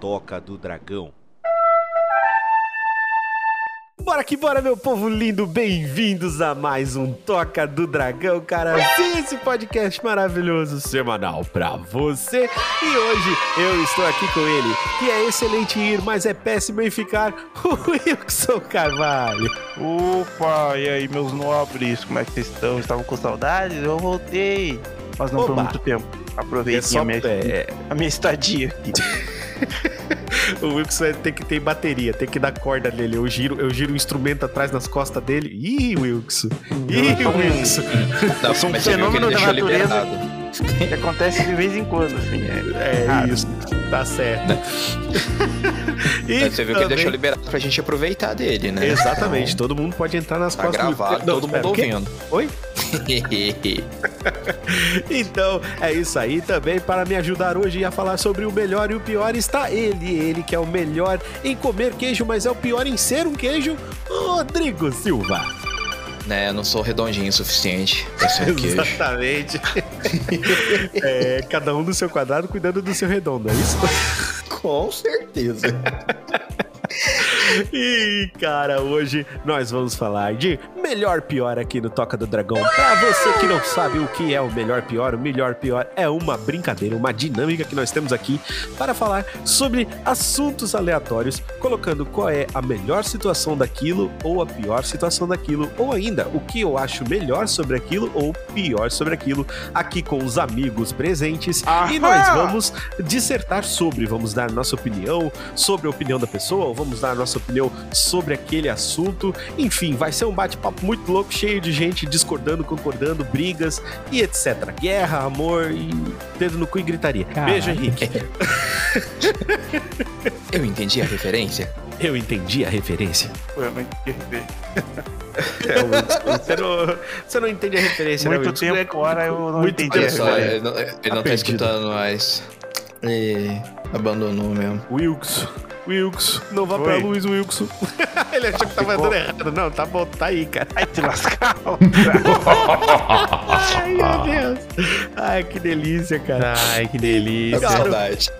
Toca do Dragão. Bora que bora, meu povo lindo! Bem-vindos a mais um Toca do Dragão, cara! Sim, esse podcast maravilhoso semanal pra você. E hoje eu estou aqui com ele, que é excelente em ir, mas é péssimo em ficar, o Wilson Carvalho. Opa, e aí, meus nobres, como é que vocês estão? Estavam com saudades? Eu voltei, mas não Oba. por muito tempo. É Aproveitem só a, minha, pé. a minha estadia aqui. O Wilson tem que ter bateria, tem que dar corda nele. Eu giro, eu giro o instrumento atrás nas costas dele. Ih, Wilson! Ih, Wilson! Não, sou um fenômeno da deixou natureza. liberado. que acontece de vez em quando, assim. É, É raro. isso, tá certo. e Mas Você viu que ele deixou liberado pra gente aproveitar dele, né? Exatamente, todo mundo pode entrar nas Então, tá costas do- gravado, Não, todo mundo ouvindo. Oi? Então, é isso aí também. Para me ajudar hoje a falar sobre o melhor e o pior, está ele. Ele que é o melhor em comer queijo, mas é o pior em ser um queijo, Rodrigo Silva. né, eu não sou redondinho o suficiente pra ser um queijo. Exatamente. É, cada um do seu quadrado cuidando do seu redondo, é isso? Com certeza. E, cara, hoje nós vamos falar de melhor pior aqui no Toca do Dragão. Pra você que não sabe o que é o melhor pior, o melhor pior é uma brincadeira, uma dinâmica que nós temos aqui para falar sobre assuntos aleatórios, colocando qual é a melhor situação daquilo ou a pior situação daquilo, ou ainda o que eu acho melhor sobre aquilo ou pior sobre aquilo, aqui com os amigos presentes. E nós vamos dissertar sobre, vamos dar nossa opinião sobre a opinião da pessoa, ou vamos dar nossa opinião sobre aquele assunto. Enfim, vai ser um bate-papo muito louco, cheio de gente discordando, concordando, brigas e etc. Guerra, amor e dedo no cu e gritaria. Beijo, Henrique. Eu entendi a referência. Eu entendi a referência. Eu não entendi. É, Wilson, você, não, você não entende a referência, né, Muito Wilson? tempo fora eu não Muito entendi. A só, ele não, ele não tá escutando mais. Ele abandonou mesmo. Wilkes. Wilkes, não vá pra luz, Wilkes. Ele achou que tava dando errado. Não, tá bom, tá aí, cara. Ai, te lascar. Ai, meu Deus. Ai, que delícia, cara. Ai, que delícia. Com saudade.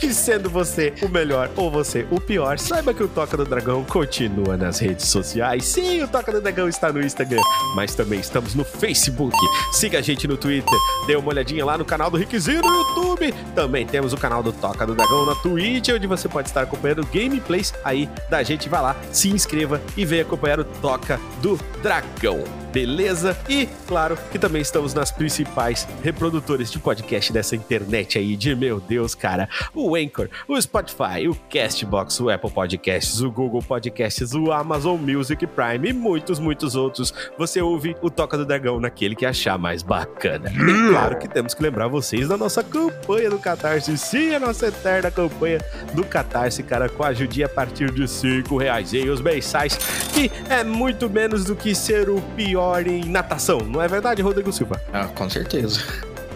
que sendo você o melhor ou você o pior, saiba que o Toca do Dragão continua nas redes sociais. Sim, o Toca do Dragão está no Instagram, mas também estamos no Facebook. Siga a gente no Twitter, dê uma olhadinha lá no canal do Rickzinho no YouTube. Também temos o canal do Toca do Dragão na Twitch, onde você pode estar acompanhando gameplays aí da gente. Vai lá, se inscreva e venha acompanhar o Toca do Dragão. Beleza? E, claro, que também estamos nas principais reprodutores de podcast dessa internet aí, de meu Deus, cara. O Anchor, o Spotify, o Castbox, o Apple Podcasts, o Google Podcasts, o Amazon Music Prime e muitos, muitos outros. Você ouve o Toca do Dragão naquele que achar mais bacana. E claro que temos que lembrar vocês da nossa campanha do Catarse. Sim, a nossa eterna campanha do Catarse, cara, com a ajudinha a partir de 5 reais e os mensais, que é muito menos do que ser o pior em natação, não é verdade, Rodrigo Silva? Ah, com certeza.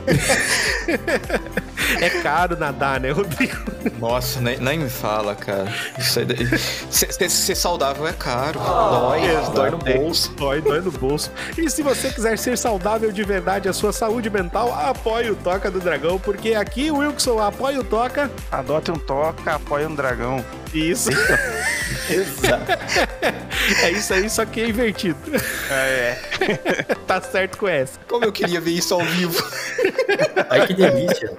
É caro nadar, né, Rodrigo? Nossa, nem, nem me fala, cara. Isso aí daí- Ser, ser- ser saudável é caro. dói, exato. dói no bolso. Dói, dói no bolso. E se você quiser ser saudável de verdade, a sua saúde mental, apoie o Toca do Dragão, porque aqui o Wilson apoia o Toca. Adote um toca, apoie um dragão. Isso. Exato. É isso aí, só que é invertido. É, tá certo com essa. Como eu queria ver isso ao vivo. Ai, que delícia.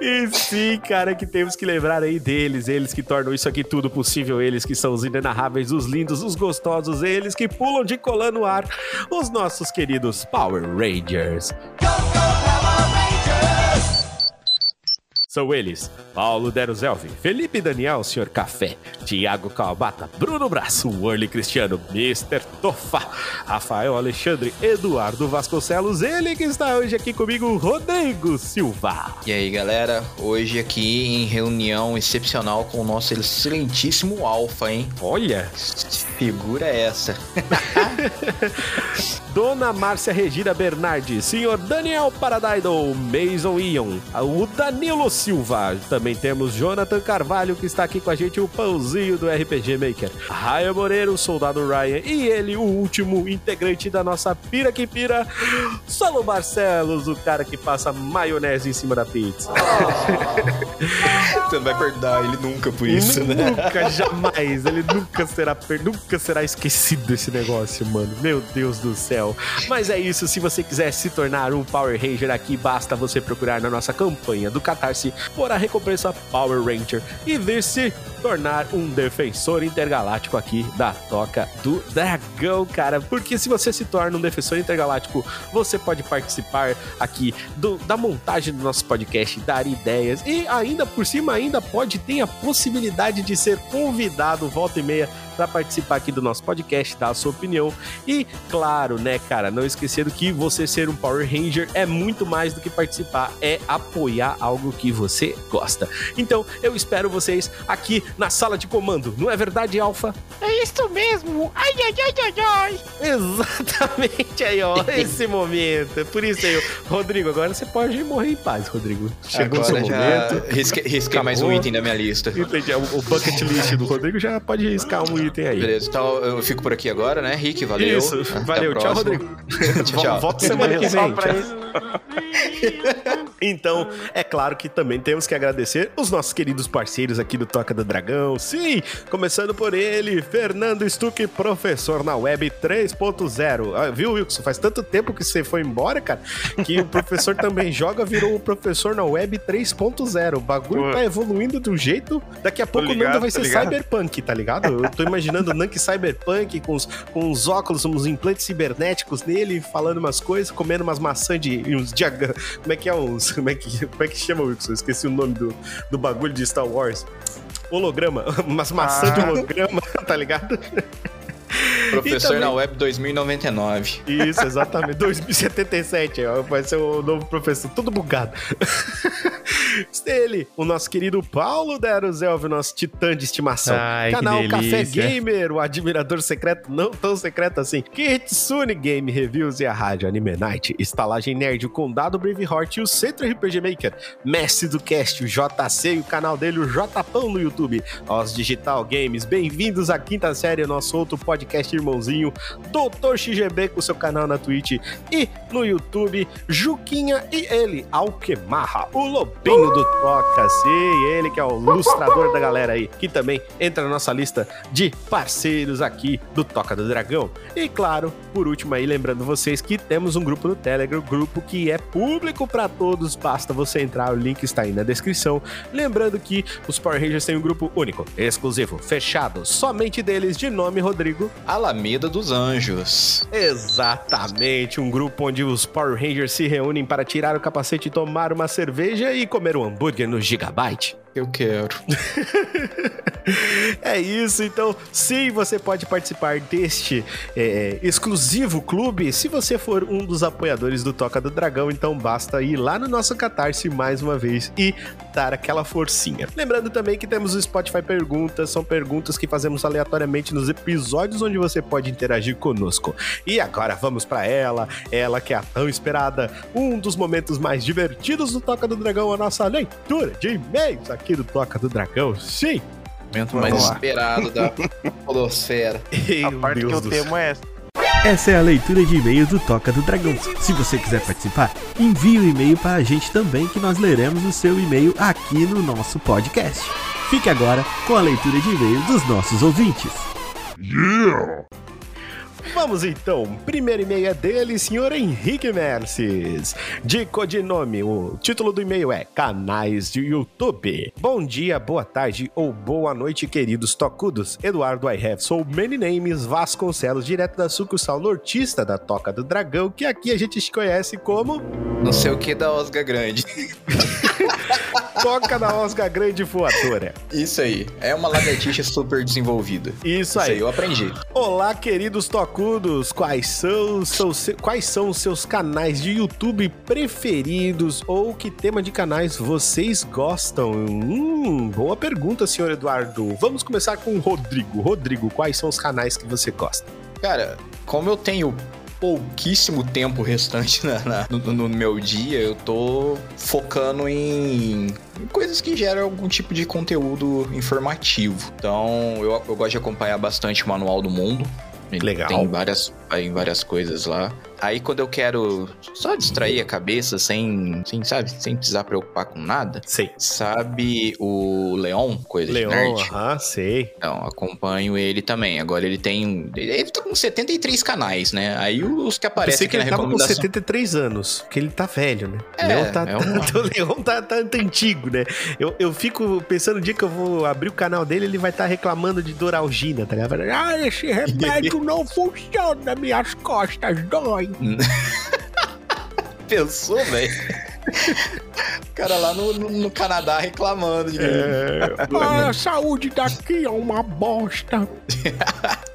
E sim, cara, que temos que lembrar aí deles, eles que tornam isso aqui tudo possível, eles que são os inenarráveis, os lindos, os gostosos, eles que pulam de colar no ar, os nossos queridos Power Rangers. São eles, Paulo Deruzelvi, Felipe Daniel, Sr. Café, Tiago Calbata, Bruno Braço, Worley Cristiano, Mr. Tofa, Rafael Alexandre, Eduardo Vasconcelos, ele que está hoje aqui comigo, Rodrigo Silva. E aí, galera, hoje aqui em reunião excepcional com o nosso excelentíssimo Alpha, hein? Olha, figura é essa? Dona Márcia Regina Bernardi, senhor Daniel Paradaido, Mason Ion, o Danilo Silva, também temos Jonathan Carvalho que está aqui com a gente, o pãozinho do RPG Maker, Raia Moreira, o soldado Ryan e ele, o último integrante da nossa pira que pira, Solo Barcelos, o cara que passa maionese em cima da pizza. Você não vai perdoar ele nunca por isso, né? Nunca, jamais. Ele nunca será, nunca será esquecido esse negócio, mano. Meu Deus do céu. Mas é isso. Se você quiser se tornar um Power Ranger aqui, basta você procurar na nossa campanha do Catarse por a recompensa Power Ranger e ver se tornar um defensor intergaláctico aqui da Toca do Dragão, cara. Porque se você se torna um defensor intergaláctico, você pode participar aqui do- da montagem do nosso podcast, dar ideias e ainda por cima ainda pode ter a possibilidade de ser convidado volta e meia para participar aqui do nosso podcast, dar a sua opinião e claro, né, cara, não esquecendo que você ser um Power Ranger é muito mais do que participar, é apoiar algo que você gosta. Então, eu espero vocês aqui na sala de comando. Não é verdade, Alfa? É isso mesmo. Ai, ai, ai, ai, ai. Exatamente aí, ó, esse momento. É por isso aí, Rodrigo, agora você pode morrer em paz, Rodrigo. Chegou o seu Agora já momento. risquei, risquei mais um item da minha lista. Entendi. O o bucket list do Rodrigo já pode riscar um item aí. Beleza, então eu fico por aqui agora, né, Rick? Valeu. Isso, valeu. Tchau. Rodrigo. Tchau. Volta semana que vem. isso. Então, é claro que também temos que agradecer os nossos queridos parceiros aqui do Toca do Dragão. Sim, começando por ele, Fernando Stuck, professor na web 3.0. Ah, viu, Wilson? Faz tanto tempo que você foi embora, cara, que o professor também joga, virou o professor na web 3.0. O bagulho Pô. tá evoluindo do jeito. Daqui a pouco o ligado, Nando vai tô ser ligado. cyberpunk, tá ligado? Eu tô imaginando o Nank cyberpunk com os, com os óculos, uns implantes cibernéticos nele, falando umas coisas, comendo umas maçãs de. uns diagramas. Como é que é uns. Como é que, como é que chama, Wilson? Esqueci o nome do, do bagulho de Star Wars. Holograma, umas maçãs de Ah. holograma, tá ligado? Professor também- na Web 2099. Isso, exatamente. 2077, ó, vai ser o novo professor, tudo bugado. Ele, o nosso querido Paulo Deruzelv, nosso titã de estimação. Ai, que Canal Café. Gamer, o admirador secreto, não tão secreto assim. Kitsune Game Reviews e a Rádio Anime Night. Estalagem Nerd, o Condado Braveheart e o Centro RPG Maker. Mestre do Cast, o JC e o canal dele, o Jpão no YouTube. Os Digital Games, bem-vindos à quinta série, nosso outro podcast irmãozinho. Doutor XGB com seu canal na Twitch e no YouTube, Juquinha e ele, Alquemarra, o lobinho do Toca, sim, ele que é o lustrador da galera aí, que também entra na nossa lista de parceiros aqui do Toca do Dragão. E claro, por último aí, lembrando vocês que temos um grupo no Telegram, grupo que é público para todos, basta você entrar, o link está aí na descrição. Lembrando que os Power Rangers têm um grupo único, exclusivo, fechado, somente deles, de nome Rodrigo, Alameda dos Anjos. Exatamente, um grupo onde os Power Rangers se reúnem para tirar o capacete, tomar uma cerveja e comer um hambúrguer no Gigabyte. Eu quero. É isso, então sim, você pode participar deste é, exclusivo clube se você for um dos apoiadores do Toca do Dragão, então basta ir lá no nosso Catarse mais uma vez e dar aquela forcinha. Lembrando também que temos o Spotify Perguntas, são perguntas que fazemos aleatoriamente nos episódios onde você pode interagir conosco. E agora vamos para ela, ela que é a tão esperada, um dos momentos mais divertidos do Toca do Dragão, a nossa leitura de e-mails aqui do Toca do Dragão. Sim! Momento mais esperado da Podosfera. A parte que Deus eu do temo é essa. Essa é a leitura de e-mails do Toca do Dragão. Se você quiser participar, envie o e-mail para a gente também, que nós leremos o seu e-mail aqui no nosso podcast. Fique agora com a leitura de e-mails dos nossos ouvintes. Vamos então, primeiro e-mail é dele, senhor Henrique Merces. De codinome, o título do e-mail é Canais de YouTube. Bom dia, boa tarde ou boa noite, queridos tocudos. Eduardo I have so many names Vasconcelos, direto da sucursal nortista da Toca do Dragão, que aqui a gente conhece como Não sei o que da Osga Grande. Toca na Oscar Grande Voadora. Isso aí. É uma lagartixa super desenvolvida. Isso Isso aí aí. eu aprendi. Olá, queridos tocudos. Quais são, seus, quais são os seus canais de YouTube preferidos ou que tema de canais vocês gostam? Hum, boa pergunta, senhor Eduardo. Vamos começar com o Rodrigo. Rodrigo, quais são os canais que você gosta? Cara, como eu tenho pouquíssimo tempo restante na- na- no, no meu dia, eu tô focando em, em coisas que geram algum tipo de conteúdo informativo. Então, eu, eu gosto de acompanhar bastante o Manual do Mundo. Legal. Tem várias, tem várias coisas lá. Aí, quando eu quero só distrair a cabeça sem, sem, sabe, sem precisar preocupar com nada, Sei. sabe o Leon, coisa Leon, de nerd? aham, sei. Então, acompanho ele também. Agora ele tem. Ele tá com 73 canais, né? Aí os que aparecem que aqui na ele tava com recomendação. 73 anos, porque ele tá velho, né? É, Leon tá, é uma- tá- o Leon tá, tá- tá antigo, né? Eu, eu fico pensando no dia que eu vou abrir o canal dele, ele vai estar reclamando de Doralgina, tá ligado? Ah, esse remédio não funciona, minhas costas doem. Pensou, velho? O cara lá no, no- no Canadá reclamando de Ah, a saúde daqui é uma bosta.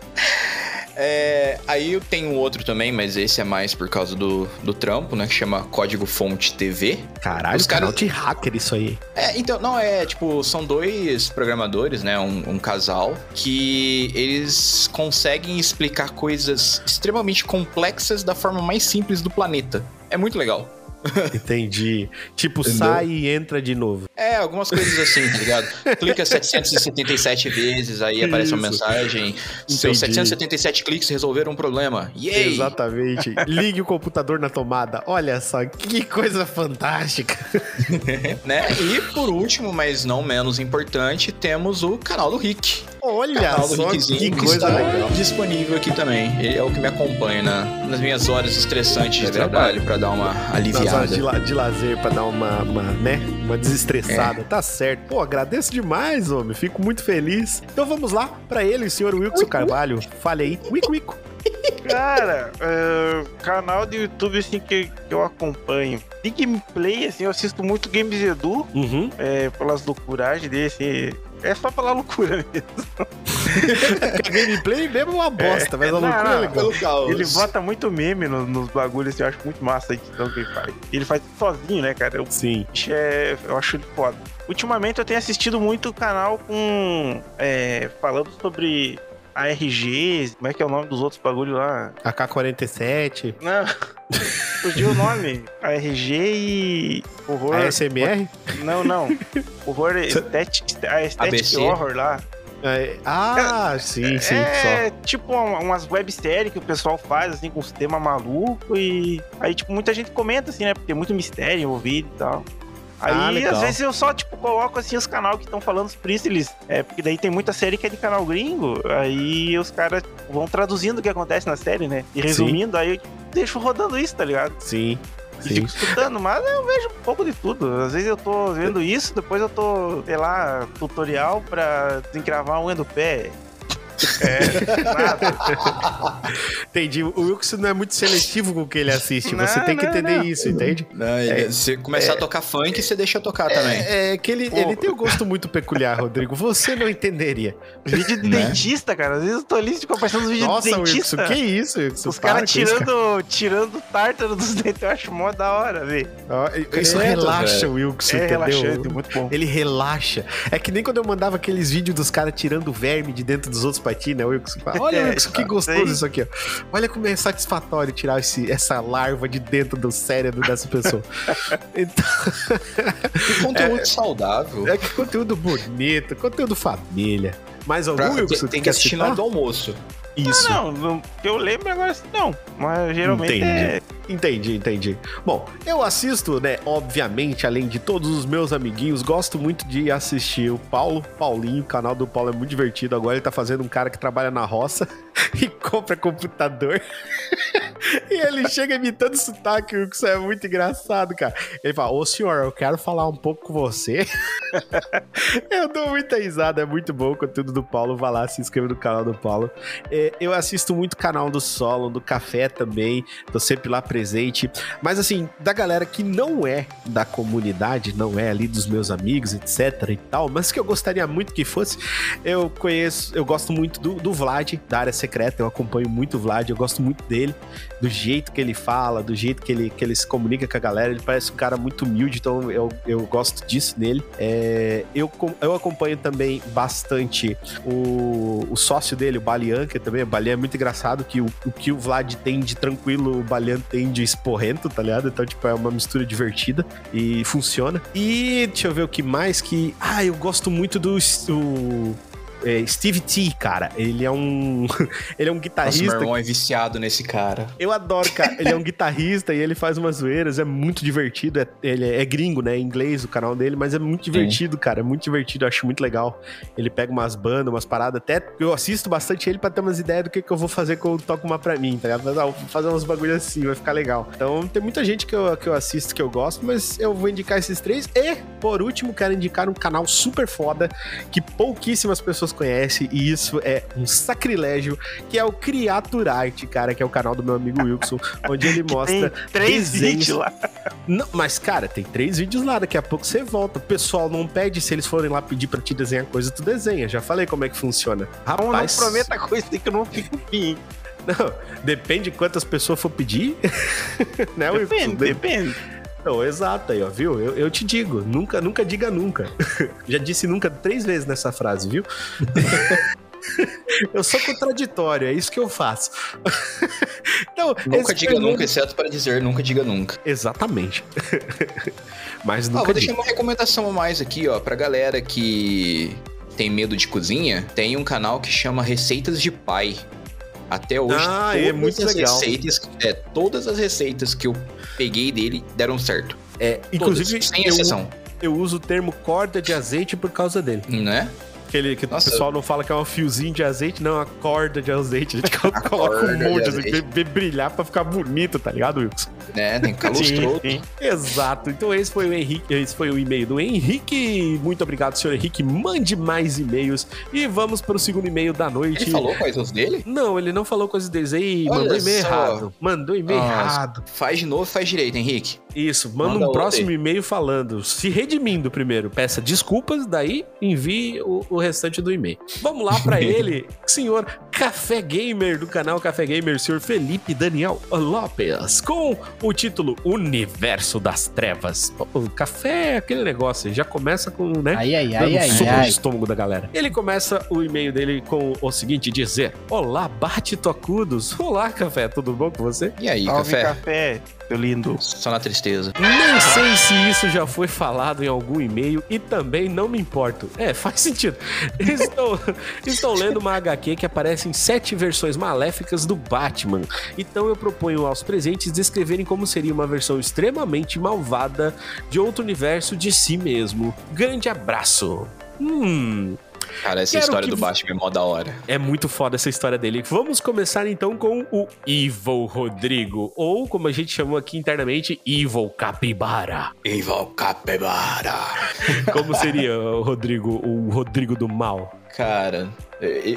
É, aí eu tenho outro também, mas esse é mais por causa do, do trampo, né? Que chama Código Fonte TV. Caralho, Os canal caras- de hacker isso aí. É, então, não, é tipo, são dois programadores, né? Um, um casal, que eles conseguem explicar coisas extremamente complexas da forma mais simples do planeta. É muito legal. Entendi. Tipo, Entendeu? sai e entra de novo. É, algumas coisas assim, tá ligado? Clica 777 vezes, aí aparece uma Isso. mensagem. Seus Entendi. 777 cliques resolveram um problema. Yay! Exatamente. Ligue o computador na tomada. Olha só, que coisa fantástica. Né? E por último, mas não menos importante, temos o canal do Rick. Olha canal do só que Rickzinho que coisa está legal. disponível aqui também. Ele é o que me acompanha na- nas minhas horas estressantes de É verdade. trabalho pra dar uma Nas aliviada. horas de, la- de lazer pra dar uma, uma, né? Uma desestressada. Tá certo. Pô, agradeço demais, homem. Fico muito feliz. Então vamos lá pra ele, senhor Wilson Carvalho. Fale aí. Wico, Wico. Cara, é, canal do YouTube assim que, que eu acompanho. De gameplay, assim, eu assisto muito Games Edu, Uhum. é, pelas loucuragens assim. É só pela loucura mesmo. A gameplay mesmo é uma bosta, mas a não, loucura é não, legal. Pelo caos. Ele bota muito meme no- nos bagulhos, assim, eu acho muito massa a edição que ele faz. Ele faz sozinho, né, cara? Eu, Sim. é, eu acho ele foda. Ultimamente eu tenho assistido muito canal com. É, falando sobre ARGs, como é que é o nome dos outros bagulhos lá? AK-47. Não, fugiu o nome. ARG e. Horror. ASMR? Não, não. Horror estético. A Aesthetic ABC. Horror lá. É, Ah, sim, sim. é tipo um- umas webséries que o pessoal faz, assim, com os temas malucos e. Aí, tipo, muita gente comenta, assim, né? Porque tem muito mistério envolvido e tal. Aí, Ah, às vezes, eu só, tipo, coloco, assim, os canais que estão falando isso, eles... É, porque daí tem muita série que é de canal gringo, aí os caras vão traduzindo o que acontece na série, né? E resumindo, aí eu tipo, deixo rodando isso, tá ligado? Sim. Sim. fico escutando, mas eu vejo um pouco de tudo. Às vezes eu tô vendo isso, depois eu tô, sei lá, tutorial pra desencravar a unha do pé. É, nada. Entendi. O Wilson não é muito seletivo com o que ele assiste. Não, Você tem que entender não. isso, entende? Não, ele- se começar a tocar funk, você deixa eu tocar também. É, é que ele, Pô. ele tem um gosto muito peculiar, Rodrigo. Você não entenderia. Vídeo de Né? dentista, cara. Às vezes eu tô ali, aparecendo uns vídeos Nossa, de Wilson, dentista. que isso, Wilson? Os caras tirando, tirando o tártaro dos dentes, eu acho mó da hora, velho. Isso relaxa velho. o Wilson, É entendeu? relaxante, muito bom. Ele relaxa. É que nem quando eu mandava aqueles vídeos dos caras tirando verme de dentro dos outros pra ti, né, Wilson? Fala, Olha, É, Wilson, que sei. gostoso isso aqui, ó. Olha como é satisfatório tirar esse, essa larva de dentro do cérebro dessa pessoa. então, Que conteúdo saudável. é que conteúdo bonito, conteúdo família. Mais algum, Pra- Wilson? tem, tem que assistir na hora do almoço. Isso. Não, não, que eu lembro agora, não. Mas geralmente Entendi. é. Entendi, entendi. Bom, eu assisto, né, obviamente, além de todos os meus amiguinhos, gosto muito de assistir o Paulo, Paulinho, o canal do Paulo é muito divertido. Agora ele tá fazendo um cara que trabalha na roça e compra computador. E ele chega imitando sotaque, isso é muito engraçado, cara. Ele fala, ô senhor, eu quero falar um pouco com você. eu dou muita risada, é muito bom o conteúdo do Paulo. Vai lá, se inscreva no canal do Paulo. É, eu assisto muito o canal do Solo, do Café também, tô sempre lá presente. Mas assim, da galera que não é da comunidade, não é ali dos meus amigos, etc e tal, mas que eu gostaria muito que fosse, eu conheço, eu gosto muito do, do Vlad, da área secreta, eu acompanho muito o Vlad, eu gosto muito dele, do jeito que ele fala, do jeito que ele, que ele se comunica com a galera, ele parece um cara muito humilde, então eu, eu gosto disso nele. É, eu, eu acompanho também bastante o, o sócio dele, o Balian, que também, Balian é muito engraçado, que o, o que o Vlad tem de tranquilo, o Balian tem de esporrento, tá ligado? Então, tipo, é uma mistura divertida e funciona. E deixa eu ver o que mais que... Ah, eu gosto muito do... o, é, Steve T, cara. Ele é um... ele é um Nossa, guitarrista meu irmão é viciado nesse cara. eu adoro, cara. Ele é um guitarrista e ele faz umas zoeiras, é muito divertido. É, ele é, é gringo, né? Em inglês o canal dele, mas é muito divertido, cara. É muito divertido, eu acho muito legal. Ele pega umas bandas, umas paradas. Até eu assisto bastante ele pra ter umas ideias do que, que eu vou fazer com o Toca Uma Pra Mim, tá ligado? Ah, vou fazer uns bagulho assim, vai ficar legal. Então tem muita gente que eu, que eu assisto que eu gosto, mas eu vou indicar esses três. E, por último, quero indicar um canal super foda que pouquíssimas pessoas conhecem e isso é um sacrilégio, que é o Criaturarte, cara, que é o canal do meu amigo Wilson, onde ele mostra Tem três desenhos. vídeos lá. não, mas, cara, tem três vídeos lá, daqui a pouco você volta. O pessoal não pede, se eles forem lá pedir pra te desenhar coisa, tu desenha. Já falei como é que funciona. Não, não Rapaz, prometa coisa que eu não fico fim. não, depende de quantas pessoas for pedir. né, Wilson? Depende, Não, exato aí, ó, viu? Eu, eu te digo, nunca, nunca diga nunca. Já disse nunca três vezes nessa frase, viu? eu sou contraditório, é isso que eu faço. então, Nunca diga nunca, exceto para dizer nunca diga nunca. Exatamente. Mas Ah, nunca vou diga. deixar uma recomendação a mais aqui, ó, pra galera que tem medo de cozinha, tem um canal que chama Receitas de Pai. Até hoje, Ah, é muito as legal. receitas, é, todas as receitas que eu peguei dele deram certo. É, inclusive, Todas, sem eu, exceção, eu uso o termo corda de azeite por causa dele. né? Aquele que Nossa. o pessoal não fala que é um fiozinho de azeite, não, é uma corda de azeite. A gente coloca um de monte assim, azeite. vê- vê brilhar pra ficar bonito, tá ligado, Wilson? né? Tem calostro. Exato. Então esse foi o Henrique, esse foi o e-mail do Henrique. Muito obrigado, senhor Henrique. Mande mais e-mails e vamos para o segundo e-mail da noite. Ele falou os dele? Não, ele não falou coisas deles aí, Olha mandou e-mail só. errado. Mandou e-mail Nossa. errado. Faz de novo, faz direito, Henrique. Isso, manda, Manda um próximo e-mail falando, se redimindo primeiro, peça desculpas, daí envie o, o restante do e-mail. Vamos lá pra ele, senhor Café Gamer do canal Café Gamer, senhor Felipe Daniel Lopes, com o título Universo das Trevas. O café é aquele negócio, já começa com, né? Ai, ai, ai, ai, soco no ai. estômago da galera. Ele começa o e-mail dele com o seguinte dizer: Olá, bate tocudos. Olá, café, tudo bom com você? E aí, Salve café? café, lindo. Só na tristeza. Nem sei se isso já foi falado em algum e-mail e também não me importo. É, faz sentido. Estou, estou lendo uma HQ que aparece em sete versões maléficas do Batman. Então eu proponho aos presentes descreverem como seria uma versão extremamente malvada de outro universo de si mesmo. Grande abraço. Hum, Cara, essa Quero história que- do Batman é mó da hora. é muito foda essa história dele. Vamos começar então com o Evil Rodrigo, ou como a gente chamou aqui internamente, Evil Capibara. Evil Capybara. Como seria o Rodrigo, o Rodrigo do mal? Cara,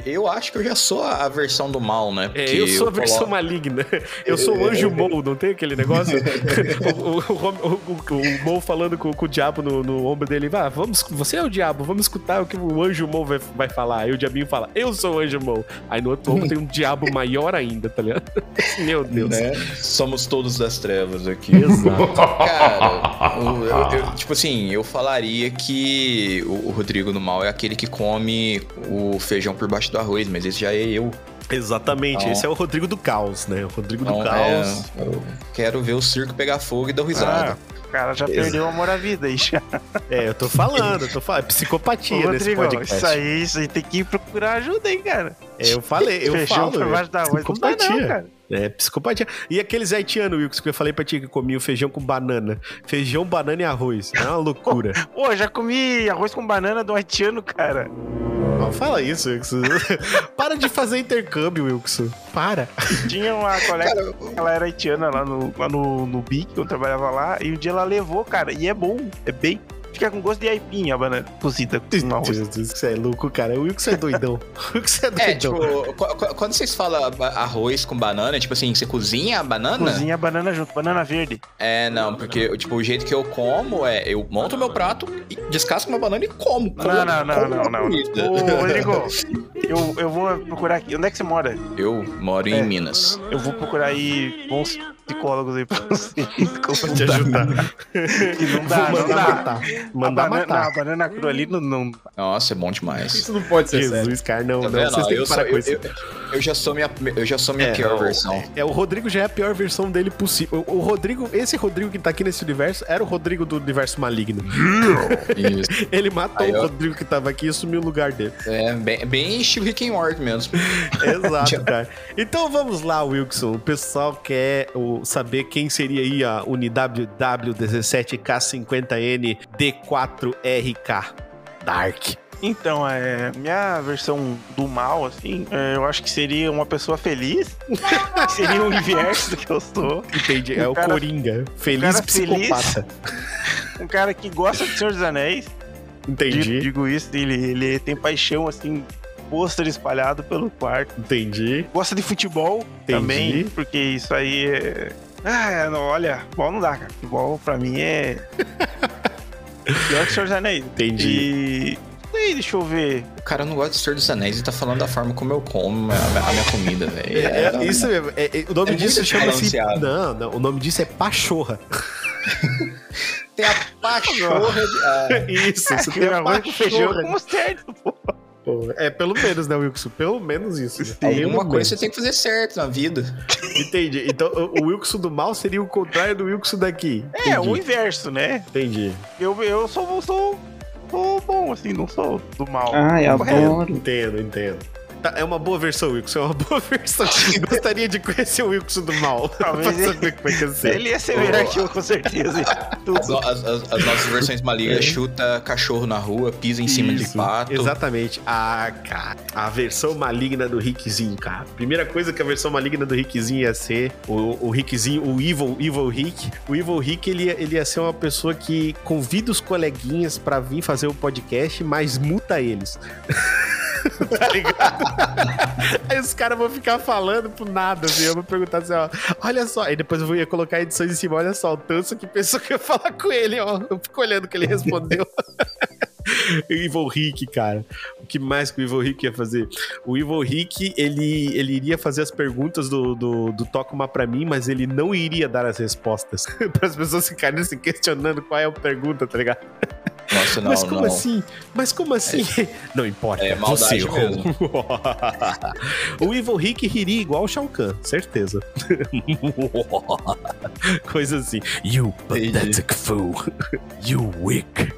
eu acho que eu já sou a versão do mal, né? É, eu sou a versão coloco- maligna. Eu sou o anjo Mou, não tem aquele negócio? o, o, o, o, o Mou falando com, com o diabo no, no ombro dele. Vá, vamos, você é o diabo, vamos escutar o que o anjo Mou vai, vai falar. Aí o diabinho fala, eu sou o anjo Mou. Aí no outro ombro tem um diabo maior ainda, tá ligado? Meu Deus. Né? Somos todos das trevas aqui. Exato. Cara, eu- eu- tipo assim, eu falaria que o, o Rodrigo do Mal é aquele que come o feijão por baixo do arroz, mas esse já é eu. Exatamente, Não. esse é o Rodrigo do Caos, né? O Rodrigo do Não, Caos. é, eu quero ver o circo pegar fogo e dar risada. Ah, o cara já Exato. perdeu o amor à vida aí já. É, eu tô falando, eu tô falando. É psicopatia Ô, nesse Rodrigo, podcast. isso aí, isso aí tem que ir procurar ajuda, hein, cara. É, eu falei, eu Feijão falo. por é baixo da arroz não dá não, psicopatia. cara. É, psicopatia. E aqueles haitianos, Wilkes, que eu falei pra ti que comia o feijão com banana. Feijão, banana e arroz. É uma loucura. Pô, já comi arroz com banana do haitiano, cara. Não fala isso, Wilson. Para de fazer intercâmbio, Wilson. Para. Tinha uma colega, ela era haitiana lá no, lá no, no BIC, eu trabalhava lá, e um dia ela levou, cara, e é bom, é bem. Fica com gosto de aipim a banana cozida com arroz. Você é louco, cara. O Wilson é doidão. O Wilson é doidão. É, tipo, qu- qu- quando vocês falam arroz com banana, tipo assim, você cozinha a banana? Cozinha a banana junto, banana verde. É, não, porque, tipo, o jeito que eu como é, eu monto meu prato, e descasco uma banana e como. como Não, não, não, como não, não. comida. Ô, Rodrigo, eu, eu vou procurar aqui. Onde é que você mora? Eu moro em É. Minas. Eu vou procurar aí bons psicólogos aí pra vocês. Vou te ajudar. Que não dá, Vou não mandar dá. matar. Mandar a banana, matar. a banana crua ali não, não. Nossa, é bom demais. Isso não pode ser sério. Jesus, cara, não, Tá não. Vocês têm eu, que parar sou- com isso. eu, eu já sou minha, eu já sou minha É, pior versão. É, o Rodrigo já é a pior versão dele possível. O, o Rodrigo, esse Rodrigo que tá aqui nesse universo, era o Rodrigo do universo maligno. Isso. Ele matou Aí, o. Rodrigo que tava aqui e assumiu o lugar dele. É bem, bem estilo Rick and Morty mesmo. Exato, cara. Então vamos lá, Wilson. O pessoal quer o- saber quem seria aí a unidade W17K50N D4RK Dark. Então, é, minha versão do mal, assim, é, eu acho que seria uma pessoa feliz. seria o inverso do que eu sou. Entendi. É o cara- Coringa. Feliz cara psicopata. Um cara que gosta de Senhor dos Anéis. Entendi. Digo, digo isso, ele, ele tem paixão, assim, pôster espalhado pelo quarto. Entendi. Gosta de futebol Entendi. também, porque isso aí é. Ah, não, olha, futebol não dá, cara. Futebol pra mim é. Pior que Senhor dos Anéis. Entendi. E. Ei, deixa eu ver. O cara não gosta de Senhor dos Anéis e tá falando da forma como eu como a, minha- a minha comida, velho. É, é, isso mesmo. É, é, o nome É disso chama-se. Não, não. O nome disso é pachorra. Tem a pachorra de... Ah, Isso, você tem a com feijão pachorra. com mostarda, pô. Pô, É, pelo menos, né, Wilson? Pelo menos isso. né? alguma coisa você tem que fazer certo na vida. Entendi. Então, o Wilson do mal seria o contrário do Wilson daqui. É, Entendi. o inverso, né? Entendi. Eu, eu sou, sou, sou bom, assim, não sou do mal. Ai, Correto. adoro. Entendo, entendo. Tá, é uma boa versão, Wilson. É uma boa versão. Gostaria de conhecer o Wilson do mal. Talvez pra ele- saber como é que é ser. Ele ia ser melhor que eu, com certeza. As, as- as- as nossas versões malignas chuta cachorro na rua, pisa em cima de pato. Exatamente. A, cara, a versão maligna do Rickzinho, cara. Primeira coisa que a versão maligna do Rickzinho ia ser, o, o Rickzinho, o Evil, Evil Rick. O Evil Rick, ele, ia- ele ia ser uma pessoa que convida os coleguinhas pra vir fazer o podcast, mas muta eles. tá ligado? Aí os caras vão ficar falando pro nada, assim. Eu vou perguntar assim, ó, olha só. Aí depois eu ia colocar edições em cima, olha só, o Tanso que pensou que eu falar com ele, ó. Eu fico olhando o que ele respondeu. Evil Rick, cara. O que mais que o Evil Rick ia fazer? O Evil Rick, ele, ele iria fazer as perguntas do, do, do Toca Uma Pra Mim, mas ele não iria dar as respostas. para as pessoas ficarem se questionando qual é a pergunta, tá ligado? Nossa, não, mas como não. assim? Mas como assim? Não importa. É maldade você errou. mesmo. o Evil Rick riria igual o Shao Kahn, certeza. Coisa assim. You pathetic fool. You weak.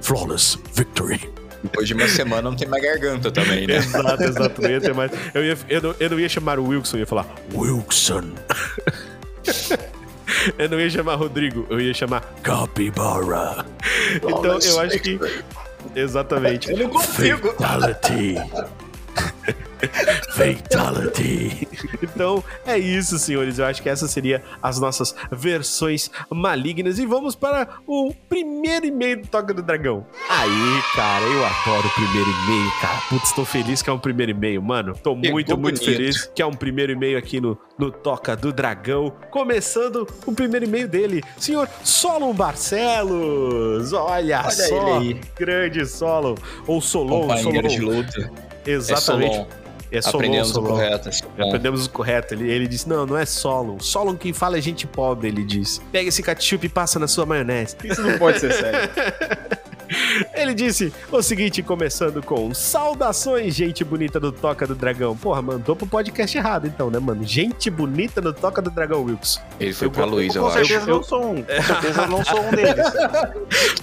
Flawless victory. Depois de uma semana não tem mais garganta também, né? Exato, exato. Não ia ter mais. Eu, ia, eu, não, eu não ia chamar o Wilson, eu ia falar Wilson. Eu não ia chamar Rodrigo, eu ia chamar Capybara. Então eu acho que. Exatamente. Eu não consigo. Fatality. Fatality. Então, é isso, senhores. Eu acho que essas seriam as nossas versões malignas. E vamos para o primeiro e-mail do Toca do Dragão. Aí, cara, eu adoro o primeiro e-mail, cara. Putz, tô feliz que é um primeiro e-mail, mano. Tô muito, muito bonito. feliz que é um primeiro e-mail aqui no, no Toca do Dragão. Começando o primeiro e-mail dele, senhor Solon Barcelos. Olha, Olha só, ele aí. grande Solon. Ou Solon, Companheiro de Solon. luta. Exatamente. É Solon. É Solon, Aprendemos o correto. é Solon. Aprendemos o correto. Ele, ele disse: Não, não é Solon. Solon quem fala é gente pobre, ele diz. Pega esse ketchup e passa na sua maionese. Isso não pode ser sério. Ele disse o seguinte, começando com saudações, gente bonita do Toca do Dragão. Porra, mandou pro podcast errado, então, né, mano? Gente bonita do Toca do Dragão, Wilson. Ele foi Eu pra Luiz, eu Com acho. certeza Eu- não sou um. Com certeza não sou um deles.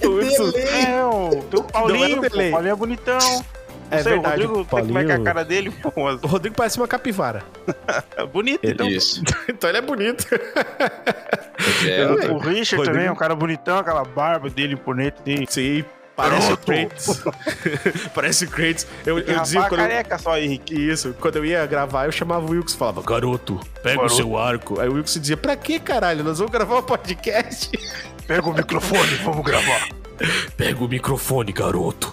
O Wilson É, o, Paulinho, Não é o Paulinho é bonitão. É sei, verdade, o Rodrigo o tem que vai com a Paulinho- cara dele, pô, O Rodrigo parece uma capivara. é bonito, Ele- então. Isso. então ele é bonito. É, Eu- O Richard Rodrigo- também é um cara bonitão, aquela barba dele, imponente dele. Sim. Parece o Kratos. Parece o Kratos. Eu, eu dizia quando. careca só, Henrique. Isso, quando eu ia gravar, eu chamava o Wilkes e falava, garoto, pega Garoto. o seu arco. Aí o Wilkes dizia, pra que caralho? Nós vamos gravar um podcast. Pega o microfone, vamos gravar. Pega o microfone, garoto.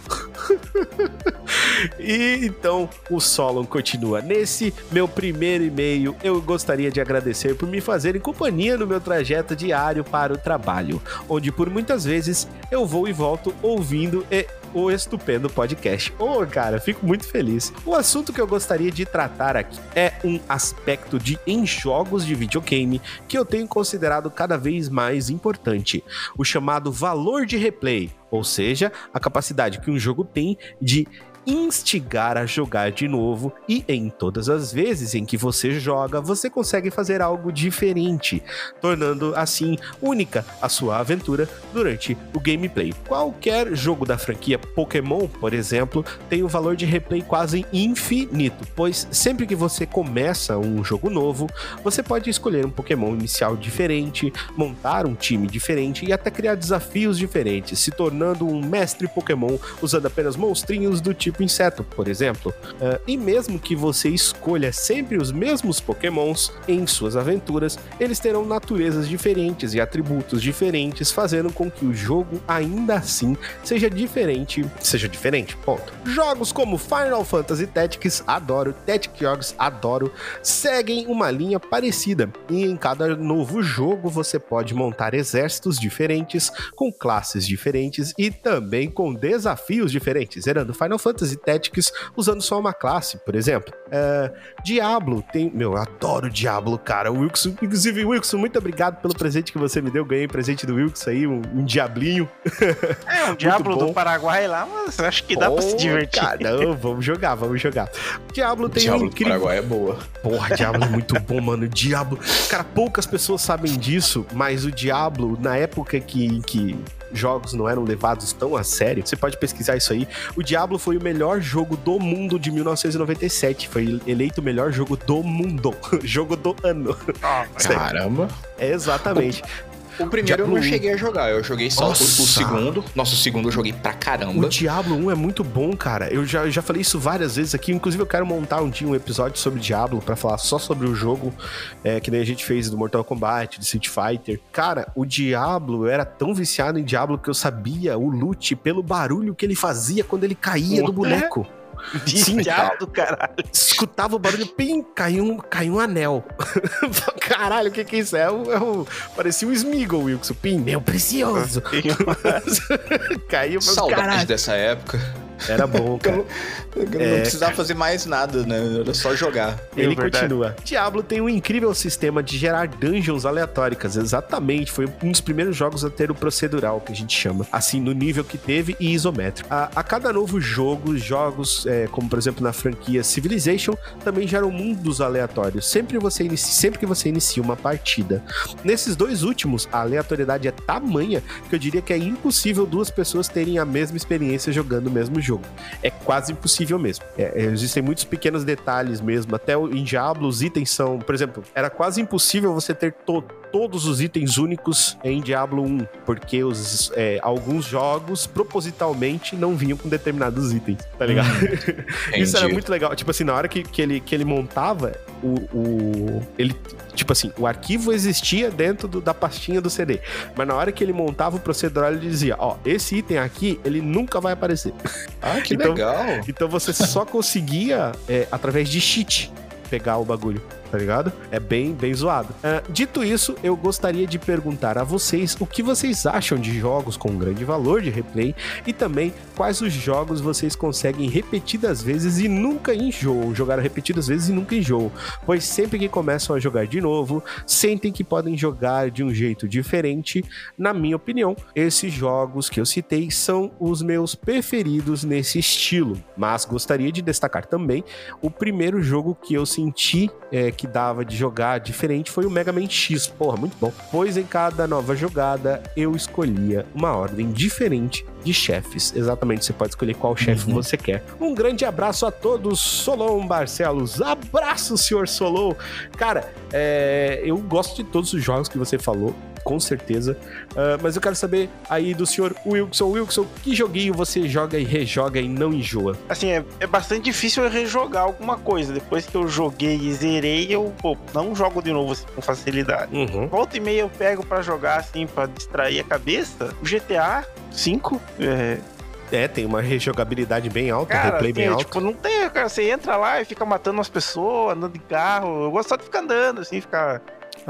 e então o Solon continua. Nesse meu primeiro e-mail, eu gostaria de agradecer por me fazerem companhia no meu trajeto diário para o trabalho, onde por muitas vezes eu vou e volto ouvindo e o estupendo podcast. Ô, cara, fico muito feliz. O assunto que eu gostaria de tratar aqui é um aspecto de em jogos de videogame que eu tenho considerado cada vez mais importante, o chamado valor de replay, ou seja, a capacidade que um jogo tem de instigar a jogar de novo e em todas as vezes em que você joga, você consegue fazer algo diferente, tornando assim única a sua aventura durante o gameplay. Qualquer jogo da franquia Pokémon, por exemplo, tem um valor de replay quase infinito, pois sempre que você começa um jogo novo, você pode escolher um Pokémon inicial diferente, montar um time diferente e até criar desafios diferentes, se tornando um mestre Pokémon usando apenas monstrinhos do tipo inseto, por exemplo. Uh, e mesmo que você escolha sempre os mesmos Pokémons em suas aventuras, eles terão naturezas diferentes e atributos diferentes, fazendo com que o jogo ainda assim seja diferente, seja diferente. Ponto. Jogos como Final Fantasy Tactics, adoro, Tactic Jogos, adoro, seguem uma linha parecida. E em cada novo jogo você pode montar exércitos diferentes, com classes diferentes e também com desafios diferentes, zerando Final Fantasy Tactics usando só uma classe, por exemplo. É, Diablo tem. Meu, eu adoro Diablo, cara. O Wilson, inclusive, Wilson, muito obrigado pelo presente que você me deu. Ganhei presente do Wilson aí, um, um diablinho. É, um Diablo bom. do Paraguai lá, mas acho que dá pra se Oh, divertir. Cara, não, vamos jogar, vamos jogar. Diablo tem Diablo um do incrível. Paraguai é boa. Porra, Diablo é muito bom, mano. Diablo. Cara, poucas pessoas sabem disso, mas o Diablo, na época que, que jogos não eram levados tão a sério, você pode pesquisar isso aí. O Diablo foi o melhor jogo do mundo de 1997. Foi eleito o melhor jogo do mundo. jogo do ano. Ah, Caramba. É exatamente. O primeiro eu não Diablo cheguei a jogar, eu joguei só o, o segundo. Nossa, o segundo eu joguei pra O caramba. Diablo 1 é muito bom, cara. Eu já, eu já falei isso várias vezes aqui. Inclusive, eu quero montar um dia um episódio sobre Diablo pra falar só sobre o jogo, é, que nem a gente fez do Mortal Kombat, do Street Fighter. Cara, o Diablo eu era tão viciado em Diablo que eu sabia o loot pelo barulho que ele fazia quando ele caía do boneco. Sim, do caralho. Escutava o barulho, pim, caiu um, caiu um anel. Caralho, o que que é isso? É um, é um- parecia um Smeagol, Wilson. Pim, meu precioso. caiu, mas Saudade caralho. dessa época. Era bom, cara. Eu não É, precisava fazer mais nada, né? Era só jogar. Ele É continua. Diablo tem um incrível sistema de gerar dungeons aleatórias. Exatamente. Foi um dos primeiros jogos a ter o procedural, que a gente chama. Assim, no nível que teve e isométrico. A, a cada novo jogo, jogos é, como, por exemplo, na franquia Civilization, também geram mundos aleatórios. Sempre, você inicia, sempre que você inicia uma partida. Nesses dois últimos, a aleatoriedade é tamanha que eu diria que é impossível duas pessoas terem a mesma experiência jogando o mesmo jogo. É quase impossível mesmo. É, é, existem muitos pequenos detalhes mesmo. Até em Diablo, os itens são, por exemplo, era quase impossível você ter to- todos os itens únicos em Diablo 1, porque os, é, alguns jogos propositalmente não vinham com determinados itens, tá ligado? Isso era muito legal. Tipo assim, na hora que, que, ele, que ele montava, o, o- Ele. Tipo assim, o arquivo existia dentro do- da pastinha do CD. Mas na hora que ele montava o procedural, ele dizia: Ó, esse item aqui, ele nunca vai aparecer. Ah, que Então- legal. Então você só conseguia, é, através de cheat, pegar o bagulho, tá ligado? É bem, bem zoado. Ah, dito isso, eu gostaria de perguntar a vocês o que vocês acham de jogos com grande valor de replay e também quais os jogos vocês conseguem repetidas vezes e nunca enjoam. Jogaram repetidas vezes e nunca enjoam. Pois sempre que começam a jogar de novo, sentem que podem jogar de um jeito diferente. Na minha opinião, esses jogos que eu citei são os meus preferidos nesse estilo. Mas gostaria de destacar também o primeiro jogo que eu senti é, que dava de jogar diferente foi o Mega Man X. Porra, muito bom. Pois em cada nova jogada eu escolhia uma ordem diferente de chefes. Exatamente, você pode escolher qual chefe Uhum. você quer. Um grande abraço a todos, Solon Barcelos. Abraço, senhor Solon. Cara, é, eu gosto de todos os jogos que você falou, com certeza. Ah, mas eu quero saber aí do senhor Wilson. Wilson, que joguinho você joga e rejoga e não enjoa? Assim, é, é bastante difícil eu rejogar alguma coisa. Depois que eu joguei e zerei, eu pô, não jogo de novo assim, com facilidade. Uhum. Volta e meia eu pego pra jogar assim, pra distrair a cabeça. O GTA 5, é, É, tem uma rejogabilidade bem alta, cara, replay bem assim, alto. tipo, não tem, cara, você entra lá e fica matando as pessoas, andando de carro. Eu gosto só de ficar andando, assim, ficar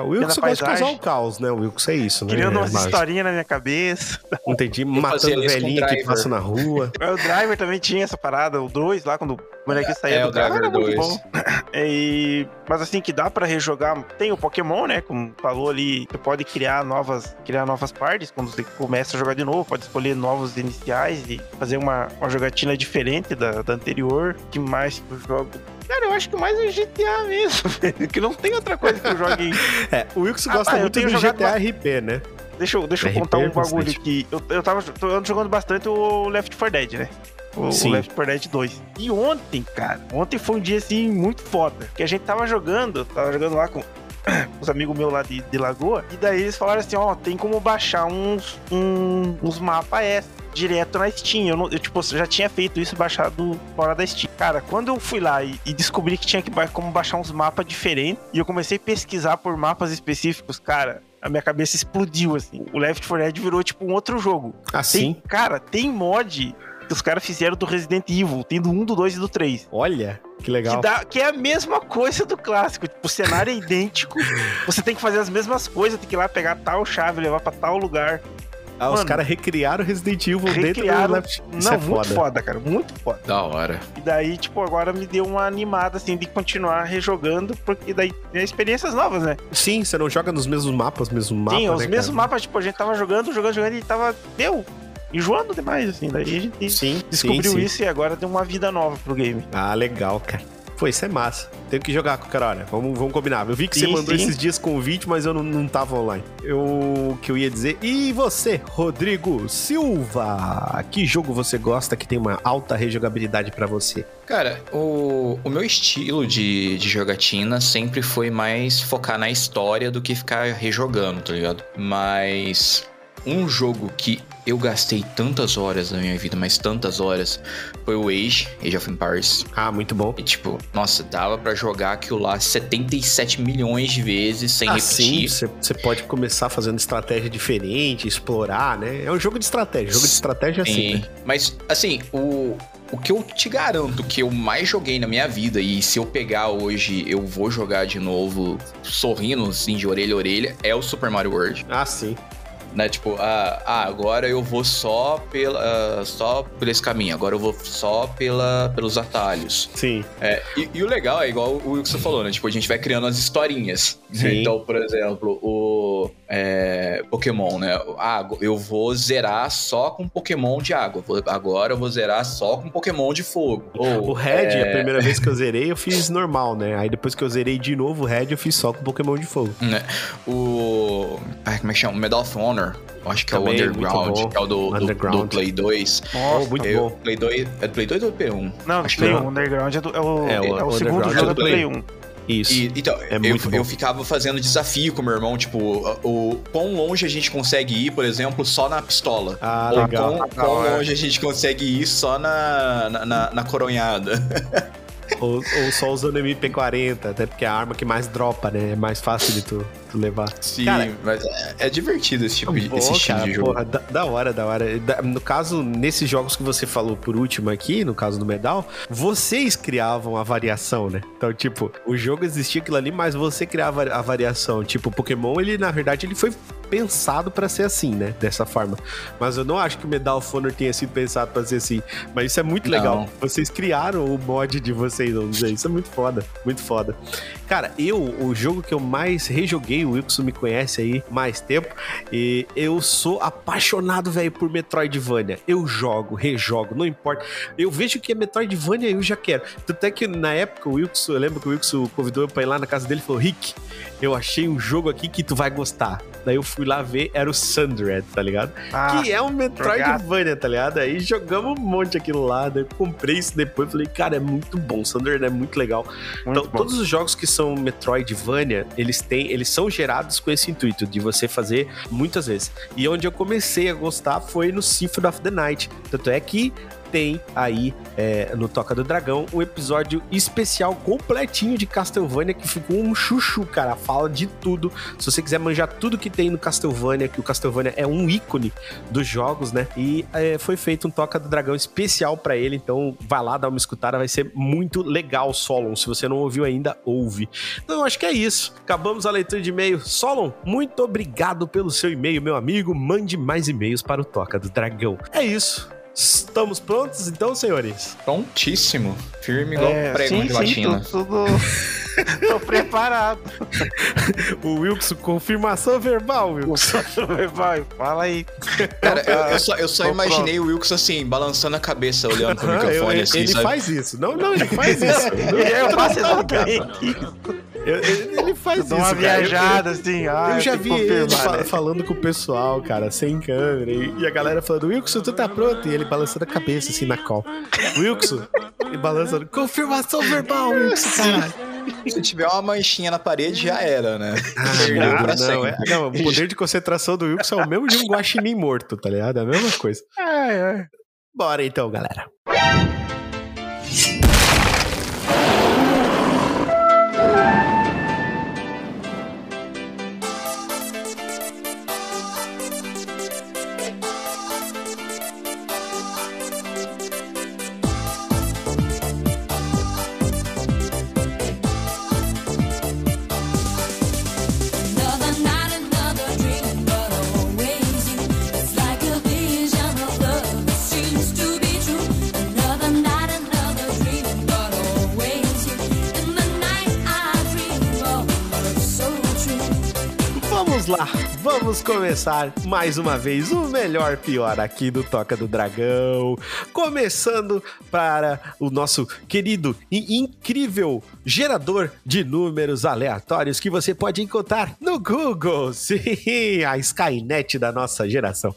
o Wilson Pela gosta de causar o caos, né? O Wilson é isso, né? criando É, umas mas- historinhas na minha cabeça. Entendi, fazia matando velhinho que passa na rua. O Driver também tinha essa parada, o 2 lá, quando o moleque saía É, do o Driver carro, era muito 2. bom. E, mas assim, que dá pra rejogar. Tem o Pokémon, né? Como falou ali, você pode criar novas, criar novas partes quando você começa a jogar de novo. Pode escolher novos iniciais e fazer uma, uma jogatina diferente da, da anterior. que mais que eu jogo? Cara, eu acho que mais é GTA mesmo, velho. Que não tem outra coisa que eu jogue. É, o Wilson Ah, gosta eu muito do GTA RP, né? Deixa eu, deixa eu contar um é bagulho bastante. aqui. Eu, eu tava tô ando jogando bastante o Left 4 Dead, né? O, o Sim. Left 4 Dead 2. E ontem, cara, ontem foi um dia assim muito foda. Que a gente tava jogando, tava jogando lá com os amigos meus lá de, de Lagoa. E daí eles falaram assim: ó, tem como baixar uns, um- uns mapas extra. Direto na Steam. Eu, não, eu, tipo, já tinha feito isso baixado fora da Steam. Cara, quando eu fui lá e, e descobri que tinha que como baixar uns mapas diferentes, e eu comecei a pesquisar por mapas específicos, cara, a minha cabeça explodiu, assim. O Left 4 Dead virou, tipo, um outro jogo. Assim. Tem, cara, tem mod que os caras fizeram do Resident Evil. Tem do 1, do 2 e do 3. Olha, que Que, legal. dá, que é a mesma coisa do clássico. Tipo, o cenário é idêntico. você tem que fazer as mesmas coisas. Tem que ir lá pegar tal chave, levar pra tal lugar. Ah, os Mano, caras recriaram Resident Evil dentro recriaram- do Left. Isso Não, é muito foda. foda. cara. Muito foda. Da hora. E daí, tipo, agora me deu uma animada, assim, de continuar rejogando. Porque daí é experiências novas, né? Sim, você não joga nos mesmos mapas, mesmo mapa, Sim, os né, mesmos cara? mapas, tipo, a gente tava jogando, jogando, jogando e tava, meu, enjoando demais, assim. Daí a gente Sim, descobriu sim, sim. isso e agora deu uma vida nova pro game. Ah, legal, cara. Pô, isso é massa. Tenho que jogar com o cara, olha. Vamos, vamos combinar. Eu vi que você Sim, mandou sim. esses dias convite, mas eu não, não tava online. Eu o que eu ia dizer. E você, Rodrigo Silva? Que jogo você gosta que tem uma alta rejogabilidade pra você? Cara, o, o meu estilo de, de jogatina sempre foi mais focar na história do que ficar rejogando, tá ligado? Mas um jogo que eu gastei tantas horas da minha vida, mas tantas horas, foi o Age, Age of Empires. Ah, muito bom. E tipo, nossa, dava pra jogar aquilo lá 77 milhões de vezes sem Assim, repetir. você você pode começar fazendo estratégia diferente, explorar, né? É um jogo de estratégia. Jogo de estratégia é assim, Sim. né? Mas, assim, o, o que eu te garanto que eu mais joguei na minha vida, e se eu pegar hoje, eu vou jogar de novo, sorrindo, assim, de orelha a orelha, é o Super Mario World. Ah, sim. Né? Tipo, ah, ah, agora eu vou só pela ah, só por esse caminho, agora eu vou só pela, pelos atalhos. Sim. É, e, e o legal é igual o que você falou, né? Tipo, a gente vai criando as historinhas. Sim. Então, por exemplo, o é, Pokémon, né? Ah, eu vou zerar só com Pokémon de água. Agora eu vou zerar só com Pokémon de fogo. Ou, O Red, é, a primeira vez que eu zerei, eu fiz normal, né? Aí depois que eu zerei de novo o Red, eu fiz só com Pokémon de fogo. o. Ai, como é que chama? Medal of Honor. Eu acho que é o Também, Underground, que é o do, do- do Play 2. Oh, muito Eu- bom. Play 2, é do Play 2 ou do P1? Não, Acho Play não. 1, Underground é, do- é o, É, é o- o o segundo Underground jogo é do do Play Play. 1. Isso. E, então, É eu, muito bom. eu ficava fazendo desafio com meu irmão, tipo, o, o quão longe a gente consegue ir, por exemplo, só na pistola. Ah, Ou legal. quão, quão hora. longe a gente consegue ir só na, na, na- na coronhada. Ou, ou só usando MP40, até porque é a arma que mais dropa, né? É mais fácil de tu levar. Sim, Cara, mas é, é divertido esse tipo de Pô, esse estilo cara, de jogo. porra, da, da hora, da hora. Da- no caso, nesses jogos que você falou por último aqui, no caso do Medal, vocês criavam a variação, né? Então, tipo, o jogo existia aquilo ali, mas você criava a variação. Tipo, o Pokémon, ele, na verdade, ele foi pensado pra ser assim, né? Dessa forma. Mas eu não acho que o Medal of Honor tenha sido pensado pra ser assim. Mas isso é muito Não. legal. Vocês criaram o mod de vocês, vamos dizer. Isso é muito foda. Muito foda. Cara, eu, o jogo que eu mais rejoguei o Wilson me conhece aí mais tempo. E eu sou apaixonado, velho, por Metroidvania. Eu jogo, rejogo, não importa. Eu vejo que é Metroidvania eu já quero. Tanto é que na época o Wilson, eu lembro que o Wilson convidou eu pra ir lá na casa dele e falou: Rick, eu achei um jogo aqui que tu vai gostar. Daí eu fui lá ver, era o Sundred, tá ligado? Ah, que é um Metroidvania, tá ligado? Aí jogamos um monte aquilo lá, daí eu comprei isso depois, falei, cara, é muito bom, Sundred é muito legal. muito Então, bom. todos os jogos que são Metroidvania, eles têm, eles são gerados com esse intuito de você fazer muitas vezes. E onde eu comecei a gostar foi no Symphony of the Night. Tanto é que tem aí é, no Toca do Dragão um episódio especial completinho de Castlevania que ficou um chuchu, cara. Fala de tudo. Se você quiser manjar tudo que tem no Castlevania, que o Castlevania é um ícone dos jogos, né? E é, foi feito um Toca do Dragão especial pra ele. Então vai lá, dá uma escutada, vai ser muito legal, Solon. Se você não ouviu ainda, ouve. Então acho que é isso. Acabamos a leitura de e-mail. Solon, muito obrigado pelo seu e-mail, meu amigo. Mande mais e-mails para o Toca do Dragão. É isso. Estamos prontos então, senhores? Prontíssimo. Firme igual É, prego sim, de sim, latina. tudo, tudo... Tô preparado. O Wilson, confirmação verbal, Wilson. Vai, fala aí. Cara, eu, eu só, eu só imaginei o Wilkes assim, balançando a cabeça, olhando pro eu- microfone, ele assim, ele sabe? faz isso. Não, não, ele faz isso. Eu faço exatamente. Eu- ele, ele faz isso. uma cara. Eu- viajada assim. Ah, Eu, já vi ele né? falando com o pessoal, cara, sem câmera. E, e a galera falando, Wilson, tu tá pronto? E ele balançando a cabeça assim na call. Wilson, e balançando, confirmação verbal, Wilson, cara. Se tiver uma manchinha na parede, já era, né? Perdeu não, pra não, é- não, o poder de concentração do Wilson é o mesmo de um guaxinim morto, tá ligado? É a mesma coisa. Ai, ai. Bora então, galera. Vamos lá, vamos começar mais uma vez o melhor pior aqui do Toca do Dragão. Começando para o nosso querido e incrível gerador de números aleatórios que você pode encontrar no Google. Sim, a Skynet da nossa geração.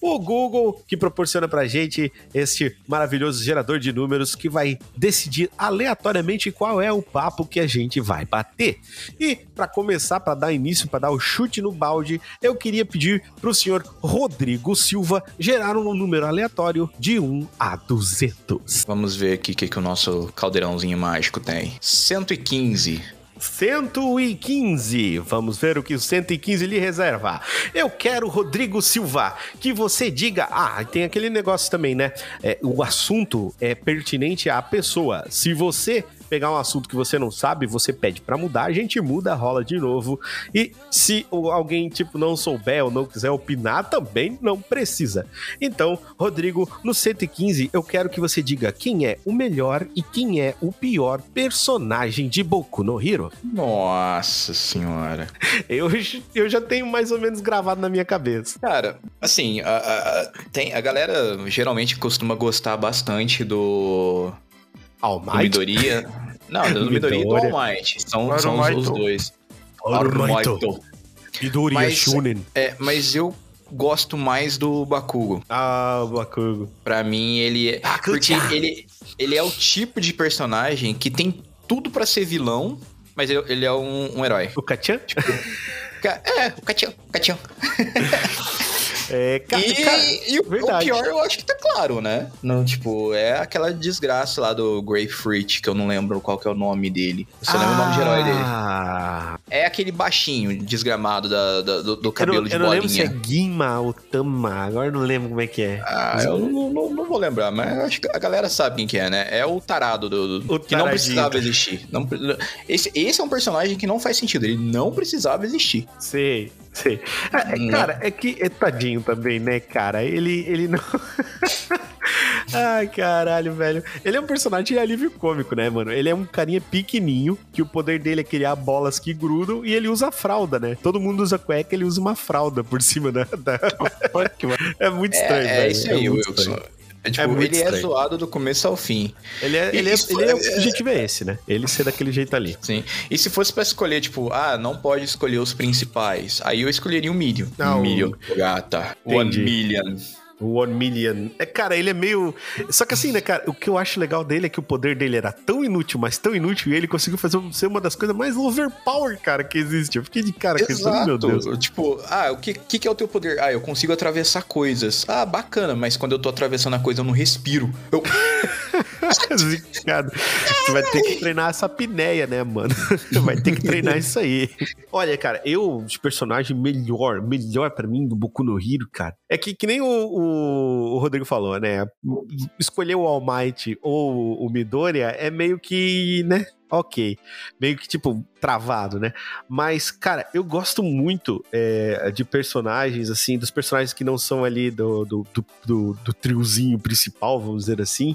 O Google que proporciona pra gente este maravilhoso gerador de números que vai decidir aleatoriamente qual é o papo que a gente vai bater. E para começar, para dar início, para dar o chute no balde, eu queria pedir pro senhor Rodrigo Silva gerar um número aleatório de 1 a 200. Vamos ver aqui o que, que o nosso caldeirãozinho mágico tem. 115. 115. Vamos ver o que o 115 lhe reserva. Eu quero, Rodrigo Silva, que você diga. Ah, tem aquele negócio também, né? É, o assunto é pertinente à pessoa. Se você pegar um assunto que você não sabe, você pede pra mudar, a gente muda, rola de novo. E se alguém, tipo, não souber ou não quiser opinar, também não precisa. Então, Rodrigo, no 115, eu quero que você diga quem é o melhor e quem é o pior personagem de Boku no Hero. Nossa senhora. Eu, eu já tenho mais ou menos gravado na minha cabeça. Cara, assim, a- a- tem, a galera geralmente costuma gostar bastante do, All do Might? Midoriya. Não, do Midoriya e do. All Might. São, All são os, os dois. Might. Midoriya Mas- Shunen. É, mas eu gosto mais do Bakugo. Ah, Bakugo. Pra mim, ele é. Porque ele, ele é o tipo de personagem que tem tudo pra ser vilão, mas ele, ele é um, um herói. O Kachan? Ca- É, o Catião, Catião. É, ca- E, ca- e o, o pior eu acho que tá claro, né? Não, tipo, é aquela desgraça lá do Grapefruit, que eu não lembro qual que é o nome dele. Eu só lembro o nome de herói dele. Ah, É aquele baixinho, desgramado da, da- do, do eu cabelo não, de eu não lembro se é bolinha. Gima ou Tama, agora eu não lembro como é que é. Ah, eu não, não- não vou lembrar, mas eu acho que a galera sabe quem que é, né? É o tarado do, do- O que não precisava existir. Não esse, esse é um personagem que não faz sentido, ele não precisava existir. Sei, sei. É, é, Não. cara, é que é tadinho também, né, cara? Ele, ele não. Ai, caralho, velho. Ele é um personagem de alívio cômico, né, mano? Ele é um carinha pequenininho, que o poder dele é criar bolas que grudam e ele usa fralda, né? Todo mundo usa cueca, ele usa uma fralda por cima da. da- É muito estranho, É, velho. é isso aí, Wilson. estranho. É, tipo, muito ele é zoado do começo ao fim. Ele é, ele é, Isso ele é, é- o objetivo é esse, né? Ele ser daquele jeito ali. Sim. E se fosse pra escolher, tipo, ah, não pode escolher os principais, aí eu escolheria o Minion. Ah, o- Minion, gata. One Entendi. Million. O One Million. É, cara, ele é meio. Só que assim, né, cara, o que eu acho legal dele é que o poder dele era tão inútil, mas tão inútil, e ele conseguiu fazer ser uma das coisas mais overpower, cara, que existe. Eu fiquei de cara com isso, meu Deus. Tipo, ah, o que, que, que é o teu poder? Ah, eu consigo atravessar coisas. Ah, bacana, mas quando eu tô atravessando a coisa eu não respiro. Eu... Zicado. Você vai ter que treinar essa apneia, né, mano? Vai ter que treinar isso aí. Olha, cara, eu, de personagem melhor, melhor pra mim do Boku no Hero, cara, é que, que nem o, o, o Rodrigo falou, né? Escolher o All Might ou o Midoriya é meio que, né? Ok. Meio que, tipo, travado, né? Mas, cara, eu gosto muito é, de personagens, assim, dos personagens que não são ali do, do, do, do, do triozinho principal, vamos dizer assim.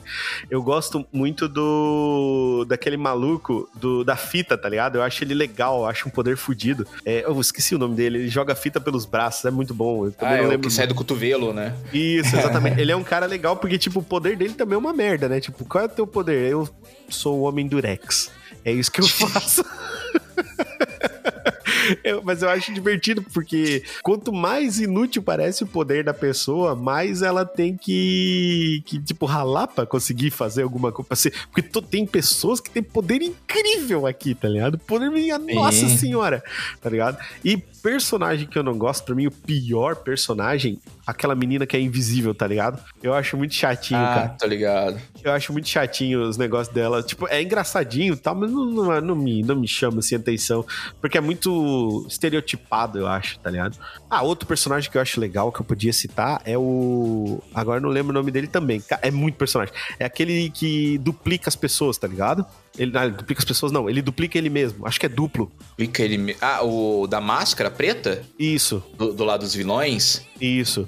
Eu gosto muito do. daquele maluco do, da fita, tá ligado? Eu acho ele legal, eu acho um poder fudido. É, eu esqueci o nome dele, ele joga fita pelos braços, é muito bom. Eu também Ah, é não o lembro. que sai do cotovelo, né? Isso, exatamente. ele é um cara legal porque, tipo, o poder dele também é uma merda, né? Tipo, qual é o teu poder? Eu sou o homem durex. É isso que eu faço. Eu- mas eu acho divertido porque quanto mais inútil parece o poder da pessoa, mais ela tem que, que tipo, ralar pra conseguir fazer alguma coisa. Porque to- tem pessoas que têm poder incrível aqui, tá ligado? Poder, minha nossa senhora, tá ligado? E personagem que eu não gosto, pra mim, o pior personagem, aquela menina que é invisível, tá ligado? Eu acho muito chatinho, ah, cara. tô ligado. Eu acho muito chatinho os negócios dela. Tipo, é engraçadinho e tal, mas não, não, não me, não me chama assim atenção. Porque é muito estereotipado, eu acho, tá ligado? Ah, outro personagem que eu acho legal que eu podia citar é o. Agora eu não lembro o nome dele também. É muito personagem. É aquele que duplica as pessoas, tá ligado? Ele, não, ele duplica as pessoas, não. Ele duplica ele mesmo. Acho que é duplo. Fica ele. Ah, o da máscara preta? Isso, Do, do lado dos vilões? isso.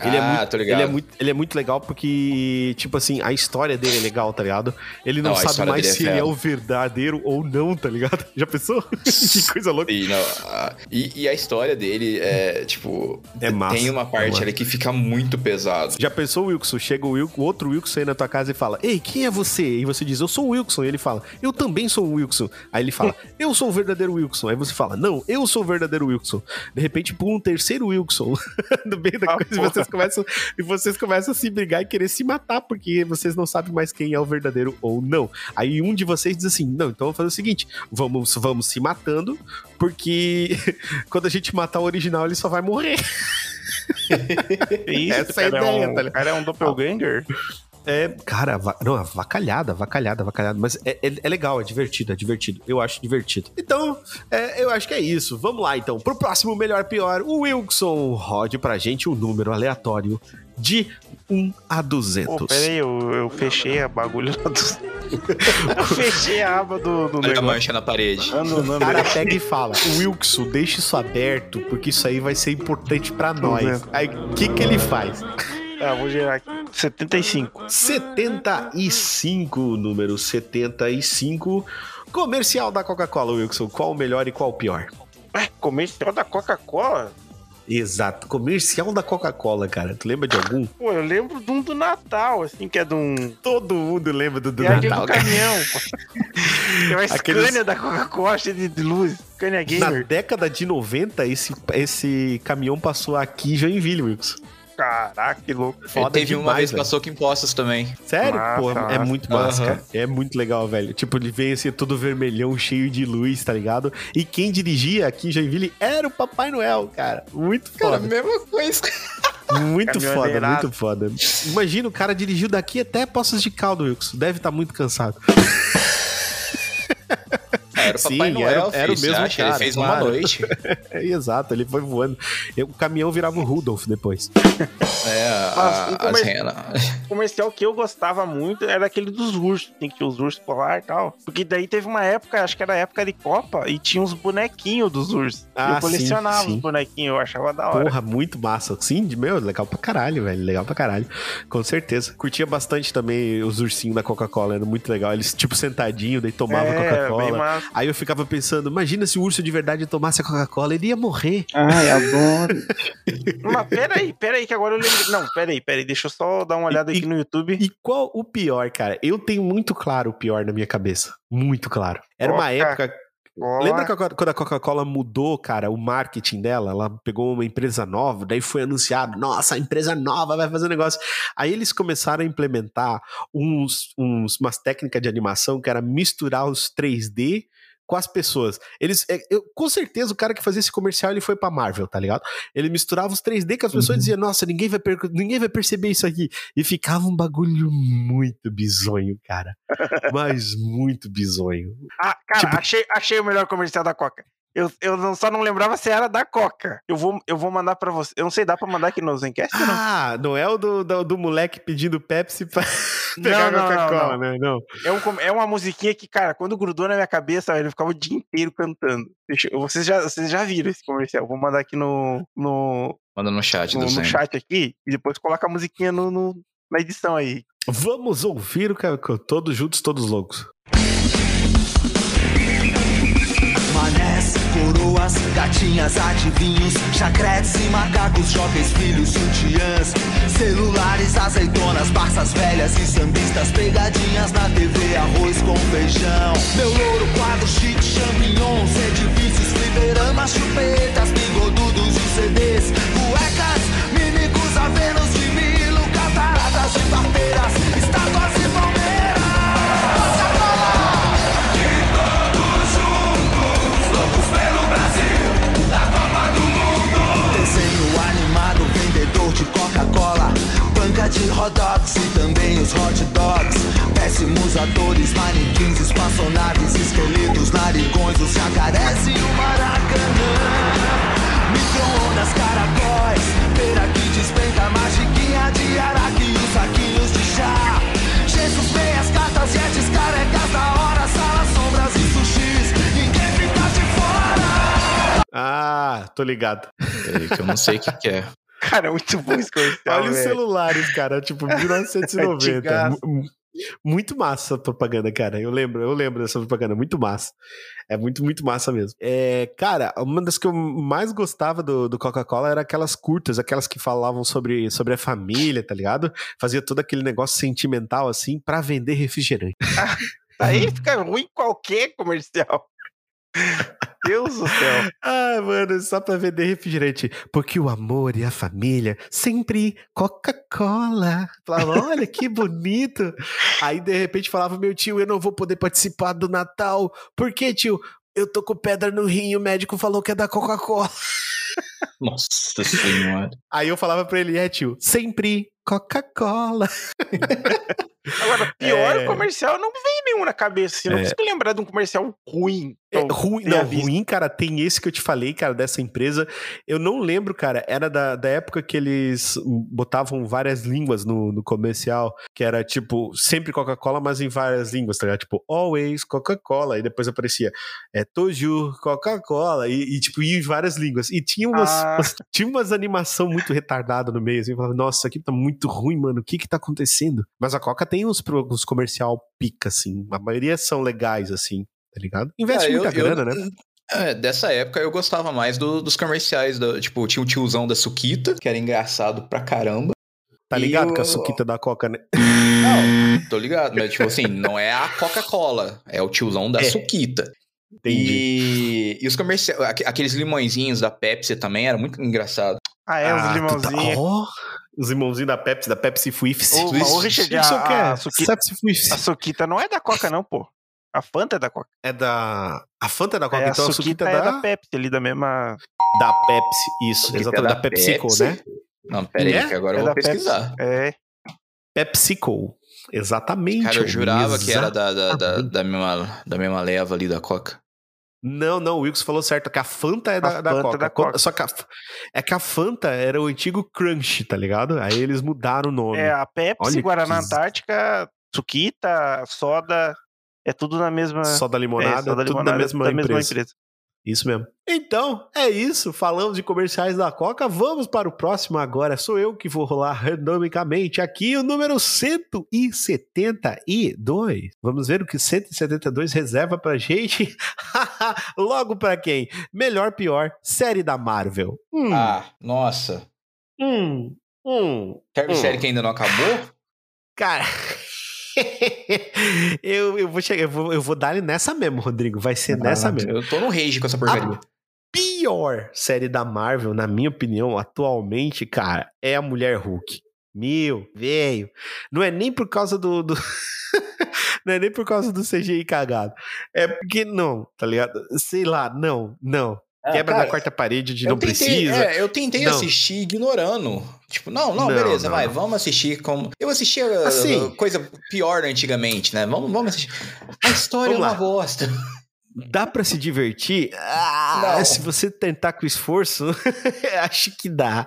Ele, é Ah, muito, tô ligado. ele, é muito, ele é muito legal porque, tipo assim, a história dele é legal, tá ligado? Ele não, Não, sabe mais é se ele é o verdadeiro ou não, tá ligado? Já pensou? que coisa louca. E, não, a- e, e a história dele é, tipo. É massa, Tem uma é parte massa. ali que fica muito pesado. Já pensou Wilson? Chega o, Wilson, o outro Wilson aí na tua casa e fala: Ei, quem é você? E você diz: Eu sou o Wilson. E ele fala: Eu também sou o Wilson. Aí ele fala: Eu sou o verdadeiro Wilson. Aí você fala: Não, eu sou o verdadeiro Wilson. De repente, pula um terceiro Wilson no meio da Ah, coisa e vocês começam e vocês começam a se brigar e querer se matar porque vocês não sabem mais quem é o verdadeiro ou não. Aí um de vocês diz assim: Não, então vamos fazer o seguinte: vamos, vamos se matando, porque quando a gente matar o original, ele só vai morrer. É isso, Essa é a cara, ideia, é um, tá ligado? cara é um doppelganger. É, cara, va- não, avacalhada, avacalhada, avacalhada. Mas é, é- é legal, é divertido, é divertido. Eu acho divertido. Então, é, eu acho que é isso. Vamos lá, então. Pro próximo Melhor Pior, o Wilson rode pra gente um número aleatório de 1 a 200. Pô, peraí, eu, eu fechei a bagulho lá do... eu fechei a aba do, do Olha a negócio. mancha na parede. Manda o cara pega e fala: Wilson, deixa isso aberto, porque isso aí vai ser importante pra nós. 200. Aí, o que que ele faz? Ah, vou gerar aqui. 75. 75, número 75. Comercial da Coca-Cola, Wilson. Qual o melhor e qual o pior? Ué, comercial da Coca-Cola? Exato, comercial da Coca-Cola, cara. Tu lembra de algum? Pô, eu lembro de um do Natal, assim, que é de um... Todo mundo lembra do, do é aquele Natal, do caminhão. pô. Tem uma Aqueles- Scania da Coca-Cola cheia de, luz. Scania Na Gamer. década de 90, esse, esse caminhão passou aqui em Joinville, Wilson. Caraca, que louco. Foda teve uma demais, vez velho. passou com impostos também. Sério? Massa, Pô, é massa. muito massa, Aham. cara. É muito legal, velho. Tipo, ele veio assim, todo vermelhão, cheio de luz, tá ligado? E quem dirigia aqui em Joinville era o Papai Noel, cara. Muito Cara, foda. mesma coisa. Muito foda, Caminhoneirado. muito foda. Imagina, o cara dirigiu daqui até Poços de Caldo, Wilson. Deve estar muito cansado. Era o Sim, Papai Noel, era- era o mesmo acha? cara, Ele fez claro. numa noite. Exato, ele foi voando. E O caminhão virava o Rudolph depois. É, a- Mas, as comer-. O comercial que eu gostava muito era aquele dos ursos. Tem que ter os ursos polar e tal. Porque daí teve uma época, acho que era a época de Copa, e tinha uns bonequinhos dos ursos. Ah, eu colecionava sim, sim. os bonequinhos, eu achava da hora. Porra, muito massa. Sim, de- meu, legal pra caralho, velho. Legal pra caralho. Com certeza. Curtia bastante também os ursinhos da Coca-Cola, era muito legal. Eles, tipo, sentadinho, daí tomavam é, Coca-Cola. Aí eu ficava pensando, imagina se o urso de verdade tomasse a Coca-Cola, ele ia morrer. Ai, adoro. Mas peraí, peraí, que agora eu lembro. Não, peraí, peraí, deixa eu só dar uma olhada E- aqui no YouTube. E qual o pior, cara? Eu tenho muito claro o pior na minha cabeça. Muito claro. Era uma Coca- época. Cola. Lembra que quando a Coca-Cola mudou, cara, o marketing dela? Ela pegou uma empresa nova, daí foi anunciado: nossa, a empresa nova vai fazer um negócio. Aí eles começaram a implementar uns, uns, umas técnicas de animação que era misturar os 3D com as pessoas. Eles, é, eu- com certeza, o cara que fazia esse comercial ele foi pra Marvel, tá ligado? Ele misturava os 3D com as pessoas e dizia: Nossa, ninguém vai, ninguém vai perceber isso aqui. E ficava um bagulho muito bizonho, cara. Mas muito bizonho. Ah, cara, Tipo- achei, achei o melhor comercial da Coca. Eu, eu não- só não lembrava se era da Coca. Eu vou, eu vou mandar pra você. Eu não sei, dá pra mandar aqui no Zencast ou não? Ah, não é o do, do, do moleque pedindo Pepsi pra pegar não, não, Coca-Cola, não. né? Não. É, um é uma musiquinha que, cara, quando grudou na minha cabeça, ele ficava o dia inteiro cantando. Eu- vocês, já, vocês já viram esse comercial? Vou mandar aqui no, no, Manda no chat no, do no chat aqui e depois coloca a musiquinha no, no- na edição aí. Vamos ouvir o que todos juntos, todos loucos. Coroas, gatinhas, adivinhos, chacretes e macacos, jovens filhos, sutiãs, celulares, azeitonas, barças velhas e sambistas, pegadinhas na TV, arroz com feijão. Meu louro, quadro chique, champignons, edifícios, fliperamas, chupetas, bigodudos e CDs, cuecas, mímicos, avenos de tô ligado. Peraí, que eu não sei o que, que é. Cara, muito bom esse comercial. Olha os celulares, cara, tipo 1990. Antigaço. Mu- mu- muito massa a propaganda, cara. Eu lembro, eu lembro dessa propaganda, muito massa. É muito, muito massa mesmo. É, cara, uma das que eu mais gostava do, do Coca-Cola era aquelas curtas, aquelas que falavam sobre, sobre a família, tá ligado? Fazia todo aquele negócio sentimental assim pra vender refrigerante. Aí fica ruim qualquer comercial. Deus do céu. Ah, mano, só pra vender refrigerante. Porque o amor e a família sempre Coca-Cola. Falava, olha que bonito. Aí, de repente, falava, meu tio, eu não vou poder participar do Natal. Por quê, tio? Eu tô com pedra no rim e o médico falou que é da Coca-Cola. Nossa senhora. Aí eu falava pra ele, é, tio, sempre Coca-Cola. Agora, pior É. comercial não vem nenhum na cabeça. Assim, não É. consigo lembrar de um comercial ruim. É, ruim, não, ruim, cara, tem esse que eu te falei, cara, dessa empresa. Eu não lembro, cara, era da, da época que eles botavam várias línguas no, no comercial, que era tipo, sempre Coca-Cola, mas em várias línguas, tá ligado? Tipo, always Coca-Cola, e depois aparecia é, Toju, Coca-Cola, e, e, tipo, ia em várias línguas. E tinha umas, Ah. umas- tinha umas animação muito retardada no meio, assim, eu falava, nossa, isso aqui tá muito ruim, mano, o que que tá acontecendo? Mas a Coca tem uns, uns comercial pica, assim, a maioria são legais, assim, tá ligado? Investe Ah, eu- muita eu- grana, né? É, dessa época eu gostava mais do- dos comerciais. do- tipo, tinha o tiozão da Suquita, que era engraçado pra caramba. Tá ligado o- que a suquita da Coca, né? Não, tô ligado. Mas, tipo assim, não é a Coca-Cola, é o tiozão da É. Suquita. Entendi. E, e os comerciais, aqu- aqueles limõezinhos da Pepsi também era muito engraçado. Ah, é, os Ah, tu tá- limãozinhos. Ó, os limãozinhos da Pepsi, da Pepsi Fwifs. Ô, Richard, a- que é? a Fwifs. A Suquita não é da Coca, não, pô. A Fanta é da Coca. É da... A Fanta é da Coca, É, então a a Suquita suquita é da... da Pepsi, ali da mesma. da Pepsi, isso. Exatamente, é da PepsiCo, Pepsi? né? Não, pera aí, É? que agora é eu da vou pesquisar. Pepsi. É. PepsiCo. Exatamente. Cara, eu jurava que era da, da, da, da mesma, da mesma leva ali da Coca. Não, não, o Wilkes falou certo, que a Fanta é da, A da Fanta Coca. é da Coca. Só que a, é que a Fanta era o antigo Crunch, tá ligado? Aí eles mudaram o nome. É, a Pepsi, Olha Guaraná que- Antártica, Suquita, soda, é tudo na mesma. Só da é, limonada, soda tudo limonada, da mesma empresa. Isso mesmo. Então, é isso. Falamos de comerciais da Coca. Vamos para o próximo agora. Sou eu que vou rolar randomicamente aqui o número 172. Vamos ver o que 172 reserva pra gente. Logo pra quem? Melhor, pior, série da Marvel. Hum, Ah, nossa. hum, hum. Quer Hum. série que ainda não acabou? Cara. eu, eu vou chegar, eu vou, eu vou dar ele nessa mesmo, Rodrigo. Vai ser nessa Ah, mesmo. Eu tô no rage com essa porcaria. pior série da Marvel, na minha opinião, atualmente, cara, é a Mulher Hulk. Meu, velho. Não é nem por causa do. do- não é nem por causa do CGI cagado. É porque não, tá ligado? Sei lá, não, não. Quebra Ah, cara, na quarta parede de não tentei, precisa. é, eu tentei Não. assistir ignorando. Tipo, não, não, Não, beleza, não, vai, vamos assistir como. Eu assistia uh, Assim. coisa pior antigamente, né? Vamos, vamos assistir. A história é uma bosta. Dá pra se divertir? Ah, se você tentar com esforço, acho que dá.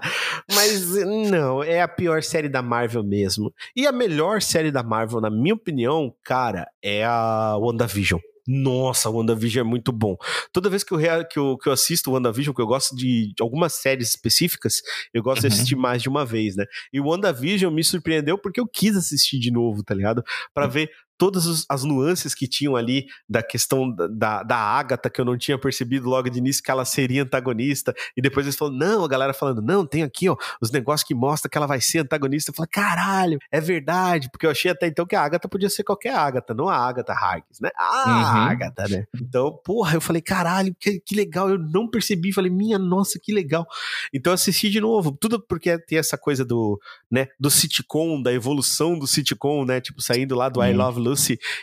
Mas não, é a pior série da Marvel mesmo. E a melhor série da Marvel, na minha opinião, cara, é a WandaVision. Nossa, WandaVision é muito bom. Toda vez que eu, que eu, que eu assisto WandaVision, que eu gosto de, de algumas séries específicas, eu gosto de Uhum. assistir mais de uma vez, né? E WandaVision me surpreendeu porque eu quis assistir de novo, tá ligado? Pra ver todas as nuances que tinham ali da questão da, da, Agatha, que eu não tinha percebido logo de início que ela seria antagonista, e depois eles falaram, não, a galera falando, não, tem aqui, ó, os negócios que mostram que ela vai ser antagonista. Eu falei, caralho, é verdade, porque eu achei até então que a Agatha podia ser qualquer Agatha, não a Agatha Harkness, né? A Uhum. Agatha, né? Então, porra, eu falei, caralho, que, que legal, eu não percebi, falei, minha nossa, que legal. Então eu assisti de novo, tudo porque tem essa coisa do, né, do sitcom, da evolução do sitcom, né, tipo, saindo lá do I Uhum. Love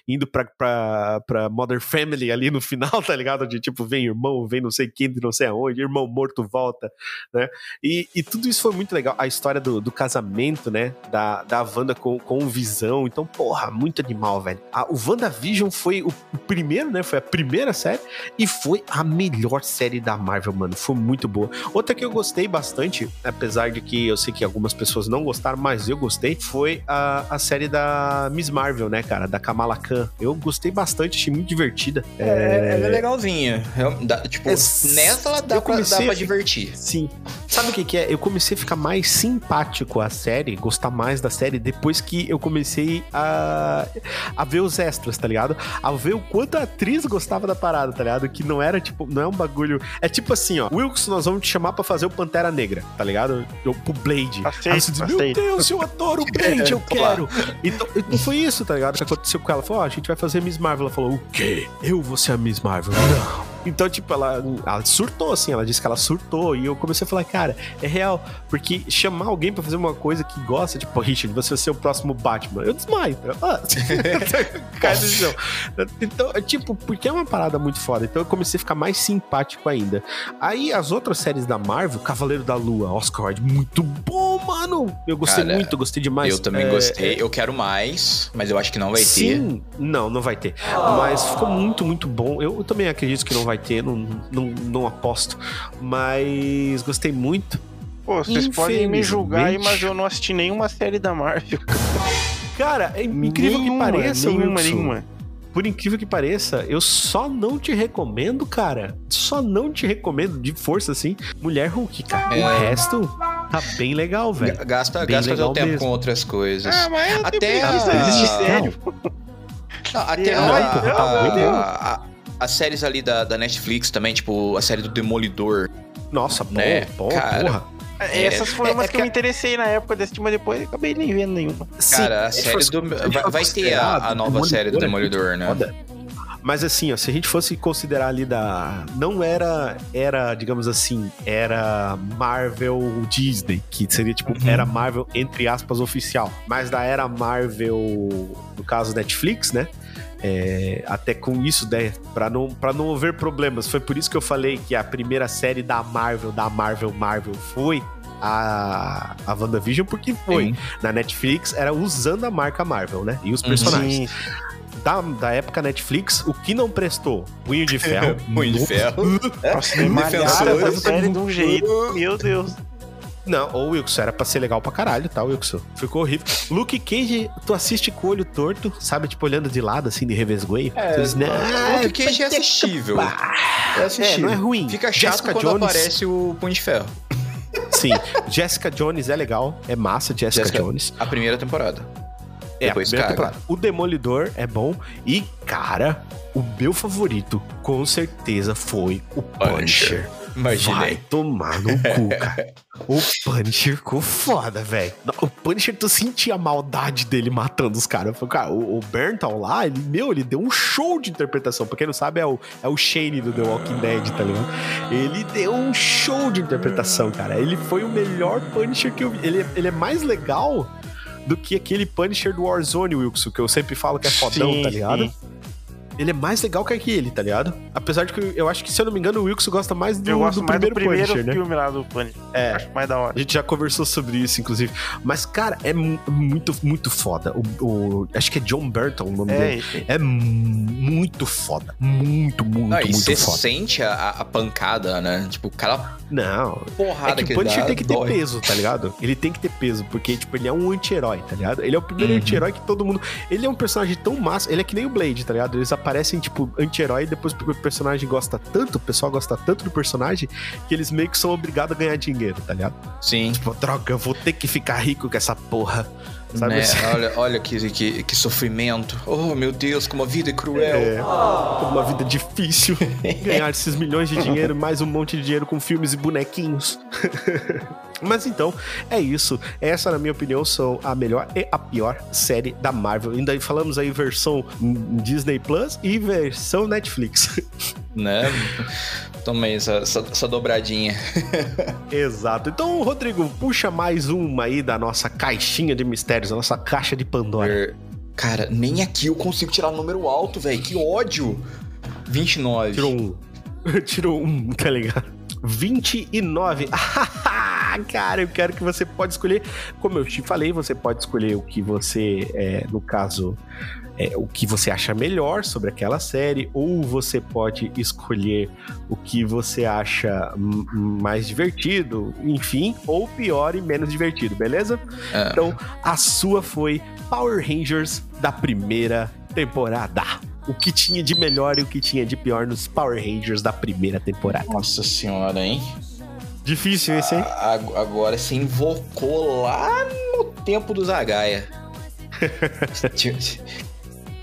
Indo pra, pra, pra Mother Family ali no final, tá ligado? De tipo, vem irmão, vem não sei quem, não sei aonde, irmão morto volta, né? E, e tudo isso foi muito legal. A história do, do casamento, né, da, da Wanda com, com o Visão, então, porra, muito animal, velho. A, o WandaVision foi o, o primeiro, né, foi a primeira série, e foi a melhor série da Marvel, mano, foi muito boa. Outra que eu gostei bastante, apesar de que eu sei que algumas pessoas não gostaram, mas eu gostei, foi a, a série da Miss Marvel, né, cara, da Kamala Khan. Eu gostei bastante, achei muito divertida. É, ela é legalzinha. Eu- dá- tipo, É, nessa ela dá pra, dá pra a- divertir. Sim. Sabe o que, que é? Eu comecei a ficar mais simpático à série, gostar mais da série, depois que eu comecei a, a ver os extras, tá ligado? A ver o quanto a atriz gostava da parada, tá ligado? Que não era tipo, não é um bagulho. É tipo assim, ó. Wilkes, nós vamos te chamar pra fazer o Pantera Negra, tá ligado? Eu, pro Blade. Aceito, Aí você diz, meu. Deus, eu adoro o Blade, eu quero. Então, então foi isso, tá ligado? Aconteceu com ela. Falou, ó, a gente vai fazer Miss Marvel. Ela falou, o quê? Eu vou ser a Miss Marvel? Não. Então, tipo, ela, ela surtou, assim, ela disse que ela surtou. E eu comecei a falar, cara, é real. Porque chamar alguém pra fazer uma coisa que gosta, tipo, Richard, você vai ser o próximo Batman. Eu desmaio. Ah, cai no chão. Então, é tipo, porque é uma parada muito foda. Então eu comecei a ficar mais simpático ainda. Aí as outras séries da Marvel, Cavaleiro da Lua, Oscar muito bom, mano. Eu gostei Cara, muito, gostei demais. eu também É, gostei. Eu quero mais, mas eu acho que não vai ter. Sim, não, não vai ter. Mas ficou muito, muito bom. Eu, eu também acredito que não vai ter, não, não, não aposto. Mas gostei muito. Pô, vocês podem me julgar aí, mas eu não assisti nenhuma série da Marvel. Cara, é incrível Nenhuma, que pareça, nenhuma, Wilson. nenhuma. Por incrível que pareça, eu só não te recomendo, cara. Só não te recomendo, de força assim, Mulher Hulk, cara. É. O resto tá bem legal, velho. Ga- Gasta, Bem gasta legal seu tempo mesmo. com outras coisas. Ah, mas eu Até tenho a- existe sério. Não, até a- pelo a- amor de Deus. a- a- as séries ali da, da Netflix também, tipo a série do Demolidor. Nossa, bom, Né, bom, cara? porra. É, Essas foram é- umas é que eu me interessei na época desse mas depois eu acabei nem vendo nenhuma. Cara, a série do. Vai, fosse vai ter a, a nova série do é Demolidor, né? foda. Mas assim, ó, se a gente fosse considerar ali da. Não era, era, digamos assim, era Marvel Disney, que seria tipo, Uhum. era Marvel, entre aspas, oficial. Mas da era Marvel, no caso Netflix, né? É, até com isso, né, pra não, pra não haver problemas. Foi por isso que eu falei que a primeira série da Marvel, da Marvel Marvel, foi a, a WandaVision, porque foi. Sim. Na Netflix era usando a marca Marvel, né? E os Uhum. personagens. Sim. Da, da época Netflix, o que não prestou? Punho de Ferro. Punho de ferro. Nossa, malharam Defensores. série de um jeito. Meu Deus. Não, ô Wilson, era pra ser legal pra caralho, tá, Wilson? Ficou horrível. Luke Cage, tu assiste com o olho torto, sabe? Tipo, olhando de lado, assim, de revesgueio. É, diz, "Não, o que é assistível. É assistível. É, não é ruim. Fica chato Jessica quando Jones- aparece o Punho de Ferro. Sim. Jessica Jones é legal, é massa, Jessica, Jessica- Jones. A primeira temporada. É, Depois caga. O Demolidor é bom. E, cara, o meu favorito, com certeza, foi o Punisher. Vai Imaginei. tomar no cu, cara. O Punisher ficou foda, velho. O Punisher, tu sentia a maldade dele matando os caras. Cara, o, o Berntal lá, ele, meu, ele deu um show de interpretação. Pra quem não sabe, é o, é o Shane do The Walking Dead, tá ligado? Ele deu um show de interpretação, cara. Ele foi o melhor Punisher que eu vi. Ele, ele é mais legal do que aquele Punisher do Warzone, Wilson, que eu sempre falo que é fodão, Sim, tá ligado? sim. Ele é mais legal que aquele, tá ligado? Apesar de que eu acho que, se eu não me engano, o Wilson gosta mais do, Eu gosto do mais primeiro, do primeiro Punisher, né? filme lá do Punisher. É. Acho mais da hora. A gente já conversou sobre isso, inclusive. Mas, cara, é mu- muito, muito foda. O, o- acho que é John Burton o nome É, dele. isso aí. É muito foda. Muito, muito, Não, e muito você foda. sente a, a pancada, né? Tipo, aquela Não, porrada é que que o Punisher dá, tem que ter dói. peso, tá ligado? Ele tem que ter peso, porque, tipo, ele é um anti-herói, tá ligado? Ele é o primeiro Uhum. anti-herói que todo mundo. Ele é um personagem tão massa, ele é que nem o Blade, tá ligado? Eles aparecem, tipo, anti-herói depois o personagem gosta tanto, o pessoal gosta tanto do personagem, que eles meio que são obrigados a ganhar dinheiro, tá ligado? Sim. Tipo, droga, eu vou ter que ficar rico com essa porra. Sabe né? assim? Olha, olha que, que, que sofrimento. Oh, meu Deus, como a vida é cruel. É, uma vida difícil. Ganhar esses milhões de dinheiro, mais um monte de dinheiro com filmes e bonequinhos. Mas então, é isso. Essa, na minha opinião, são a melhor e a pior série da Marvel. Ainda falamos aí versão Disney Plus e versão Netflix. Né? Tomei essa, essa, essa dobradinha. Exato. Então, Rodrigo, puxa mais uma aí da nossa caixinha de mistérios, a nossa caixa de Pandora. Cara, nem aqui eu consigo tirar número alto, velho. Que ódio. 29. Tirou um. Tirou um, tá ligado? 29. Cara, eu quero que você pode escolher. Como eu te falei, você pode escolher o que você, é, no caso, é, o que você acha melhor sobre aquela série, ou você pode escolher o que você acha mais divertido, enfim, ou pior e menos divertido, beleza? Ah. Então, a sua foi Power Rangers da primeira temporada. O que tinha de melhor e o que tinha de pior nos Power Rangers da primeira temporada. Nossa senhora, hein? Difícil esse, hein? A- agora se invocou lá no tempo do Zagaia.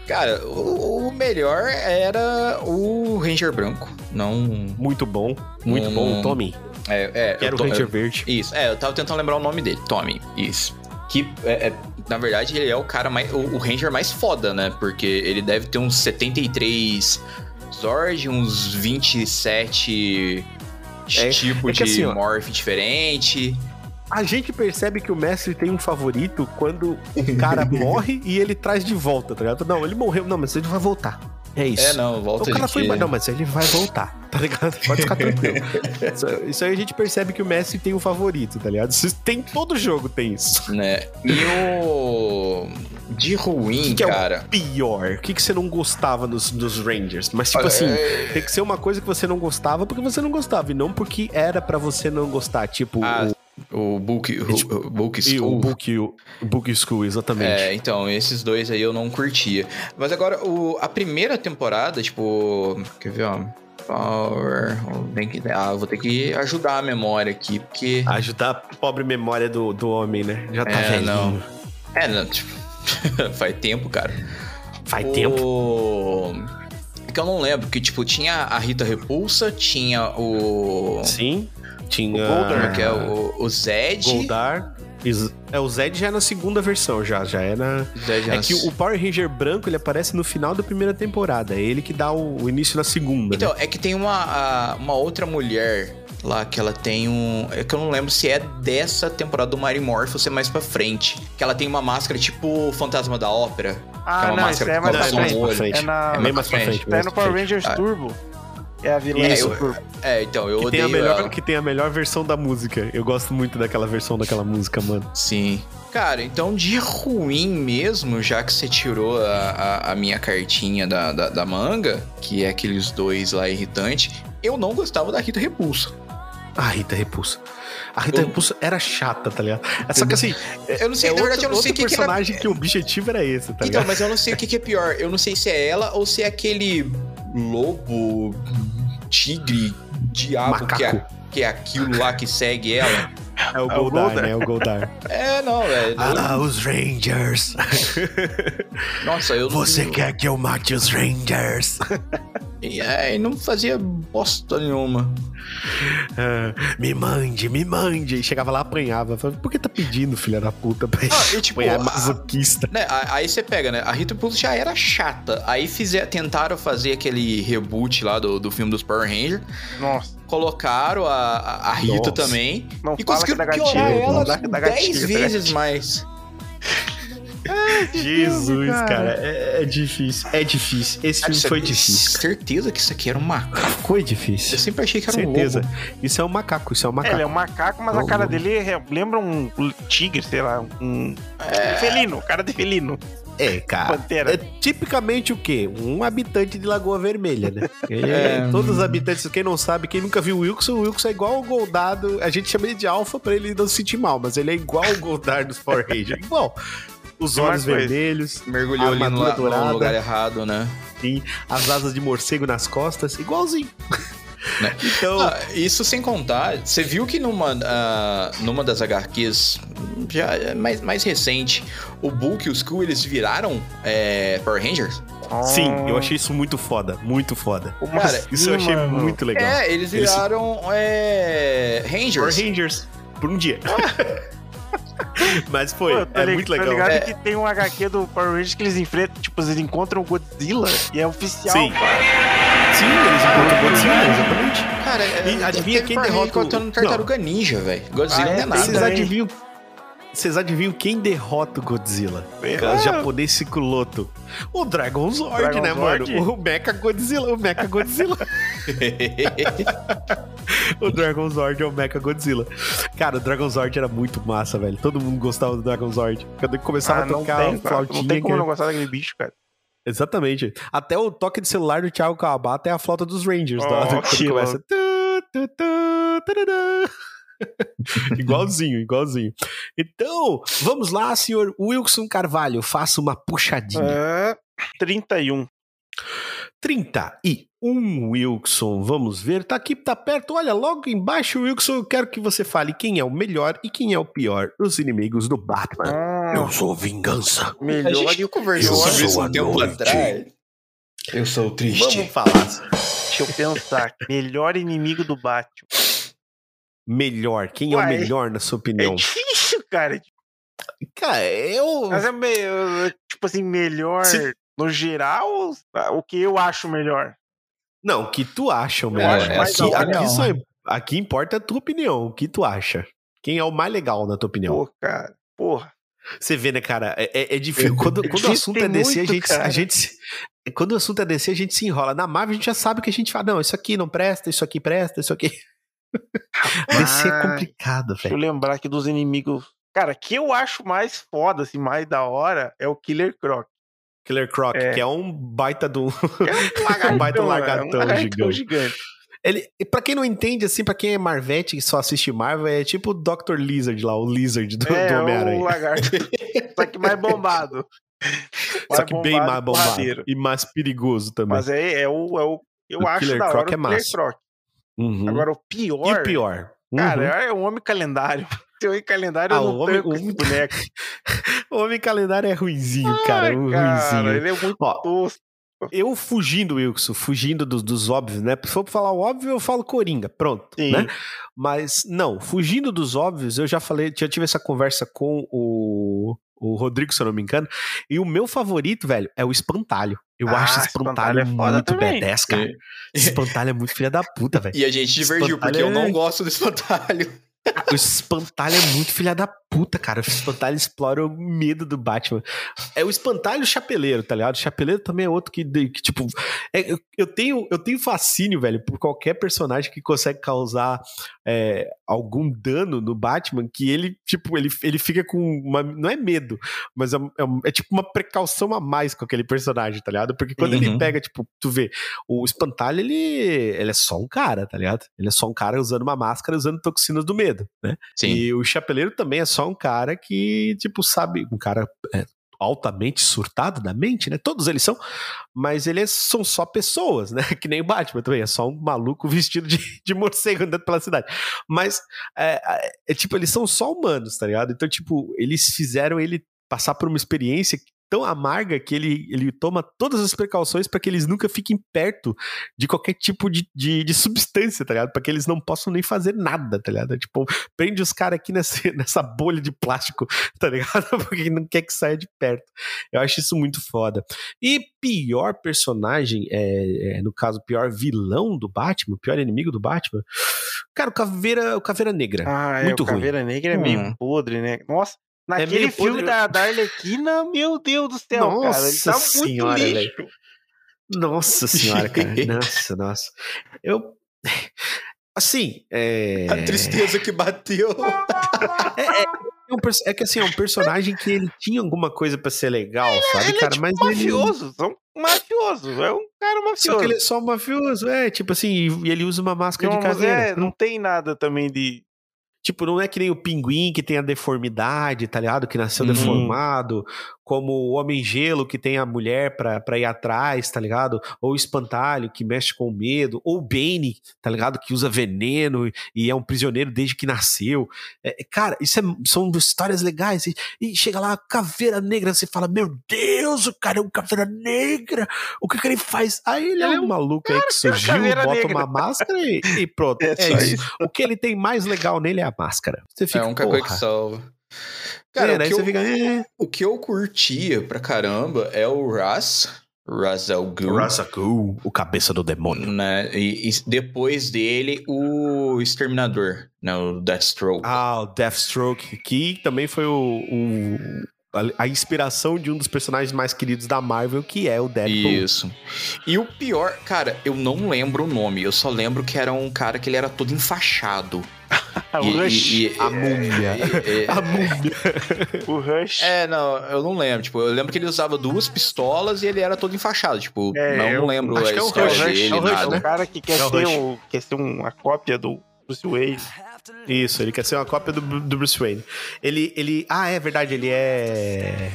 Cara, o, o melhor era o Ranger Branco. Não. Muito bom, muito bom. Tommy, É, é, eu o Ranger Verde. Isso, é, eu tava tentando lembrar o nome dele, Tommy, isso. Que, é, é, na verdade, ele é o cara mais. O, o Ranger mais foda, né? Porque ele deve ter uns 73 Zord, uns 27 É, tipos é que de assim, ó, morph diferente. A gente percebe que o mestre tem um favorito quando o cara morre e ele traz de volta, tá ligado? Não, ele morreu, não, mas ele vai voltar. É isso. É, não, volta O cara de foi embora. Não, mas ele vai voltar, tá ligado? Pode ficar tranquilo. Isso, isso aí a gente percebe que o Messi tem um favorito, tá ligado? Isso tem todo jogo, tem isso. né? E o. De O ruim, que, que é cara. o pior? O que, que você não gostava nos, nos Rangers? Mas, tipo Olha, assim, é- tem que ser uma coisa que você não gostava porque você não gostava, e não porque era pra você não gostar. Tipo, Ah, o, O Book, o, o Book e o School. Book, o Book School, exatamente. É, então, esses dois aí eu não curtia. Mas agora, o, a primeira temporada, tipo. Quer ver, ó? Power. Tem que, ah, vou ter que ajudar a memória aqui, porque. Ajudar a pobre memória do, do homem, né? Já tá É, velhinho. não. É, não, tipo. faz tempo, cara. Faz o... tempo. É que eu não lembro, que, tipo, tinha a Rita Repulsa, tinha o. Sim. Tinha. O Goldar, é que é? O, o Zed. Goldar. É, o Zed já é na segunda versão, já. Já é na. Zed É nas- que o Power Ranger branco ele aparece no final da primeira temporada. É ele que dá o, o início na segunda. Então, né? é que tem uma, uma outra mulher lá que ela tem um. É que eu não lembro se é dessa temporada do Mary Morph ou se é mais pra frente. Que ela tem uma máscara tipo o Fantasma da Ópera. Ah, que é uma não, isso máscara é que mais cola pra frente. É na. É bem mais pra frente. Tá no Power Rangers Ah. Turbo. É a vilã Isso. super. É, então, eu Que tem, a odeio melhor, ela. que tem a melhor versão da música. Eu gosto muito daquela versão daquela música, mano. Sim. Cara, então de ruim mesmo, já que você tirou a, a, a minha cartinha da, da, da manga, que é aqueles dois lá irritantes, eu não gostava da Rita Repulsa. A Rita Repulsa. A Rita Eu- Repulsa era chata, tá ligado? É Só que assim, Eu não sei, é na verdade, outro, eu não sei o outro que, que era. personagem que o objetivo era esse, tá Então, ligado? mas eu não sei o que, que é pior. Eu não sei se é ela ou se é aquele lobo, tigre, diabo que é, Macaco. que é aquilo lá que segue ela. É o É o Goldar, Goldar. né? O Goldar. É, não, velho. Ah lá, os Rangers. Nossa, eu Você não. quer que eu mate os Rangers? É, e não fazia bosta nenhuma. Ah, me mande, me mande. E chegava lá, apanhava. Falava, Por que tá pedindo, filha da puta? Pra Ah, e tipo, apanhar a- masoquista. Né, aí você pega, né? A Rita Repulsa já era chata. Aí fizer, tentaram fazer aquele reboot lá do, do filme dos Power Rangers. Nossa, Colocaram a, a, a Rita Nossa. também. não E fala que conseguiram piorar não ela dá, dá 10 gatilho, dá vezes gatilho. Jesus, cara. cara. É, é difícil. É difícil. Esse filme Você foi difícil. Certeza que isso aqui era um macaco. Foi Eu difícil. sempre achei que era Certeza. um lobo. Isso é um macaco, isso é um É, macaco. ele é um macaco, mas Ô, a cara dele é- lembra um tigre, sei lá, um É. um felino, cara de felino. É, cara. Pantera. É tipicamente o quê? Um habitante de Lagoa Vermelha, né? É. Todos os habitantes, quem não sabe, quem nunca viu o Wilson, o Wilson é igual o Goldado. A gente chama ele de Alpha pra ele não se sentir mal, mas ele é igual o Goldar dos Power Rangers. Igual. Os olhos vermelhos, Mergulhou ali no, no lugar errado, né? sim, as asas de morcego nas costas, igualzinho. Né? Então, Ah, isso sem contar, você viu que numa, ah, numa das HQs já é mais, mais recente, o Bulk e o Skull eles viraram é, Power Rangers? sim, eu achei isso muito foda, muito foda. Cara, assim, Isso eu achei mano? muito legal. É, eles Eles- viraram é, Power Rangers. Rangers, por um dia. Mas Pô, foi, tô é lig- muito legal. ligado É. que tem um HQ do Power Rangers que eles enfrentam, tipo, eles encontram o Godzilla e é oficial. Sim. cara. Sim, eles encontram o Godzilla, exatamente. Cara, é, E adivinha quem derrota o- encontrando Tartaruga Ninja, velho. Godzilla Ah, não é, é nada. Vocês adivinham, vocês adivinham quem derrota o Godzilla? Ah. O japonês Cicloto. O Dragon Zord, Dragon né, Zord? mano? O Mecha Godzilla. O Mecha Godzilla. o Dragon Zord é o Mecha Godzilla. Cara, o Dragon Zord era muito massa, velho. Todo mundo gostava do Dragon Zord. Quando começava Ah, a tocar tem, a flautinha. Não tem como que- não gostar daquele bicho, cara. Exatamente. Até o toque de celular do Thiago Kawabata é a flauta dos Rangers. Oh, tá? Quando começa. Tu, tu, tu, tururú. igualzinho, igualzinho. Então, vamos lá, senhor Wilson Carvalho. Faça uma puxadinha. É, 31. 31, Wilson. Vamos ver. Tá aqui, tá perto. Olha, logo embaixo, Wilson, eu quero que você fale quem é o melhor e quem é o pior dos inimigos do Batman. Ah, Eu sou vingança. A melhor gente conversou Eu sobre isso sou um a tempo noite. atrás. Eu sou triste. Vamos falar. Deixa eu pensar. melhor inimigo do Batman. Melhor. Quem é o melhor, na sua É opinião? difícil, cara. Cara, eu. Mas é meio, tipo assim, melhor Se- no geral, o que eu acho melhor. Não, o que tu acha o Eu melhor? acho mais aqui, aqui, só, aqui importa a tua opinião. O que tu acha? Quem é o mais legal, na tua opinião? Pô, cara. Porra. Você vê, né, cara? É, é- é difícil. Quando, quando o assunto é DC, a muito, gente, cara. a gente se- Quando o assunto é DC, a gente se enrola. Na Marvel, a gente já sabe que a gente fala: não, isso aqui não presta, isso aqui presta, isso aqui. DC é complicado, Deixa eu velho. lembrar aqui dos inimigos. Cara, que eu acho mais foda, assim, mais da hora, é o Killer Croc. Killer Croc, É. que é um baita do. É um Um baita lagartão, lagartão é um lagartão gigante. gigante. Ele, pra quem não entende, assim, pra quem é Marvete e só assiste Marvel, é tipo o Dr. Lizard lá, o Lizard do, é, do o Homem-Aranha. lagarto. Só que mais bombado. Só Mais que bem mais bombado. E mais perigoso também. Mas é, é o. É o eu O acho Killer da hora Croc o é Killer massa. Croc. Uhum. Agora, o pior. E o pior? Cara, Uhum. é o homem calendário. Se o homem calendário, Ah, eu não homem- tanco homem- boneco. O Homem Calendário é ruinzinho, cara. Um cara, ruinzinho. ele é muito Ó, tosco. Eu fugindo, Wilson, fugindo dos, dos óbvios, né? Se for falar o óbvio, eu falo Coringa, pronto, Sim. né? Mas, não, fugindo dos óbvios, eu já falei, já tive essa conversa com o, o Rodrigo, se eu não me engano, e o meu favorito, velho, é o Espantalho. Eu Ah, acho Espantalho Espantalho, é foda muito. B10, cara. Esse Espantalho é muito filha da puta, velho. E a gente divergiu, Espantalho porque eu é- não gosto do espantalho. O Espantalho é muito filha da Puta, cara, o espantalho explora o medo do Batman. É o espantalho e o chapeleiro, tá ligado? O chapeleiro também é outro que, que, tipo. é, eu, eu tenho, eu tenho fascínio, velho, por qualquer personagem que consegue causar é, algum dano no Batman, que ele, tipo, ele, ele fica com uma. Não é medo, mas é, é, é tipo uma precaução a mais com aquele personagem, tá ligado? Porque quando ele Uhum. pega, tipo, tu vê, o espantalho, ele, ele é só um cara, tá ligado? Ele é só um cara usando uma máscara, usando toxinas do medo, né? Sim. E o Chapeleiro também é só um cara que, tipo, sabe, um cara é, altamente surtado da mente, né? Todos eles são, mas eles são só pessoas, né? Que nem o Batman também, é só um maluco vestido de, de morcego andando pela cidade. Mas, é, é, é, tipo, eles são só humanos, tá ligado? Então, tipo, eles fizeram ele passar por uma experiência tão amarga que ele, ele toma todas as precauções para que eles nunca fiquem perto de qualquer tipo de, de, de substância, tá ligado? Para que eles não possam nem fazer nada, tá ligado? Tipo, prende os caras aqui nessa, nessa bolha de plástico, tá ligado? Porque não quer que saia de perto. Eu acho isso muito foda. E pior personagem, é, é, no caso, pior vilão do Batman, pior inimigo do Batman, cara, o Caveira, o Caveira Negra. Ah, é, Muito o ruim. Caveira Negra é Hum. meio podre, né? Nossa, naquele meio filme podre. da, da Arlequina, meu Deus do céu, cara. Ele tá Nossa muito senhora, lixo. Nossa senhora, cara. Nossa, nossa. Eu. Assim, é. A tristeza que bateu. É, é, é é que assim, é um personagem que ele tinha alguma coisa pra ser legal, sabe, Ele é cara? tipo mas ele. mafioso, são um mafioso, é um cara Só mafioso. que ele é só um mafioso, é, tipo assim, e ele usa uma máscara não, de caveira. é, não tem nada também de. Tipo, não é que nem o pinguim que tem a deformidade, tá ligado? Que nasceu Uhum. deformado, como o homem gelo que tem a mulher pra, pra ir atrás, tá ligado? Ou o espantalho que mexe com o medo, ou o Bane, tá ligado? Que usa veneno e- é um prisioneiro desde que nasceu. É, é, cara, isso é- são histórias legais. E, e chega lá, caveira negra, você fala: Meu Deus, o cara é um caveira negra, o que, que ele faz? Aí ele, é Ele é um maluco aí que surgiu, bota negra. uma máscara e, e pronto. É É, só isso. O que ele tem mais legal nele é a máscara. Você fica, é um coisa que salva. Cara, o, daí que eu, fica. "É, o que eu curtia pra caramba é o Ra's al Ghul, o cabeça do demônio. né? E, e depois dele, o Exterminador, né? O Deathstroke. Ah, o Deathstroke, que também foi o, o- a, a inspiração de um dos personagens mais queridos da Marvel, que é o Deadpool. Isso. E o pior, cara, eu não lembro o nome, eu só lembro que era um cara que ele era todo enfaixado. o E- Rush. e- e- A múmia. e- e- A múmia. O Rush. É, não, eu não lembro. Tipo, eu lembro que ele usava duas pistolas e ele era todo enfaixado. Tipo, É, não, eu não lembro acho a que é o história Rush, dele, é o Rush, nada. É o cara que quer, É ser o, quer ser uma cópia do Bruce Wayne. Isso, ele quer ser uma cópia do, do Bruce Wayne. Ele, ele. Ah, é verdade, ele é.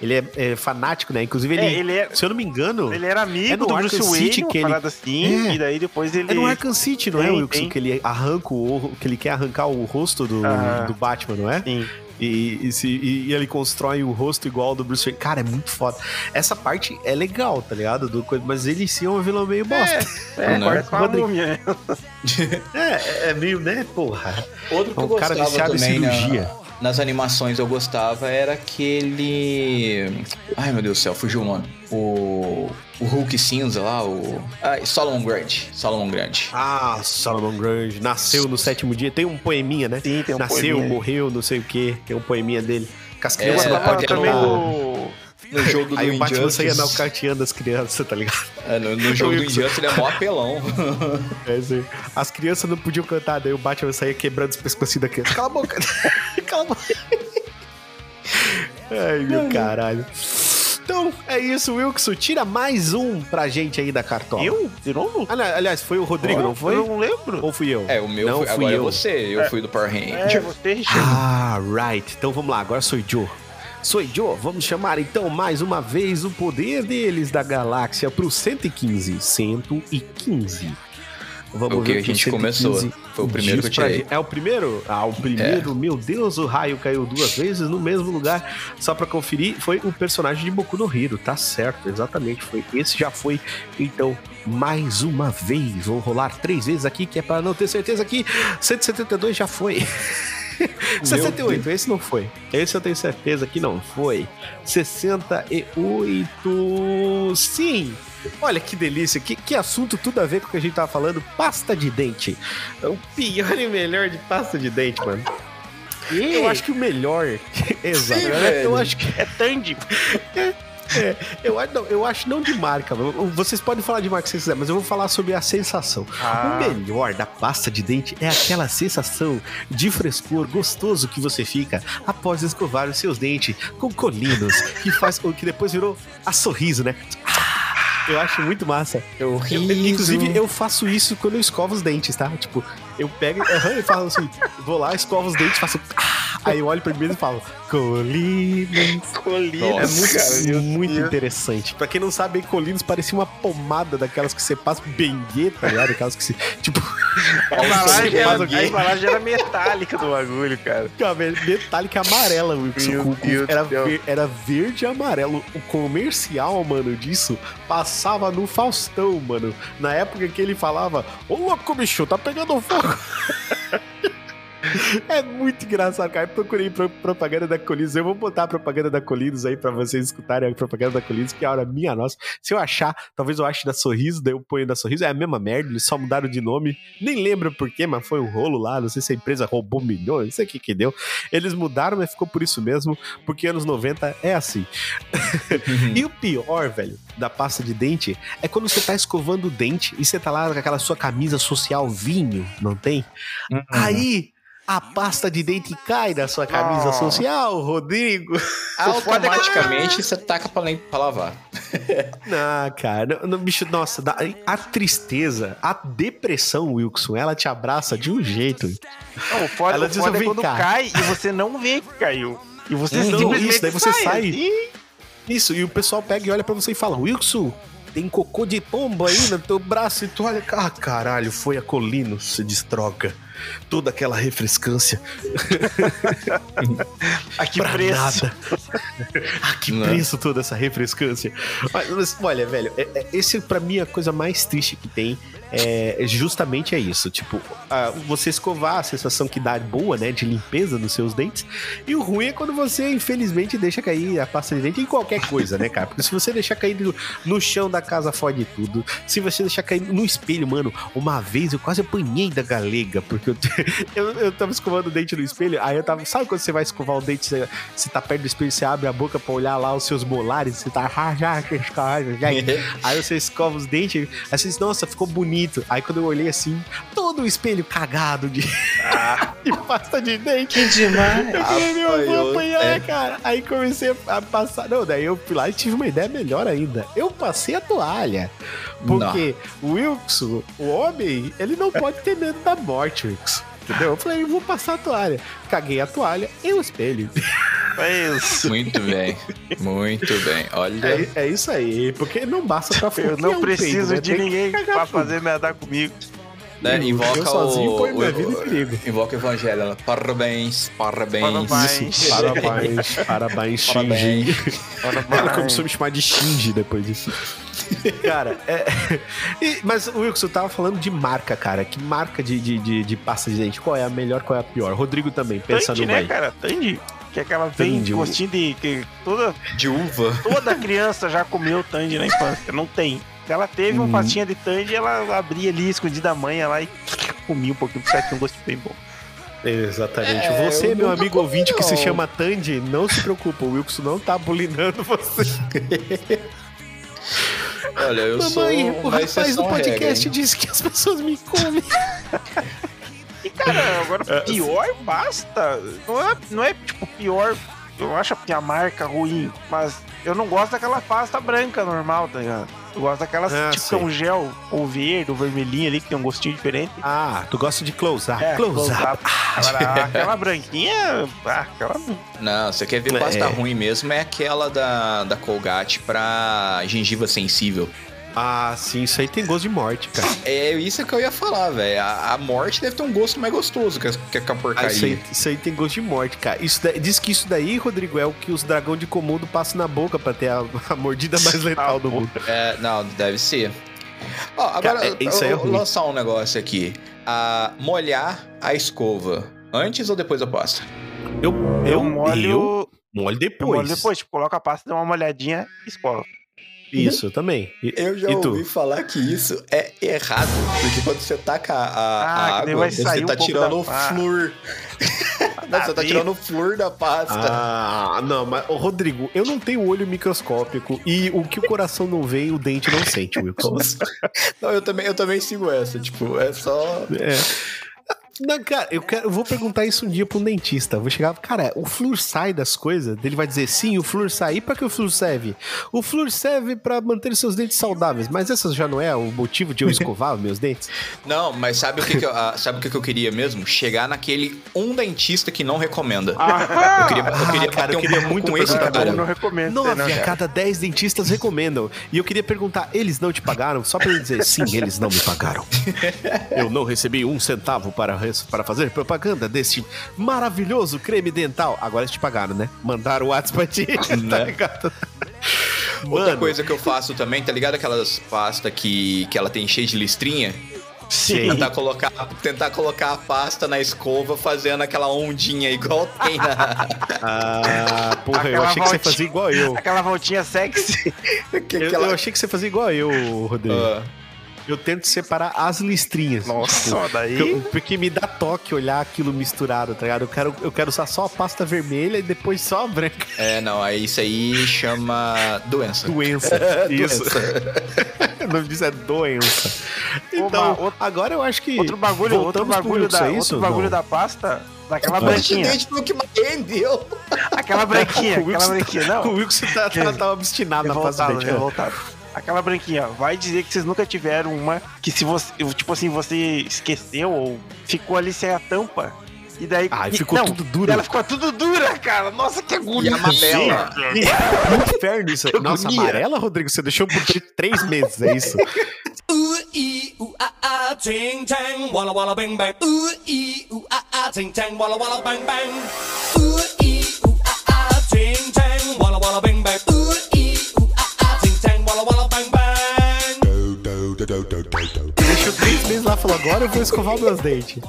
Ele é, é fanático, né? Inclusive, ele. É, ele, é, Se eu não me engano. ele era É amigo no do Bruce Arkham Wayne, City que ele- parada assim, É. e daí depois ele... É no Arkham City, não é, Wilson? Que ele arranca o. Que ele quer arrancar o rosto do, Ah. do Batman, não é? Sim. E, e, se- e- e ele constrói o rosto igual ao do Bruce Wayne. Cara, é muito foda. Essa parte é legal, tá ligado? Do, coisa- mas ele sim é um vilão meio bosta. É, Né? parece com a múmia, né? É, é meio, né, porra. Outro que É eu um cara viciado em também na- cirurgia. Nas animações eu gostava era aquele. Ai meu Deus do céu, fugiu o nome. O. O Hulk cinza lá, o. Ah, Solomon Grant. Solomon Grant. Ah, Solomon Grande. Nasceu no sétimo dia. Tem um poeminha, né? Sim, tem um Nasceu, poeminha. morreu, não sei o quê. Tem um poeminha dele. As É, também o... No jogo do Aí o Batman saía nocauteando as crianças, tá ligado? É, no, no jogo do. Injustice ele é mó apelão. É, assim, as crianças não podiam cantar, daí o Batman saía quebrando os pescocinhos da criança. Cala a boca! Cala a boca! Ai, meu caralho. Então, é isso, Wilson. Tira mais um pra gente aí da cartola. Eu? De novo? Ali- Aliás, foi o Rodrigo, não foi? Eu não lembro. Ou fui eu? É, o meu não foi, fui agora eu. é você, eu fui do Power É, Ranger. você, Richard. Ah, right. Então vamos lá, agora sou Joe. Sou Joe, vamos chamar então mais uma vez o poder deles da galáxia pro 115. 115. Vamos O que ver a gente o 115 começou. Foi o primeiro que eu tirei. É o primeiro? Ah, o primeiro. Meu Deus, o raio caiu duas vezes no mesmo lugar. Só pra conferir, foi o personagem de Boku no Hero. Tá certo, exatamente. Foi esse já foi. Então, mais uma vez. Vou rolar três vezes aqui, que é pra não ter certeza que 172 já foi. 68, esse não foi. Esse eu tenho certeza que não foi. 68, sim. Olha que delícia, que, que assunto tudo a ver com o que a gente tava falando. Pasta de dente. É o pior e melhor de pasta de dente, mano. Eu acho que o melhor. Exato. Sim, eu, acho que. É Tandy. É, eu, acho- não, eu acho não de marca. Vocês podem falar de marca se quiserem, mas eu vou falar sobre a sensação. Ah. O melhor da pasta de dente é aquela sensação de frescor gostoso que você fica após escovar os seus dentes com colinos, que faz o que depois virou a sorriso, né? Ah, Eu acho muito massa. Eu Eu- inclusive, eu faço isso quando eu escovo os dentes, tá? Tipo, eu pego aham, e falo assim, vou lá, escovo os dentes, faço. Aí eu olho pra mim e falo, colinos. Colina. É muito, cara, muito Deus. interessante. Pra quem não sabe, colinos parecia uma pomada daquelas que você passa bengue, tá ligado? Aquelas que se. Tipo, A embalagem, Você era, o a embalagem era metálica do bagulho, cara. Cara, metálica amarela. Meu Com- com- Deus era, ver- era verde e amarelo. O comercial, mano, disso passava no Faustão, mano. Na época que ele falava: Ô louco, bicho, tá pegando fogo. É muito engraçado, cara. Eu procurei pro- propaganda da Colinos. Eu vou botar a propaganda da Colinos aí pra vocês escutarem a propaganda da Colinos, que é a hora minha nossa. Se eu achar, talvez eu ache da Sorriso, daí eu ponho da Sorriso. É a mesma merda, eles só mudaram de nome. Nem lembro por quê, mas foi um rolo lá. Não sei se a empresa roubou milhões, não sei o que que deu. Eles mudaram, mas ficou por isso mesmo, porque anos 90 é assim. e o pior, velho, da pasta de dente é quando você tá escovando o dente e você tá lá com aquela sua camisa social vinho, não tem? Aí a pasta de dente cai da sua camisa Ah. social, Rodrigo. Automaticamente você taca pra, pra lavar. Não, cara, não, não, bicho, nossa, a tristeza, a depressão, Wilson, ela te abraça de um jeito. Não, o foda, Ela o diz, foda é "Vem quando cá." cai e você não vê que caiu. E você Não, simplesmente isso, daí você sai. assim. Isso, e o pessoal pega e olha pra você e fala: Wilson, tem cocô de pombo aí no teu braço e tu olha. Ah, caralho, foi a colino, se destroca. Toda aquela refrescância. A que pra preço? nada. ah, que Né? preço toda essa refrescância. Mas, mas, olha, velho, é- é- esse pra mim é a coisa mais triste que tem. É, justamente é isso. Tipo, ah, você escovar a sensação que dá boa, né? De limpeza nos seus dentes. E o ruim é quando você, infelizmente, deixa cair a pasta de dente em qualquer coisa, né, cara? Porque se você deixar cair no, no chão da casa, fode tudo. Se você deixar cair no espelho, mano, uma vez eu quase apanhei da galega, porque eu, eu, eu tava escovando o dente no espelho, aí eu tava. Sabe quando você vai escovar o dente, você, você tá perto do espelho, você abre a boca pra olhar lá os seus molares, você tá. Aí você escova os dentes, aí você diz, nossa, ficou bonito. Aí quando eu olhei assim, todo o espelho cagado de, de pasta de dente. Que demais. Eu falei, meu, eu vou apanhar, é. cara. Aí comecei a passar. Não, daí eu fui lá e tive uma ideia melhor ainda. Eu passei a toalha. Porque o Wilson, o homem, ele não pode ter medo da morte, Wilson. Entendeu? Eu falei, eu vou passar a toalha. Caguei a toalha e o espelho. É isso. Muito bem. Muito bem. Olha. É, é isso aí. Porque não basta pra Eu não um preciso peido, né? de que ninguém pra tudo. fazer me andar comigo. né, invoca eu sozinho o, ponho minha vida em perigo. Invoca o evangelho. né? Parabéns, parabéns. Parabéns. Isso, parabéns, parabéns, Shinji. Parabéns. Ela começou a me chamar de Shinji depois disso. Cara, é. e- mas o Wilson, eu tava falando de marca, cara. Que marca de, de, de, de pasta de dente? Qual é a melhor, qual é a pior? Rodrigo também, pensa Tandy, no né, vai. cara? Tandy. Que é aquela vem o- gostinho de. Que toda, De uva. toda criança já comeu Tandy na infância. Não tem. Se ela teve uma Hum. pastinha de Tandy, ela abria ali, escondida da mãe lá e comia um pouquinho, porque tinha um gosto bem bom. Exatamente. É, você, eu meu amigo ouvinte que se não. chama Tandy, não se preocupa. O Wilson não tá bulinando você. Olha, eu Mamãe, sou o uma rapaz do podcast regra, disse que as pessoas me comem. E, cara, agora, pior pasta, não é, não é tipo pior. Eu acho que a marca ruim, mas eu não gosto daquela pasta branca normal, tá ligado? Eu gosto daquelas Ah, tipo que é um gel, ou verde, ou vermelhinho ali, que tem um gostinho diferente. Ah, tu gosta de close-up. É, close-up. close-up. Agora, aquela branquinha, ah, aquela não. Não, você quer ver É. pasta ruim mesmo, é aquela da, da Colgate pra gengiva sensível. Ah, sim, isso aí tem gosto de morte, cara. É isso que eu ia falar, velho. A, a morte deve ter um gosto mais gostoso que, a- que a Ah, isso, porcaria. aí, isso aí tem gosto de morte, cara. Isso daí- diz que isso daí, Rodrigo, é o que os dragão de Komodo passam na boca pra ter a, a mordida mais letal do mundo. É, não, deve ser. Ó, agora, Cara, é- isso é eu vou ruim. lançar um negócio aqui. A molhar a escova antes ou depois da pasta? Eu, eu, Eu molho. eu molho Eu depois. molho depois, tipo, coloca a pasta, dá uma molhadinha e escola. Isso, eu também. E, Eu já e tu? ouvi falar que isso é errado, porque quando você taca a, a Ah, água, vai sair você um tá tirando o flúor. Não, você tá tirando o flor da pasta. Ah, não, mas, ô, Rodrigo, eu não tenho olho microscópico e o que o coração não vê, o dente não sente, Wilson. Não, eu também, eu também sigo essa. Tipo, é só. É. Não, cara, eu, quero, eu vou perguntar isso um dia pra um dentista. Eu vou chegar, cara, o flúor sai das coisas? Ele vai dizer, sim, o flúor sai. E pra que o flúor serve? O flúor serve pra manter seus dentes saudáveis. Mas essa já não é o motivo de eu escovar meus dentes? Não, mas sabe o que, que eu, ah, sabe o que, que eu queria mesmo? Chegar naquele um dentista que não recomenda. Ah, Eu queria, eu queria cara, eu um queria papo muito com esse cara. não recomendo. Nove não, a cada 10 dentistas recomendam. E eu queria perguntar, eles não te pagaram? Só pra ele dizer, sim, eles não me pagaram. Eu não recebi um centavo para, para fazer propaganda deste maravilhoso creme dental. Agora eles te pagaram, né? Mandaram o WhatsApp pra ti, tá Né? ligado? Outra Mano. coisa que eu faço também, tá ligado? Aquelas pasta que, que ela tem cheia de listrinha? Sim. Tentar colocar, tentar colocar a pasta na escova fazendo aquela ondinha igual tem na. Ah, porra, eu Aquela achei que você voltinha. fazia igual eu. Aquela voltinha sexy. que- Eu, aquela- eu achei que você fazia igual eu, Rodrigo. Ah, Eu tento separar as listrinhas. Nossa, tipo, daí- eu- porque me dá toque olhar aquilo misturado, tá ligado? Eu quero, eu quero usar só a pasta vermelha e depois só a branca. é, não, aí isso aí chama doença. Doença. Isso. o nome disso é doença. Então, outro- agora eu acho que. Outro bagulho, outro bagulho, da, é outro isso? bagulho Não. da pasta, daquela branquinha. o que rendeu. Aquela branquinha, aquela Wilson branquinha. tá- Não, O Wilson tá, tá, tá obstinado na dente. é. revoltado. Aquela branquinha, vai dizer que vocês nunca tiveram uma que se você, tipo assim, você esqueceu ou ficou ali sem a tampa. E daí. Ah, e e- ficou não, tudo duro. Ela ficou tudo dura, cara. Nossa, que E agulha. amarela. Que inferno isso. aí. Nossa, agonia. amarela, Rodrigo? Você deixou por três meses, é isso? Ting tang walla walla bang bang. Ooh ee ooh ah ah ting tang walla walla bang bang. Ooh ee ooh ah ah ting tang walla walla bang Lá e falou: agora eu vou escovar meus dentes.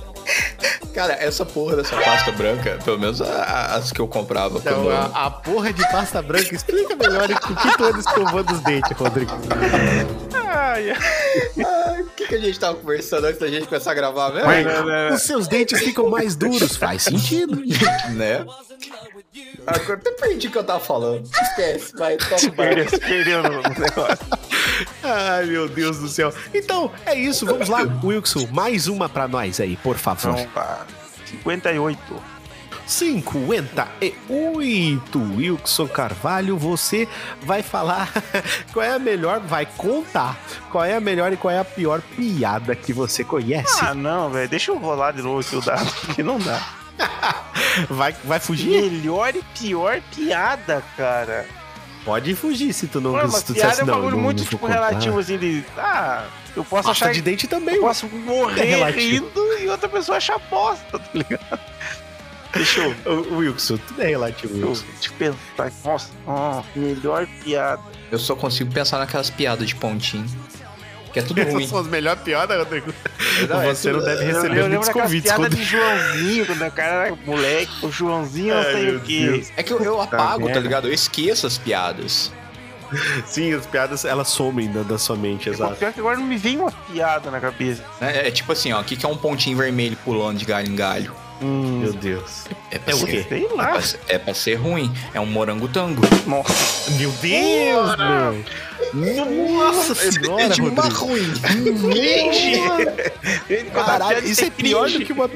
Cara, essa porra dessa pasta branca, pelo menos a- a- as que eu comprava Então, quando. a, a porra de pasta branca, explica melhor o que tu anda escovando os dentes, Rodrigo. Ai, ai. O que, que a gente tava conversando antes da gente começar a gravar mesmo? Os seus dentes ficam mais duros. Faz sentido. Né? Agora até perdi o que eu tava falando. Esquece, vai, toca o Perdeu, no negócio. Ai, meu Deus do céu. Então, é isso. Vamos lá, Wilson. Mais uma pra nós aí, por favor. Tá. 58. 58. Wilson Carvalho, você vai falar qual é a melhor, vai contar qual é a melhor e qual é a pior piada que você conhece. Ah, não, velho. Deixa eu rolar de novo aqui o dado, porque não dá. Vai, vai fugir? Melhor e pior piada, cara. Pode fugir se tu não Mano, se tu piada é um não, bagulho não- muito, não tipo, contar. relativo, assim, de... Ah, eu posso Pasta achar... de dente também, Eu posso morrer É rindo e outra pessoa achar bosta, tá ligado? Deixa eu... Wilson, tudo é relativo, Wilson. deixa eu pensar. Nossa, ó, melhor piada. Eu só consigo pensar naquelas piadas de pontinho. Que é tudo ruim. Essas são as melhores piadas, Rodrigo. É Você não deve Eu, receber eu lembro muitos convites. piadas quando- de Joãozinho, quando o cara era moleque. O Joãozinho, não sei o quê. Deus. É que eu, eu apago, tá merda. ligado? Eu esqueço as piadas. Sim, as piadas, elas somem da, da sua mente, O exato. pior é que agora não me vem uma piada na cabeça. né? É tipo assim, ó. O que, que é um pontinho vermelho pulando de galho em galho? Meu Deus. É, pra É o ser- quê? Sei É lá. pra, ser- é pra ser ruim. É um morangotango. Nossa. Meu Deus, meu. Nossa senhora, de uma ruim. Caralho, isso é pior do que uma...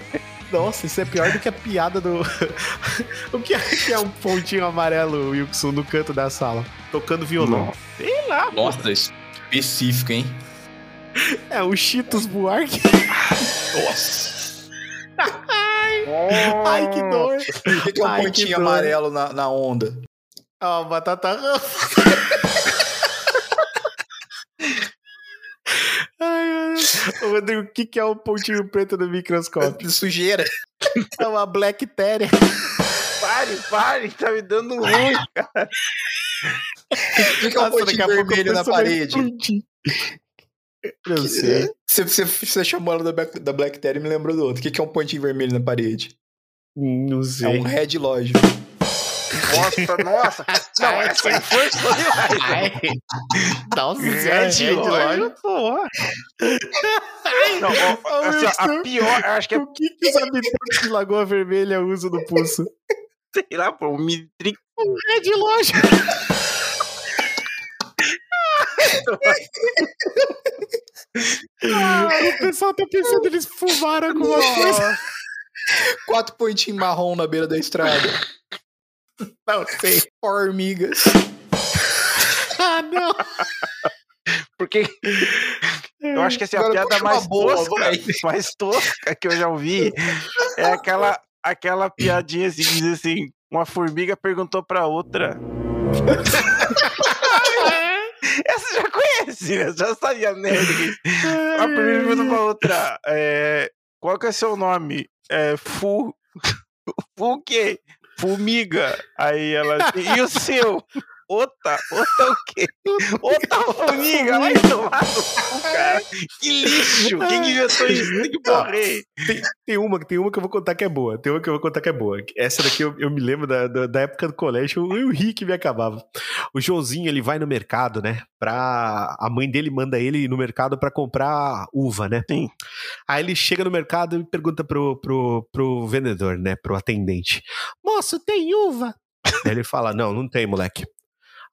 Nossa, isso é pior do que a piada do... o que é, que é um pontinho amarelo, Wilson, no canto da sala? Tocando violão. Sei lá. Nossa, específico, hein? É o Cheetos Buarque. Nossa. Ai, que dor. O que, que é um Ai, pontinho amarelo na, na onda? Ó, batata rama. Ai. Ô, Rodrigo, o que, que é o pontinho preto no microscópio? Sujeira. É uma Blacktéria. Pare, pare, tá me dando ruim. O que, que é um pontinho vermelho na parede? Explodir. Eu sei. Você, você, você chamou ela da, Black- da Blackberry e me lembrou do outro. O que, que é um pontinho vermelho na parede? Não É sei. um Red Lodge. Nossa, nossa. Não, essa aí forçou demais. Nossa É de loja, porra. Não, ó, assim, ó, a pior, acho que é, O que, que os habitantes de Lagoa Vermelha usam no pulso? sei lá, pô, um mitri... É de loja. Ah, o pessoal tá pensando eles fumaram alguma coisa. Quatro pontinhos marrom na beira da estrada. Não sei. Formigas. Ah, não. Porque eu acho que assim, a Agora piada puxa uma mais boa, tosca, mais tosca que eu já ouvi é aquela, aquela piadinha assim, que diz assim, uma formiga perguntou pra outra. Essa já conhece, né? Já sabia, né? A formiga perguntou pra outra, é, qual que é seu nome? É, Fu... Fu o quê? Formiga. Aí ela, e o seu? Outra? Outra o quê? Outra formiga? Vai tomar no cu, cara. Que lixo. Quem que inventou isso? Tem que morrer. Tem, tem uma, tem uma que eu vou contar que é boa. Tem uma que eu vou contar que é boa. Essa daqui eu, eu me lembro da, da, da época do colégio, eu, eu ri que me acabava. O Joãozinho, ele vai no mercado, né? Pra. A mãe dele manda ele ir no mercado pra comprar uva, né? Sim. Aí ele chega no mercado e pergunta pro, pro, pro vendedor, né? Pro atendente: Moço, tem uva? Aí ele fala: Não, não tem, moleque.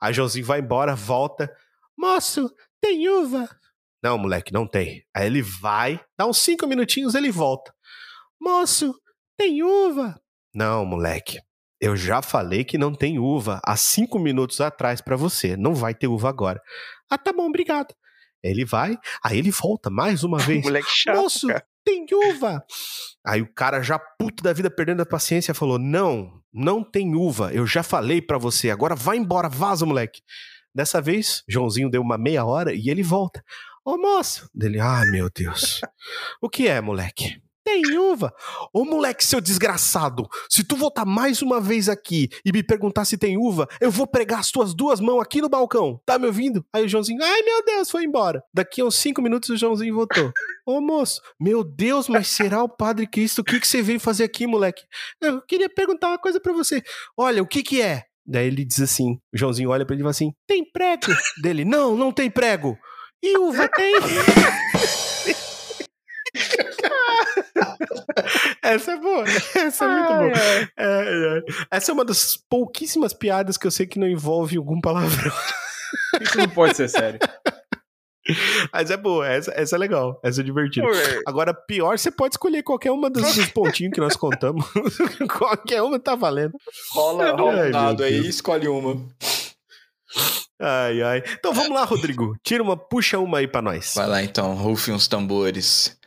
Aí Joãozinho vai embora, volta: Moço, tem uva? Não, moleque, não tem. Aí ele vai, dá uns cinco minutinhos, ele volta. Moço, tem uva? Não, moleque. Eu já falei que não tem uva há cinco minutos atrás pra você. Não vai ter uva agora. Ah, tá bom, obrigado. Ele vai, aí ele volta mais uma vez. Moleque chato, Moço, cara. tem uva. Aí o cara já puto da vida perdendo a paciência falou: "Não, não tem uva. Eu já falei pra você. Agora vai embora, vaza, moleque." Dessa vez, Joãozinho deu uma meia hora e ele volta. Ô moço, dele: "Ah, meu Deus. o que é, moleque?" Tem uva. Ô moleque, seu desgraçado, se tu voltar mais uma vez aqui e me perguntar se tem uva, eu vou pregar as tuas duas mãos aqui no balcão. Tá me ouvindo? Aí o Joãozinho, ai meu Deus, foi embora. Daqui a uns cinco minutos o Joãozinho voltou. Ô moço, meu Deus, mas será o Padre Cristo? O que, que você veio fazer aqui, moleque? Eu queria perguntar uma coisa pra você. Olha, o que que é? Daí ele diz assim, o Joãozinho olha pra ele e fala assim, tem prego? Dele, não, não tem prego. E uva tem? Essa é boa, né? Essa é muito boa. É, é. Essa é uma das pouquíssimas piadas que eu sei que não envolve algum palavrão. Isso não pode ser sério. Mas é boa, essa, essa é legal, essa é divertida. Agora, pior, você pode escolher qualquer uma dos, dos pontinhos que nós contamos. qualquer uma tá valendo. Rola, rola um dado aí e escolhe uma. Ai, ai. Então vamos lá, Rodrigo. Tira uma, puxa uma aí pra nós. Vai lá então, rufem os tambores.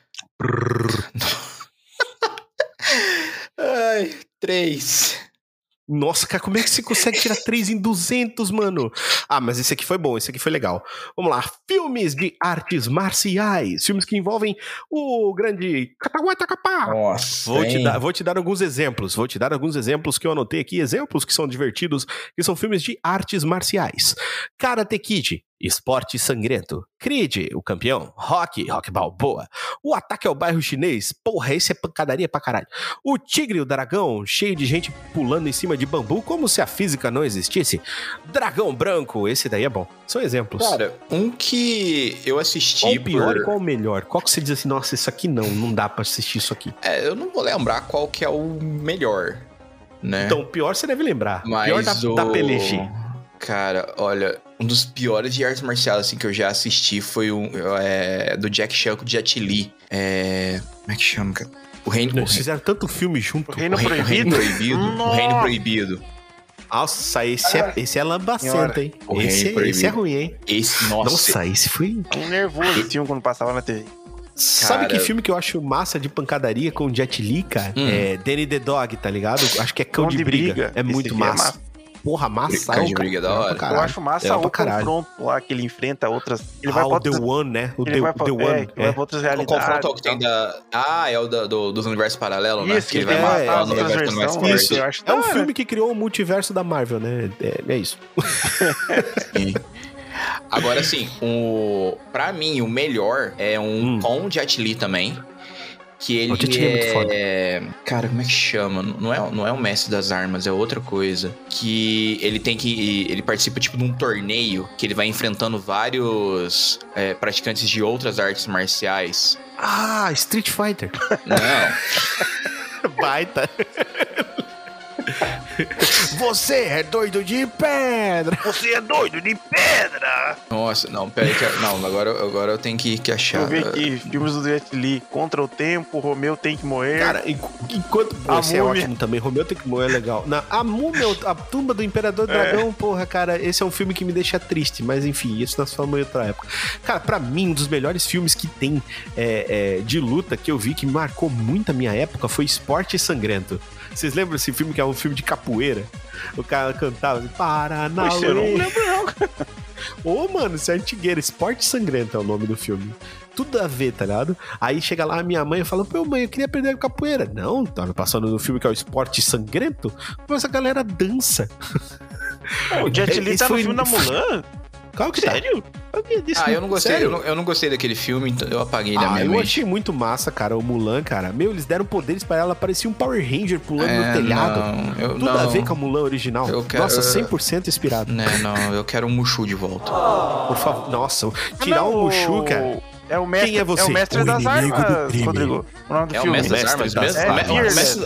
Ai, três. Nossa, cara, como é que você consegue tirar 3 em 200, mano? Ah, mas esse aqui foi bom, esse aqui foi legal. Vamos lá, filmes de artes marciais. Filmes que envolvem o grande Catauatacapá. Nossa. Vou te, dar, vou te dar alguns exemplos. Vou te dar alguns exemplos que eu anotei aqui. Exemplos que são divertidos, que são filmes de artes marciais. Karate Kid, Esporte Sangrento. Creed, o campeão. Rock, Rock Balboa. O Ataque ao Bairro Chinês. Porra, esse é pancadaria pra caralho. O Tigre o Dragão, cheio de gente pulando em cima de bambu, como se a física não existisse. Dragão Branco, esse daí é bom. São exemplos. Cara, um que eu assisti qual o pior por... e qual o melhor? Qual que você diz assim, nossa, isso aqui não, não dá pra assistir isso aqui. É, eu não vou lembrar qual que é o melhor, né? Então, o pior você deve lembrar. O Mas pior da, o... da PLG. Cara, olha, um dos piores de artes marciais assim, que eu já assisti foi um é, do Jack Chan com o Jet Li. É... Como é que chama, cara? O Reino, Eles fizeram tanto filme junto. O Reino o Reino, o Reino Proibido. O Reino Proibido. Nossa, esse é, esse é lambacento, hein? O Esse, Reino esse é Proibido. ruim, hein? Esse, nossa. Nossa, esse foi. Um nervoso assim quando passava na TV. Sabe Cara- que filme que eu acho massa de pancadaria com o Jet Li, cara? Hum. É Danny the Dog, tá ligado? Acho que é Cão, Cão de, de briga. Briga. É Esse muito filme é massa. Porra, massa. De cara. Briga é da hora. Eu acho massa Legal o confronto lá que ele enfrenta outras. Ele ah, vai o pra The outras, One, né? O ele The, vai pra, The é, One. vai é. pra outras O realidades. confronto que tem da. Ah, é o da- do, dos universos paralelos, né? Isso, que ele vai é, matar é, no outras universo que não é mais forte. eu acho É um filme que criou o multiverso da Marvel, né? É, é isso. Sim. Agora, assim, o... pra mim, o melhor é um Hum. com Jet Li também. Que ele O Jet Li é muito foda. é... Cara, como é que chama? Não é, não é o mestre das armas, é outra coisa. Que ele tem que... Ele participa, tipo, de um torneio que ele vai enfrentando vários é, praticantes de outras artes marciais. Ah, Street Fighter. Não, Baita. Você é doido de pedra. Você é doido de pedra! nossa, não, pera aí. que- Não, agora, agora eu tenho que, que achar. Deixa eu ver aqui, filmes do Jet Li. Contra o Tempo, Romeu tem que morrer. Cara, enqu- enquanto. A Esse é múmia. ótimo também. Romeu tem que morrer é legal. Na, a múmia, a tumba do Imperador Dragão, porra, cara, esse é um filme que me deixa triste. Mas enfim, isso nós falamos em outra época. Cara, pra mim, um dos melhores filmes que tem é, é, de luta que eu vi que marcou muito a minha época foi Esporte Sangrento. Vocês lembram desse filme que é um filme de capoeira? O cara cantava assim, Paranauê. Poxa, eu não lembro não. Ô, mano, isso é antigueira. Esporte Sangrento é o nome do filme. Tudo a ver, tá ligado? Aí chega lá a minha mãe e fala: Pô, mãe, eu queria aprender capoeira. Não, tá passando no filme que é o Esporte Sangrento. Mas a galera dança. O Jet Li tá no filme da Mulan? Qual que tá? Sério? Ah, eu não gostei, eu não, eu não gostei daquele filme, então eu apaguei da Ah, minha eu mente. achei muito massa, cara, o Mulan, cara. Meu, eles deram poderes pra ela, parecia um Power Ranger pulando É, no telhado. não, eu- Tudo não. a ver com a Mulan original. Eu quero- Nossa, 100% inspirado. Né, não, eu quero um Mushu de volta. Por favor. Nossa, tirar Não, o Mushu, cara. É o mestre, Quem é você? o mestre O das armas. Rodrigo. O nome do É o filme. mestre das Mestre armas das mesmo? armas. O me- o É, mestre,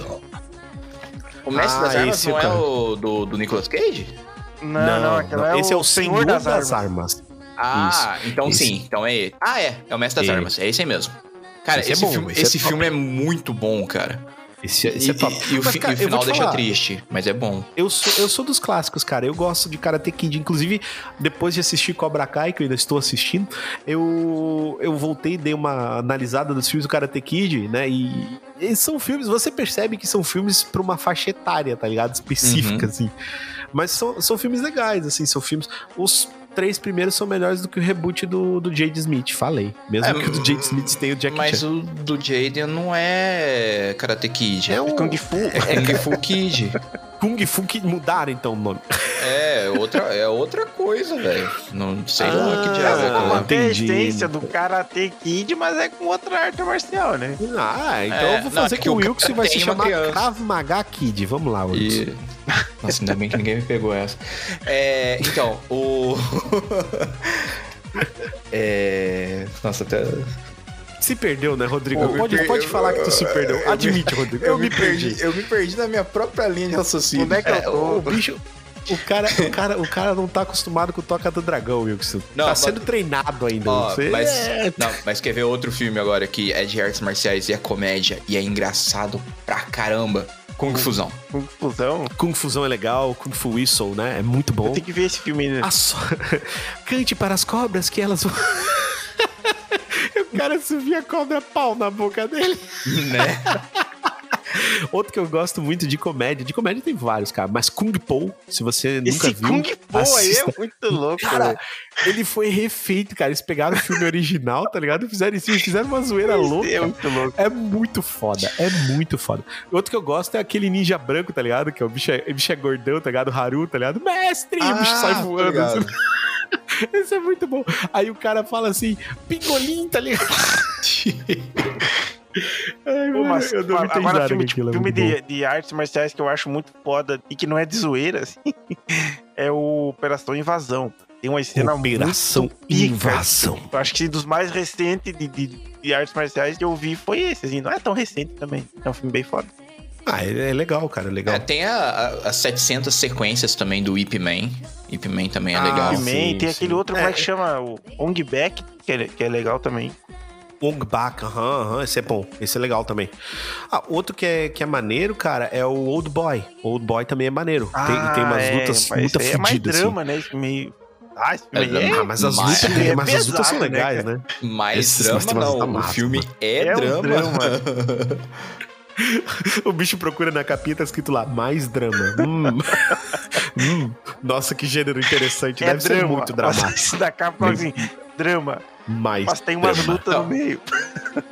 o mestre Ah, das armas esse não é é o o do, do Nicolas Cage? Não, não, aquela é esse o é o Senhor das, armas. Ah, então isso. sim, então é ele. Ah, é, é o mestre das Esse. armas, é esse aí mesmo. Cara, Esse é esse, bom, filme, esse é esse top. filme é muito bom, cara. Esse, E, esse é top. e- e o, Mas, cara, e o eu vou final deixa falar, triste, mas é bom. Eu sou, eu sou dos clássicos, cara. Eu gosto de Karate Kid. Inclusive, depois de assistir Cobra Kai, que eu ainda estou assistindo, eu, eu voltei e dei uma analisada dos filmes do Karate Kid, né? E, e são filmes, você percebe que são filmes pra uma faixa etária, tá ligado? Específica, Uhum. assim. Mas são, são filmes legais, assim, são filmes. Os três primeiros são melhores do que o reboot do, do Jade Smith, falei. Mesmo É, que o do Jade Smith tenha o Jack Mas Chan. o do Jaden não é Karate Kid. É um Kung Fu. É Kung Fu Kid. Kung Fu que mudaram então o nome. É outra, é outra coisa, velho. Não sei lá Ah, que diabo é Ela aquilo lá. mantém a entendi. essência do Karate Kid, mas é com outra arte marcial, né? Ah, então É, eu vou não, fazer é que que o o Wilkes vai se uma chamar criança. Krav Maga Kid. Vamos lá, Wilkes. E... Nossa, ainda bem que ninguém me pegou essa. É, então, o. é. Nossa, até. Se perdeu, né, Rodrigo? Eu pode, per- pode falar que tu se perdeu. eu Admite, Rodrigo. Eu me perdi, eu me perdi na minha própria linha de raciocínio. Onde é que eu É, tô? o bicho. O cara, o, cara, o cara não tá acostumado com o Toca do Dragão, Wilkes. Não, tá mas- sendo treinado ainda. Ó, Você- mas, É. não, mas quer ver outro filme agora que é de artes marciais e é comédia e é engraçado pra caramba? Kung Fusão. Com fusão. Kung Fusão é legal, Kung Fu Whistle, né? É muito bom. Eu tenho que ver esse filme ainda. A so- Cante para as cobras que elas vão. o cara subia a cobra pau na boca dele. Né? Outro que eu gosto muito de comédia. De comédia tem vários, cara. Mas Kung Po, se você nunca Esse viu. Kung aí assista. é muito louco, Cara, ele foi refeito, cara. Eles pegaram o filme original, tá ligado? E fizeram isso, fizeram uma zoeira louca. É muito louco. É muito foda, é muito foda. Outro que eu gosto é aquele ninja branco, tá ligado? Que é o bicho é, o bicho é gordão, tá ligado? O Haru, tá ligado? Mestre! e o bicho sai tô voando. ligado. assim. Isso é muito bom. Aí o cara fala assim, pingolim, tá ligado? Ai, Pô, mano, mas eu dou muita agora risada filme, aquilo, é de, de artes marciais que eu acho muito foda e que não é de zoeira, assim, é o Operação Invasão. Tem uma cena Operação muito pica. Invasão. Eu acho que dos mais recentes de, de, de artes marciais que eu vi foi esse, assim. Não é tão recente também. É um filme bem foda. Ah, é, é legal, cara, é legal. É, tem as 700 sequências também do Ip Man. Ip Man também é Ah, legal. He-Man, sim, tem sim. aquele outro, como é É. que chama? O Ong Back, que é, que é legal também. Ong Bak, aham, aham, esse é bom, esse é legal também. Ah, outro que é, que é maneiro, cara, é o Old Boy. Old Boy também é maneiro. tem, tem umas é, lutas muito aí É mais fodidas. assim. drama, né? Esse meio... Ah, filme É Ah, mas as lutas, é mas as lutas são né, legais, né? Mais Esses drama não, o filme é, É um drama. drama. O bicho procura na capinha, tá escrito lá, mais drama. Hum. Hum. Nossa, que gênero interessante. É Deve ser drama. muito dramático. Isso da capa assim, drama. Mais Mas tem umas lutas no meio.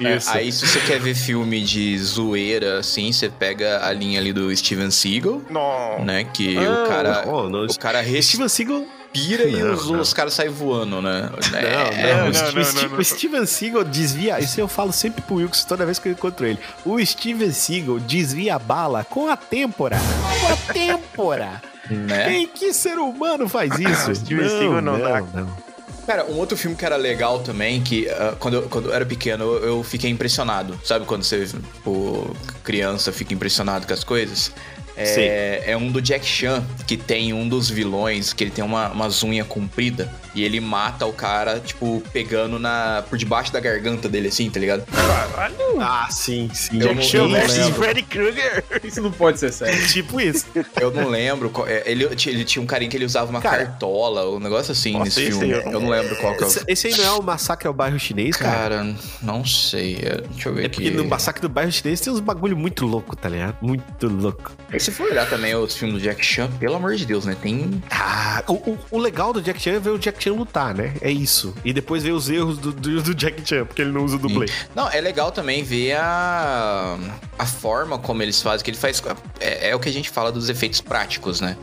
É, Isso. aí se você quer ver filme de zoeira, assim, você pega a linha ali do Steven Seagal, Não. né? Que Ah, o cara... Oh, não, O cara. Steven Seagal, pira e Não, os, não. os caras saem voando, né? Não, É, não, não, o, Steve- não, o não, não. o Steven Seagal desvia. Isso eu falo sempre pro Wilkes toda vez que eu encontro ele. O Steven Seagal desvia a bala com a têmpora. Com a têmpora. né? Quem que ser humano faz isso? Steven Seagal não dá. não. Cara, um outro filme que era legal também, que ah, quando, eu, quando eu era pequeno eu, eu fiquei impressionado. Sabe quando você, tipo, criança fica impressionado com as coisas? É, é um do Jack Chan, que tem um dos vilões, que ele tem uma, umas unhas compridas. E ele mata o cara, tipo, pegando na por debaixo da garganta dele, assim, tá ligado? Caralho. Ah, sim, sim. Eu Jack não- Chan versus lembro. Freddy Krueger. Isso não pode ser sério. Tipo isso. Eu não lembro. qual- é, ele, ele tinha um carinha que ele usava uma Cara. cartola, um negócio assim Nossa, nesse esse filme. aí eu Eu não lembro qual que é o. Esse, esse aí não é o Massacre ao Bairro Chinês, cara? Cara, não sei. é, Deixa eu ver É aqui. porque no Massacre do Bairro Chinês tem uns bagulho muito louco, tá ligado? Muito louco. E se for olhar também os filmes do Jack Chan, pelo amor de Deus, né? Tem. Ah, o, o- o legal do Jack Chan é ver o Jack Chan lutar, né? É isso. E depois ver os erros do, do, do Jack Chan, porque ele não usa dublê. Não, é legal também ver a, a forma como eles fazem, que ele faz. É, é o que a gente fala dos efeitos práticos, né?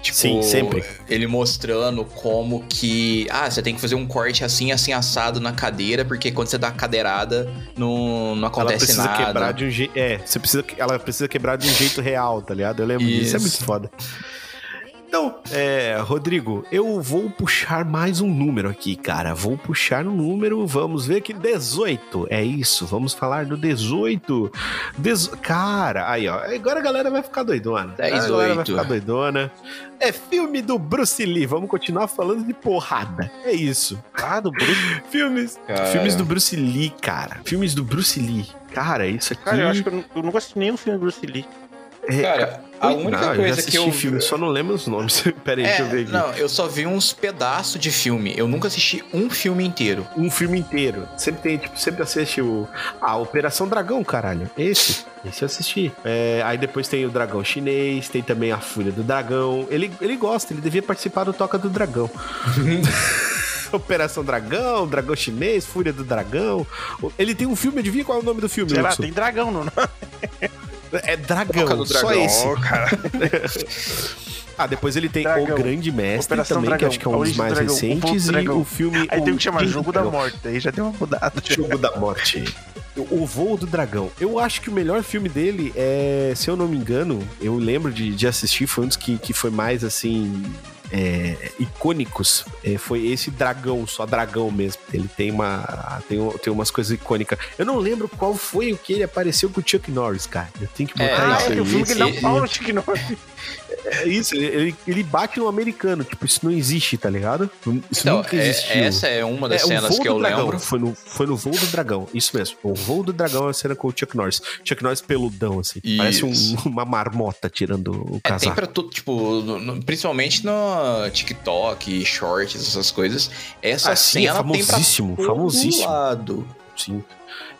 Tipo, Sim, sempre. Ele mostrando como que. Ah, você tem que fazer um corte assim, assim, assado na cadeira, porque quando você dá a cadeirada, não, não Ela acontece precisa nada. quebrar de um jeito. É, você precisa, ela precisa quebrar de um jeito real, tá ligado? Eu lembro disso. Isso é Isso. muito foda. Então, é, Rodrigo, eu vou puxar mais um número aqui, cara. Vou puxar um número, vamos ver aqui, 18. É isso, vamos falar do 18. Dezo- Cara, aí, ó. Agora a galera vai ficar doidona. Agora A galera vai 18. ficar doidona. É filme do Bruce Lee. Vamos continuar falando de porrada. É isso. Ah, do Bruce. Filmes, Cara. filmes do Bruce Lee, cara. Filmes do Bruce Lee. Cara, isso aqui. Cara, eu acho que eu, nu- eu nunca assisti nenhum filme do Bruce Lee. É, Cara, a única não, eu já coisa assisti que eu. filme, só não lembro os nomes. Pera aí, É, deixa eu ver aqui. não, eu só vi uns pedaços de filme. Eu nunca assisti um filme inteiro. Um filme inteiro. Sempre tem, tipo, sempre assiste o. A Operação Dragão, caralho. Esse. Esse eu assisti. É, aí depois tem o Dragão Chinês, tem também a Fúria do Dragão. Ele, ele gosta, ele devia participar do Toca do Dragão. Operação Dragão, Dragão Chinês, Fúria do Dragão. Ele tem um filme, adivinha qual é o nome do filme? Wilson? tem dragão no nome. É Dragão, do só Dragão. esse. Ó, cara. Ah, depois ele tem Dragão. O Grande Mestre Operação também, que Dragão. acho que é um dos mais Dragão. O recentes. Do E Dragão. o filme. Aí o tem o que chama Quem Jogo da Dragão. Morte. Aí já deu uma mudada. Jogo da Morte. O o Voo do Dragão. Eu acho que o melhor filme dele é, se eu não me engano, eu lembro de, de assistir, foi um dos que, que foi mais assim. É, icônicos É, foi esse dragão, só dragão mesmo. Ele tem uma tem, tem umas coisas icônicas. Eu não lembro qual foi o que ele apareceu com o Chuck Norris, cara. Eu tenho que botar É, Ah, isso é aí. que o filme que ele dá um pau no Chick Norris. É isso, ele, ele, bate no americano. Tipo, isso não existe, tá ligado? Isso Então, nunca é- existiu. essa é uma das É, cenas que eu dragão. lembro. Foi no, foi no voo do dragão, isso mesmo. O voo do dragão é a cena com o Chuck Norris. Chuck Norris peludão, assim. Parece um- Isso. uma marmota tirando o É, tem casaco. pra tudo, tipo, no- principalmente no TikTok, shorts, essas coisas. Essa Ah, sim, é cena tem pra famosíssimo, todo famosíssimo. lado. Sim.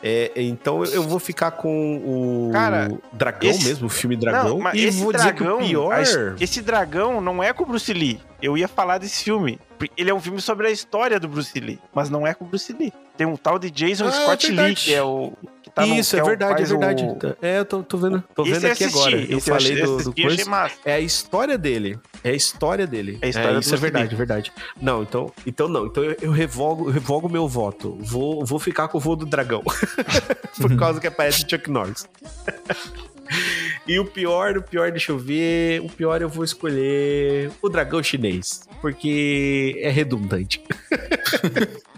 É, então eu- eu vou ficar com o Cara, Dragão esse- mesmo, o filme Dragão. Não, mas e esse vou dizer que dragão, o pior. esse dragão não é com o Bruce Lee. Eu ia falar desse filme. Ele é um filme sobre a história do Bruce Lee, mas não é com o Bruce Lee. Tem um tal de Jason Ah, Scott é Lee, verdade. que é o. Que tá no- Isso, que é o- verdade, é faz o- verdade. É, eu tô, tô vendo, tô Esse vendo eu aqui assisti, agora. Eu esse falei achei- do, do eu coisa. É a história dele. É a história dele. É a história do isso é verdade, Lee. verdade. Não, então, então não. Então eu, eu revogo, eu revogo meu voto. Vou, vou ficar com o voo do dragão. Por causa que aparece Chuck Norris. e o pior, o pior, deixa eu ver. O pior eu vou escolher o dragão chinês. Porque é redundante.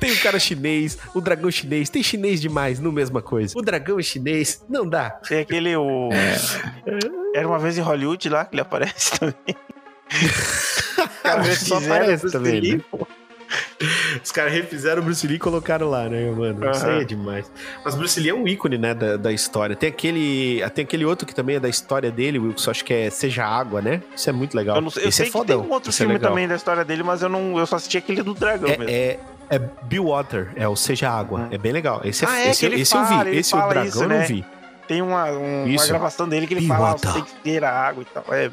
Tem o cara chinês, o dragão chinês, tem chinês demais no mesma coisa. O dragão chinês, não dá. Tem aquele. O... Era uma vez em Hollywood lá que ele aparece também. Cara, só fizeram aparece também, né? Os caras refizeram o Bruce Lee e colocaram lá, né, mano? Isso aí é demais. Mas Bruce Lee é um ícone, né, da, da história. Tem aquele, tem aquele outro que também é da história dele, Wilson, acho que é Seja Água, né? Isso é muito legal. Eu, não eu Esse sei é que tem um outro Esse é filme legal. também da história dele, mas eu não. Eu só assisti aquele do dragão mesmo. É, é, é Bill Water, é o Seja Água. Hum. É bem legal. Esse, é, Ah, é esse, esse eu fala, vi. ele Esse o dragão isso, eu não né? vi. Tem uma, um- uma gravação dele que ele Be fala, ah, você tem que ter a água e tal. É.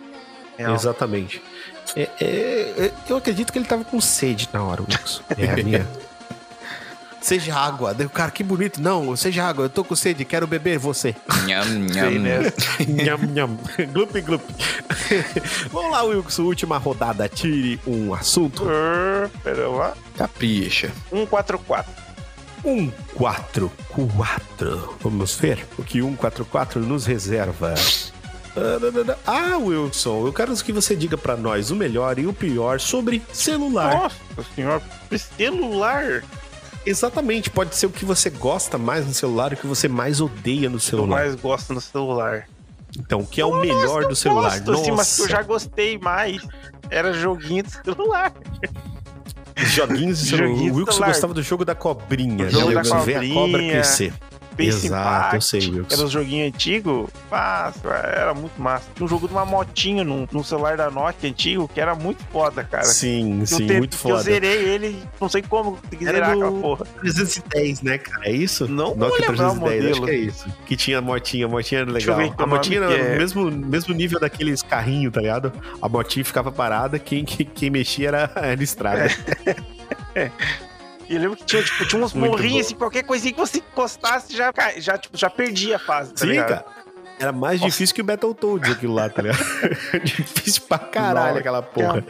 é Exatamente. É, é, é, eu acredito que ele tava com sede na hora, Wilson. É a minha. seja água. Daí o cara, que bonito. Não, seja água, eu tô com sede, quero beber você. Nham, Sei, nham. né? nham, nham. Glup, glup. Vamos lá, Wilson, última rodada. Tire um assunto. Ah, Pera lá. Capricha. 144. Um, quatro, quatro. Vamos ver o que um, quatro, quatro nos reserva. Ah, Wilson, eu quero que você diga pra nós o melhor e o pior sobre celular. Nossa senhora, celular. Exatamente, pode ser o que você gosta mais no celular e o que você mais odeia no Eu celular. mais gosto no celular. Então, o que é o melhor do celular? Gosto, assim, mas que eu já gostei mais. Era joguinho de celular. Joguinhos de celular. Joguinhos O Wilson celular. gostava do jogo da cobrinha. O jogo né? da Wilson, Ver a cobra cobrinha. crescer. Space Exato, eu Impact, sei, Wilson. que Era um joguinho antigo. Massa, era muito massa. Tinha um jogo de uma motinha num, num celular da Nokia antigo que era muito foda, cara. Sim, Eu sim, te- muito que Eu foda. zerei ele, não sei como consegui Era zerar aquela porra. 310, né, cara? É isso? Não vou Nokia lembrar o 310, acho modelo. que é isso. Que tinha a motinha, a motinha era Deixa eu legal. ver que A motinha que era é. no mesmo, mesmo nível daqueles carrinhos, tá ligado? A motinha ficava parada, quem, quem, quem mexia era, era estrada. E eu lembro que tinha, tipo, tinha uns morrinhos, assim, qualquer coisinha que você encostasse já, já, tipo, já perdia a fase, tá Sim, ligado? cara. Era mais Nossa. difícil que o Battletoads aquilo lá, tá ligado? difícil pra caralho Nossa, aquela porra.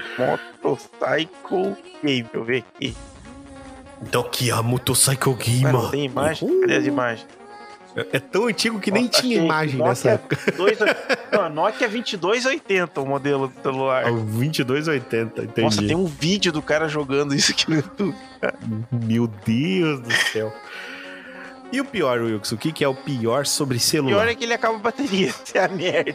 Motorcycle Game, deixa eu ver aqui. Então aqui, a Motorcycle Game, mano. tem imagem? Uh, Cadê as imagens? É tão antigo que nem Nossa, tinha imagem Nokia nessa época. 22, não, Nokia 2280 o modelo do celular. É o 2280, entendi. Nossa, tem um vídeo do cara jogando isso aqui no YouTube. Meu Deus do céu. E o pior, Wilson? O que, que é o pior sobre O celular? pior é que ele acaba a bateria, isso é a merda.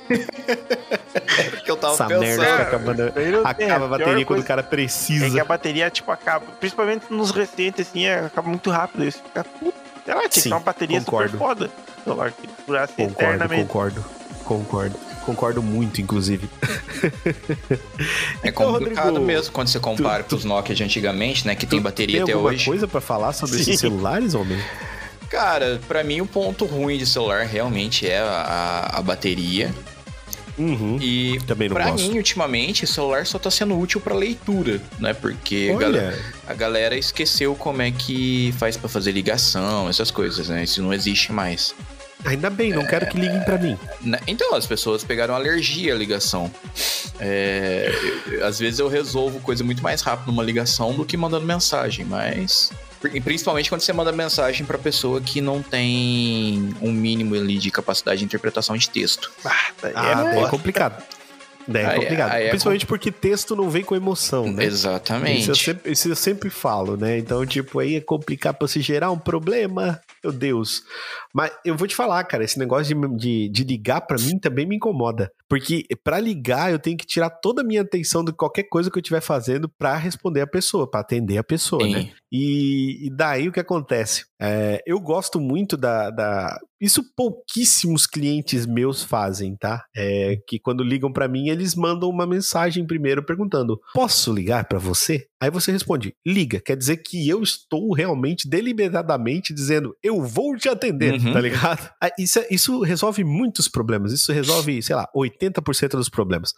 que eu tava Essa pensando. merda fica acabando. Acaba a bateria quando coisa o cara É precisa. que a bateria, tipo, acaba. Principalmente nos recentes, assim, é, acaba muito rápido. Isso fica. puta, Sei lá, tinha que Sim, uma bateria concordo. super foda. Celular que durasse Concordo, eternamente. concordo, concordo. Concordo muito, inclusive. É Então, complicado Rodrigo, mesmo quando você compara tu- com os Nokia de antigamente, né? Que tem bateria Tem até alguma hoje. coisa pra falar sobre Sim. esses celulares, homem? Cara, pra mim o ponto ruim de celular realmente é a, a bateria. Uhum. E Também não pra gosto. mim, ultimamente, o celular só tá sendo útil pra leitura, né? Porque a galera, a galera esqueceu como é que faz pra fazer ligação, essas coisas, né? Isso não existe mais. ainda bem, não quero que liguem pra mim. Então, as pessoas pegaram alergia à ligação. É, às vezes eu resolvo coisa muito mais rápido numa ligação do que mandando mensagem, mas. E Principalmente quando você manda mensagem pra pessoa que não tem um mínimo ali de capacidade de interpretação de texto. Ah, daí Ah, é daí é complicado. Daí é Aí- complicado. aí é Principalmente porque texto não vem com emoção, né? Exatamente. Isso eu, sempre, isso eu sempre falo, né? Então, tipo, aí é complicado pra se gerar um problema. Meu Deus. Mas eu vou te falar, cara, esse negócio de, de, de ligar pra mim também me incomoda. Porque pra ligar eu tenho que tirar toda a minha atenção de qualquer coisa que eu estiver fazendo pra responder a pessoa, pra atender a pessoa, Sim. né? E, e daí o que acontece? É, eu gosto muito da, da. Isso pouquíssimos clientes meus fazem, tá? É que quando ligam pra mim, eles mandam uma mensagem primeiro perguntando: Posso ligar pra você? Aí você responde: Liga. Quer dizer que eu estou realmente deliberadamente dizendo: Eu vou te atender, Uhum. tá ligado? Ah, Isso, é- isso resolve muitos problemas. Isso resolve, sei lá, 80% dos problemas.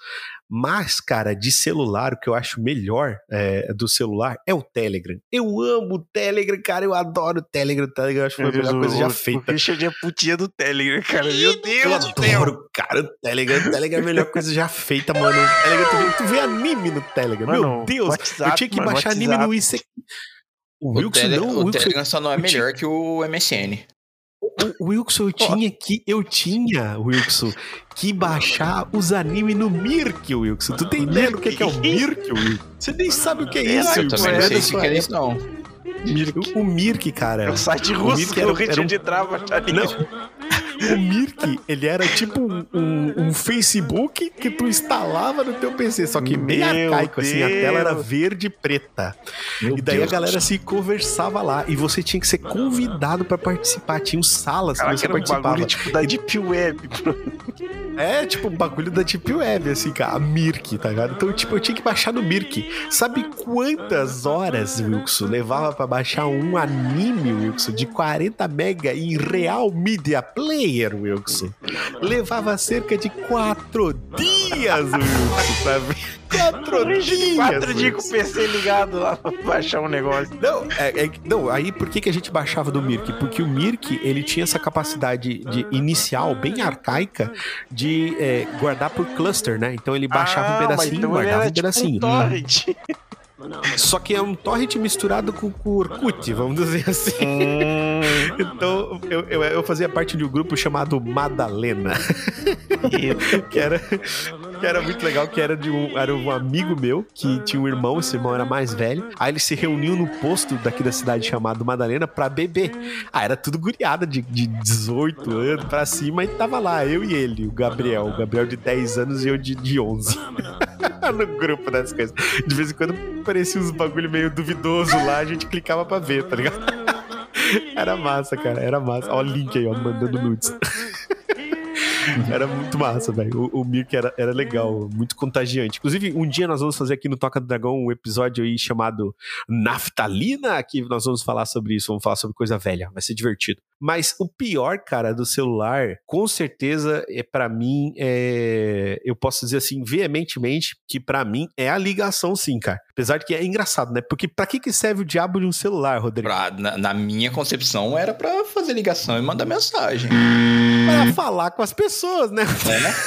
Mas, cara, de celular, o que eu acho melhor é, do celular é o Telegram. Eu amo o Telegram, cara. Eu adoro o Telegram. O Telegram eu acho que foi a melhor coisa já O feita. Richard é putinha do Telegram, cara. Meu Eu Deus do céu. adoro, cara, o Telegram. O Telegram é a melhor coisa já feita, mano. O Telegram, tu, vê, tu vê anime no Telegram. Meu Mano, Deus. WhatsApp, eu tinha que mano, baixar anime WhatsApp. no IC. O O, Wilson tele, não, o o Wilson, Telegram só não é eu tinha- melhor que o MSN. o Wilson, eu tinha que. Eu tinha, Wilson, que baixar os animes no Mirk, Wilson. Tu tem ideia do que que é o Mirk, Wilson? Você nem sabe o que é isso, Eu Eu também não É sei o que é isso, não. O, o Mirk, cara. É o site russo Mirk que era, o era um Richard entrava, tá? Não. O Mirk, ele era tipo um, um- um Facebook que tu instalava no teu PC, só que Meu arcaico, assim, a tela era Deus. verde e preta. Meu e daí Deus a galera se conversava lá, e você tinha que ser convidado pra participar. Tinha salas que Caraca, você era um participava. bagulho tipo da Deep Web. É, tipo, um bagulho da Deep Web, assim, cara. A Mirk, tá ligado? Então, tipo, eu tinha que baixar no Mirk. Sabe quantas horas, Wilson, levava pra baixar um anime, Wilson, de 40 mega em Real Media Player, Wilson? Levava cerca de quatro dias, Wilson, pra ver. Quatro dias. Quatro dias com o PC ligado lá pra baixar um negócio. Não, é, é- não, aí por que, que a gente baixava do Mirk? Porque o Mirk, ele tinha essa capacidade de inicial, bem arcaica, de é, guardar por cluster, né? Então ele baixava Ah, um pedacinho, então guardava um tipo pedacinho. Um torrent. Só que é um torrent misturado com com o Orkut, vamos dizer assim. Hum, Então eu, eu, eu fazia parte de um grupo chamado Madalena. que era que era muito legal, que era de um, era um amigo meu que tinha um irmão, esse irmão era mais velho. Aí eles se reuniam no posto daqui da cidade chamado Madalena pra beber. Ah, era tudo guriada de, de 18 anos pra cima e tava lá, eu e ele, o Gabriel. O Gabriel de 10 anos e eu de, de 11. no grupo das coisas. De vez em quando parecia uns bagulho meio duvidoso lá, a gente clicava pra ver, tá ligado? Era massa, cara, era massa. Ó, o link aí, ó, mandando nudes. Era muito massa, velho. O, o Mirk era, era legal, muito contagiante. Inclusive, um dia nós vamos fazer aqui no Toca do Dragão um episódio aí chamado Naftalina, que nós vamos falar sobre isso, vamos falar sobre coisa velha, vai ser divertido. Mas o pior, cara, do celular, com certeza, é para mim, é... eu posso dizer assim, veementemente, que pra mim é a ligação sim, cara. Apesar de que é engraçado, né? Porque pra que, que serve o diabo de um celular, Rodrigo? Pra- na, na minha concepção, era pra fazer ligação e mandar mensagem. Pra falar com as pessoas, né? É, né?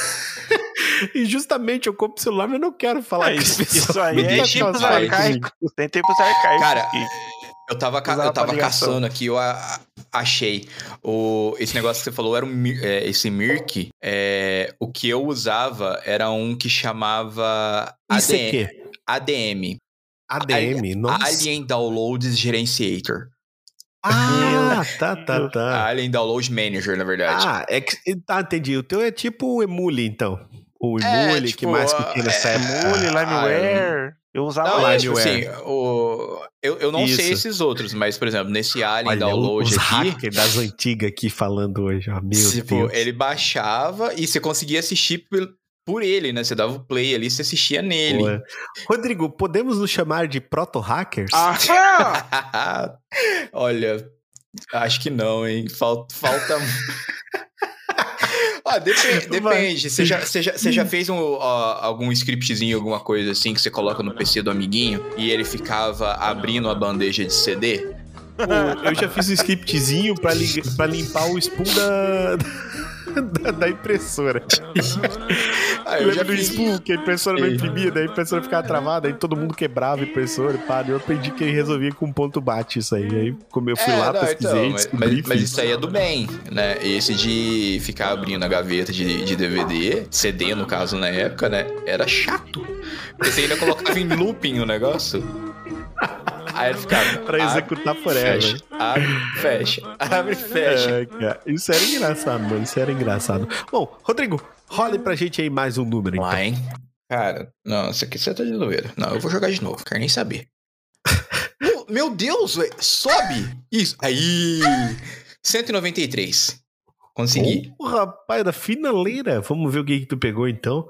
E justamente eu compro celular, mas eu não quero falar É, com as isso, pessoas. isso aí é tempos arcaicos. Tem tempos arcaicos. Cara, que- Eu tava, ca- eu tava caçando aqui, eu a- achei. O, esse negócio que você falou era um, é, esse Mirk. é, o que eu usava era um que chamava ADM. ADM. ADM, nossa. Alien Downloads Gerenciator. Ah, tá, tá, tá. Alien Download Manager, na verdade. Ah, é que, tá, entendi. O teu é tipo o Emule, então. O É, Emule, que tipo, mais que tem nessa é, época. Emule, Limeware. Eu usava Não, é, tipo Anywhere. assim, o, eu, eu não sei Isso. esses outros, mas, por exemplo, nesse Alien Olha, Download os aqui, hackers das antigas aqui falando hoje, ó. Meu tipo, Deus. ele baixava e você conseguia assistir por, ele, né? Você dava o play ali, você assistia nele. Boa. Rodrigo, podemos nos chamar de proto-hackers? Ah, Olha, acho que não, hein? Falta. falta... Ah, depende, depende. Você já, você já, você já fez um, ó, algum scriptzinho, alguma coisa assim, que você coloca no PC do amiguinho e ele ficava abrindo a bandeja de CD? Pô, eu já fiz um scriptzinho pra, li- pra limpar o spool da, da, da impressora. Ah, eu Lembra já do fiz. spool que a impressora não imprimia, daí a impressora ficava travada, aí todo mundo quebrava a impressora, pá. Eu aprendi que ele resolvia com ponto bate isso aí. Aí como eu fui É, lá, não, pesquisei, então, mas, descobri, mas- isso aí é do bem, né? Esse de ficar abrindo a gaveta de, de DVD, CD no caso na época, né? Era chato. Porque você ainda colocava em looping o negócio. Aí ele ficava. Pra abre, executar forever. Fecha, abre, fecha, abre, fecha. É, isso era engraçado, mano. Isso era engraçado. Bom, Rodrigo, role pra gente aí mais um número, então. Hein? Cara, não, isso aqui você tá de zoeira. Não, eu vou jogar de novo, quero nem saber. meu, meu Deus, ué, sobe! Isso, aí! 193. Consegui. Ô, rapaz, da finaleira. Vamos ver o que, que tu pegou, então.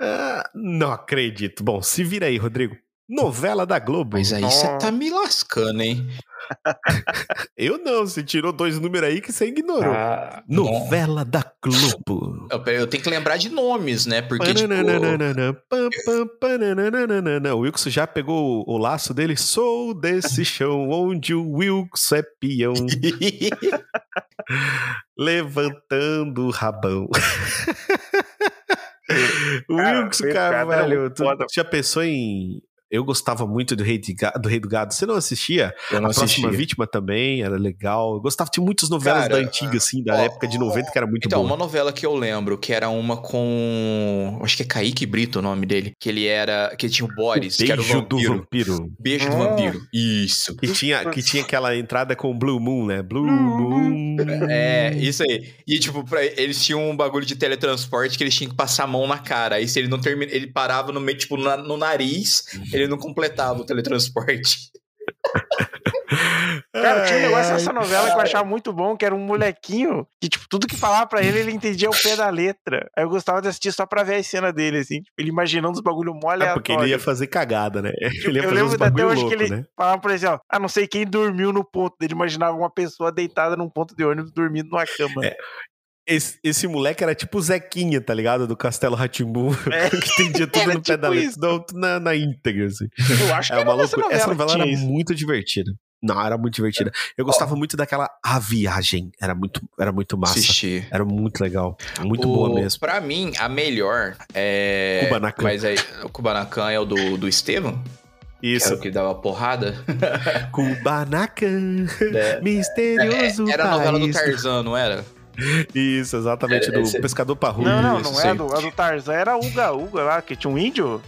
Ah, não acredito. Bom, se vira aí, Rodrigo. Novela da Globo. Mas aí você tá me lascando, hein? Eu não, você tirou dois números aí que você ignorou. Ah. Novela da Globo. Eu, tenho que lembrar de nomes, né? Porque, tipo... O Wilson já pegou o laço dele. Sou desse chão onde o Wilson é peão, levantando o rabão. o Cara, Carvalho, muito tu já pensou em. Eu gostava muito do Rei, de Ga- do Rei do Gado. Você não assistia? eu não a Próxima assisti. Vítima também era legal. Eu gostava de muitas novelas Cara, da antiga, assim, da ó, época de 90, que era muito Então, boa. uma novela que eu lembro, que era uma com. Acho que é Kaique Brito o nome dele. Que ele era. Que tinha o Boris, que era o Beijo do vampiro. Beijo do Ah. vampiro. Isso. Que tinha, que tinha aquela entrada com Blue Moon, né? Blue Moon. É, isso aí. E, tipo, pra- eles tinham um bagulho de teletransporte que eles tinham que passar a mão na cara. Aí, se ele não termina, ele parava no meio, tipo, na- no nariz, ele não completava o teletransporte. Cara, tinha um negócio nessa novela que eu achava muito bom, que era um molequinho que, tipo, tudo que falava pra ele, ele entendia o pé da letra. Aí eu gostava de assistir só pra ver a cena dele, assim, tipo, ele imaginando os bagulho mole Ah, porque ele ia fazer cagada, né? Ele ia eu fazer lembro até hoje louco, que ele né? falava pra ele assim, ó, ah, não sei quem dormiu no ponto. Ele imaginava uma pessoa deitada num ponto de ônibus dormindo numa cama. É. esse, esse moleque era tipo o Zequinha, tá ligado? Do Castelo Ratimbu, É. que entendia tudo Era no pé tipo da letra, não, na, na íntegra, assim. Eu acho que É uma loucura. Essa novela que era isso. muito divertida. Não, era muito divertida. Eu gostava muito daquela A Viagem. Era muito, era muito massa. Assisti. Era muito legal. Muito O- boa mesmo. Pra mim, a melhor é. Kubanacan. Mas aí, o Kubanacan é o do, do Estevam? Que era Isso. o que dava porrada? Kubanacan, É. misterioso Era a novela do. Tarzan, não era? Isso, exatamente, É, do esse- Pescador Parrudo. Não, não, Isso, não é do, a do Tarzan, era Uga Uga lá, que tinha um índio.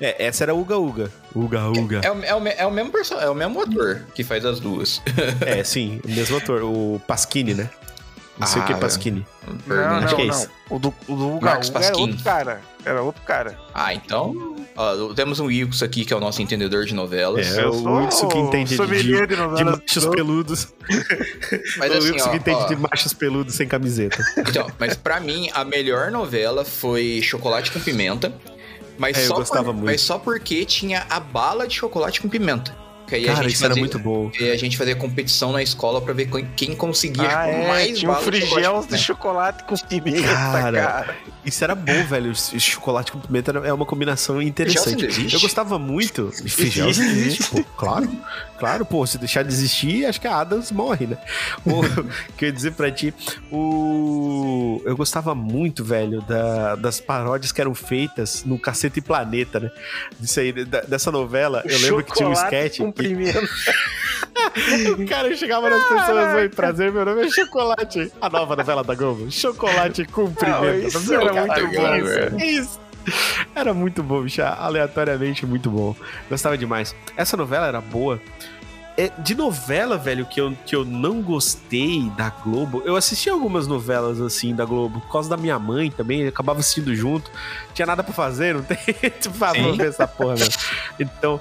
É, essa era Uga Uga. Uga Uga. É, o- é, o, é o mesmo perso- é o mesmo ator que faz as duas. É, sim, o mesmo ator, o Pasquini, né? Não sei o que é Ah, Pasquini. Não, Acho não, que é não. isso. O do, o do Uga Marcos Uga era Pasquim. outro cara. Era outro cara. Ah, então. Ó, temos um Wilkes aqui que é o nosso entendedor de novelas. É, o Wilson que entende de, de de machos peludos. Mas o assim, Wilson que entende ó, de machos peludos sem camiseta. Então, mas pra mim, a melhor novela foi Chocolate com Pimenta. Mas, É, eu só gostava por- muito. mas só porque tinha a bala de chocolate com pimenta. Que aí a Cara, gente isso era fazia- muito bom. E a gente fazia competição na escola pra ver quem- conseguia Ah, tipo, é, mais tinha um bala de de chocolate com pimenta, Cara, cara. Isso era bom, velho. Chocolate com pimenta era- é uma combinação interessante. Eu gostava muito. Feijão Existe. existe, pô. Claro. Claro, pô. Se deixar de existir, acho que a Adams morre, né? O, quer dizer pra ti, o. Eu gostava muito, velho, da- das paródias que eram feitas no Cacete e Planeta, né? Disso aí, da- dessa novela, eu lembro que tinha um sketch. Pimenta. o cara chegava nas pessoas, oi, prazer, meu nome é Chocolate. A nova novela da Globo. Chocolate com pimenta. isso era muito Cara, bom, isso, velho. Isso. Era muito bom, bicho. Aleatoriamente muito bom. Gostava demais. Essa novela era boa. É, de novela, velho, que eu, que eu não gostei da Globo. Eu assisti algumas novelas assim da Globo, por causa da minha mãe também, acabava assistindo junto. Tinha nada pra fazer, não tem? tipo, ah, vamos ver essa porra, né? Então,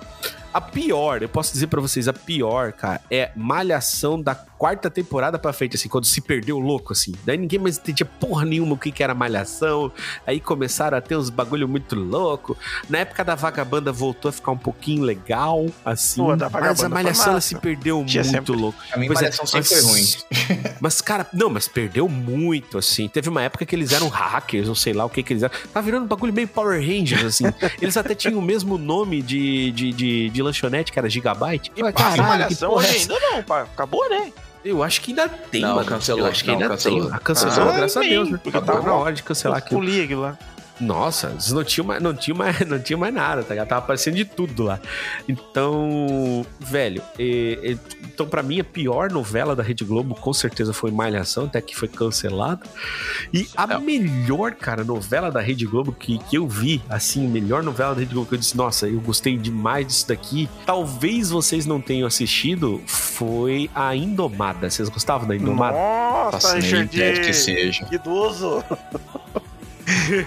a pior, eu posso dizer pra vocês, a pior, cara, é Malhação da quarta temporada pra frente, assim, quando se perdeu louco, assim. Daí ninguém mais entendia porra nenhuma o que, que era Malhação. Aí começaram a ter uns bagulho muito louco. Na época da Vagabanda voltou a ficar um pouquinho legal, assim. Pô, mas a Malhação se perdeu Tinha muito sempre- louco. A minha Pois é, malhação sempre mas- foi ruim. Mas, cara, não, mas perdeu muito, assim. Teve uma época que eles eram hackers, ou sei lá o que que eles eram. Tá virando um bagulho meio Power Rangers, assim. Eles até tinham o mesmo nome de, de, de, de lanchonete, que era Gigabyte. E caralho, que malhação porra é ainda não, pá. Acabou, né? Eu acho que ainda tem, Não, mano. cancelou. Eu acho que Não, ainda cancelou. tem. Ah, cancelou, Ah, graças a Deus, né? porque Tava tava na hora de cancelar aquilo. Folia aquilo lá. Nossa, não tinham mais, não tinha mais, não tinha mais nada, tá ligado? Tava aparecendo de tudo lá. Então, velho, é, é, então pra mim a pior novela da Rede Globo com certeza foi Malhação, até que foi cancelada. E a melhor, cara, novela da Rede Globo que, que eu vi, assim, melhor novela da Rede Globo que eu disse, nossa, eu gostei demais disso daqui. Talvez vocês não tenham assistido, foi a Indomada. Vocês gostavam da Indomada? Nossa, Faço nem ideia que seja. Idoso.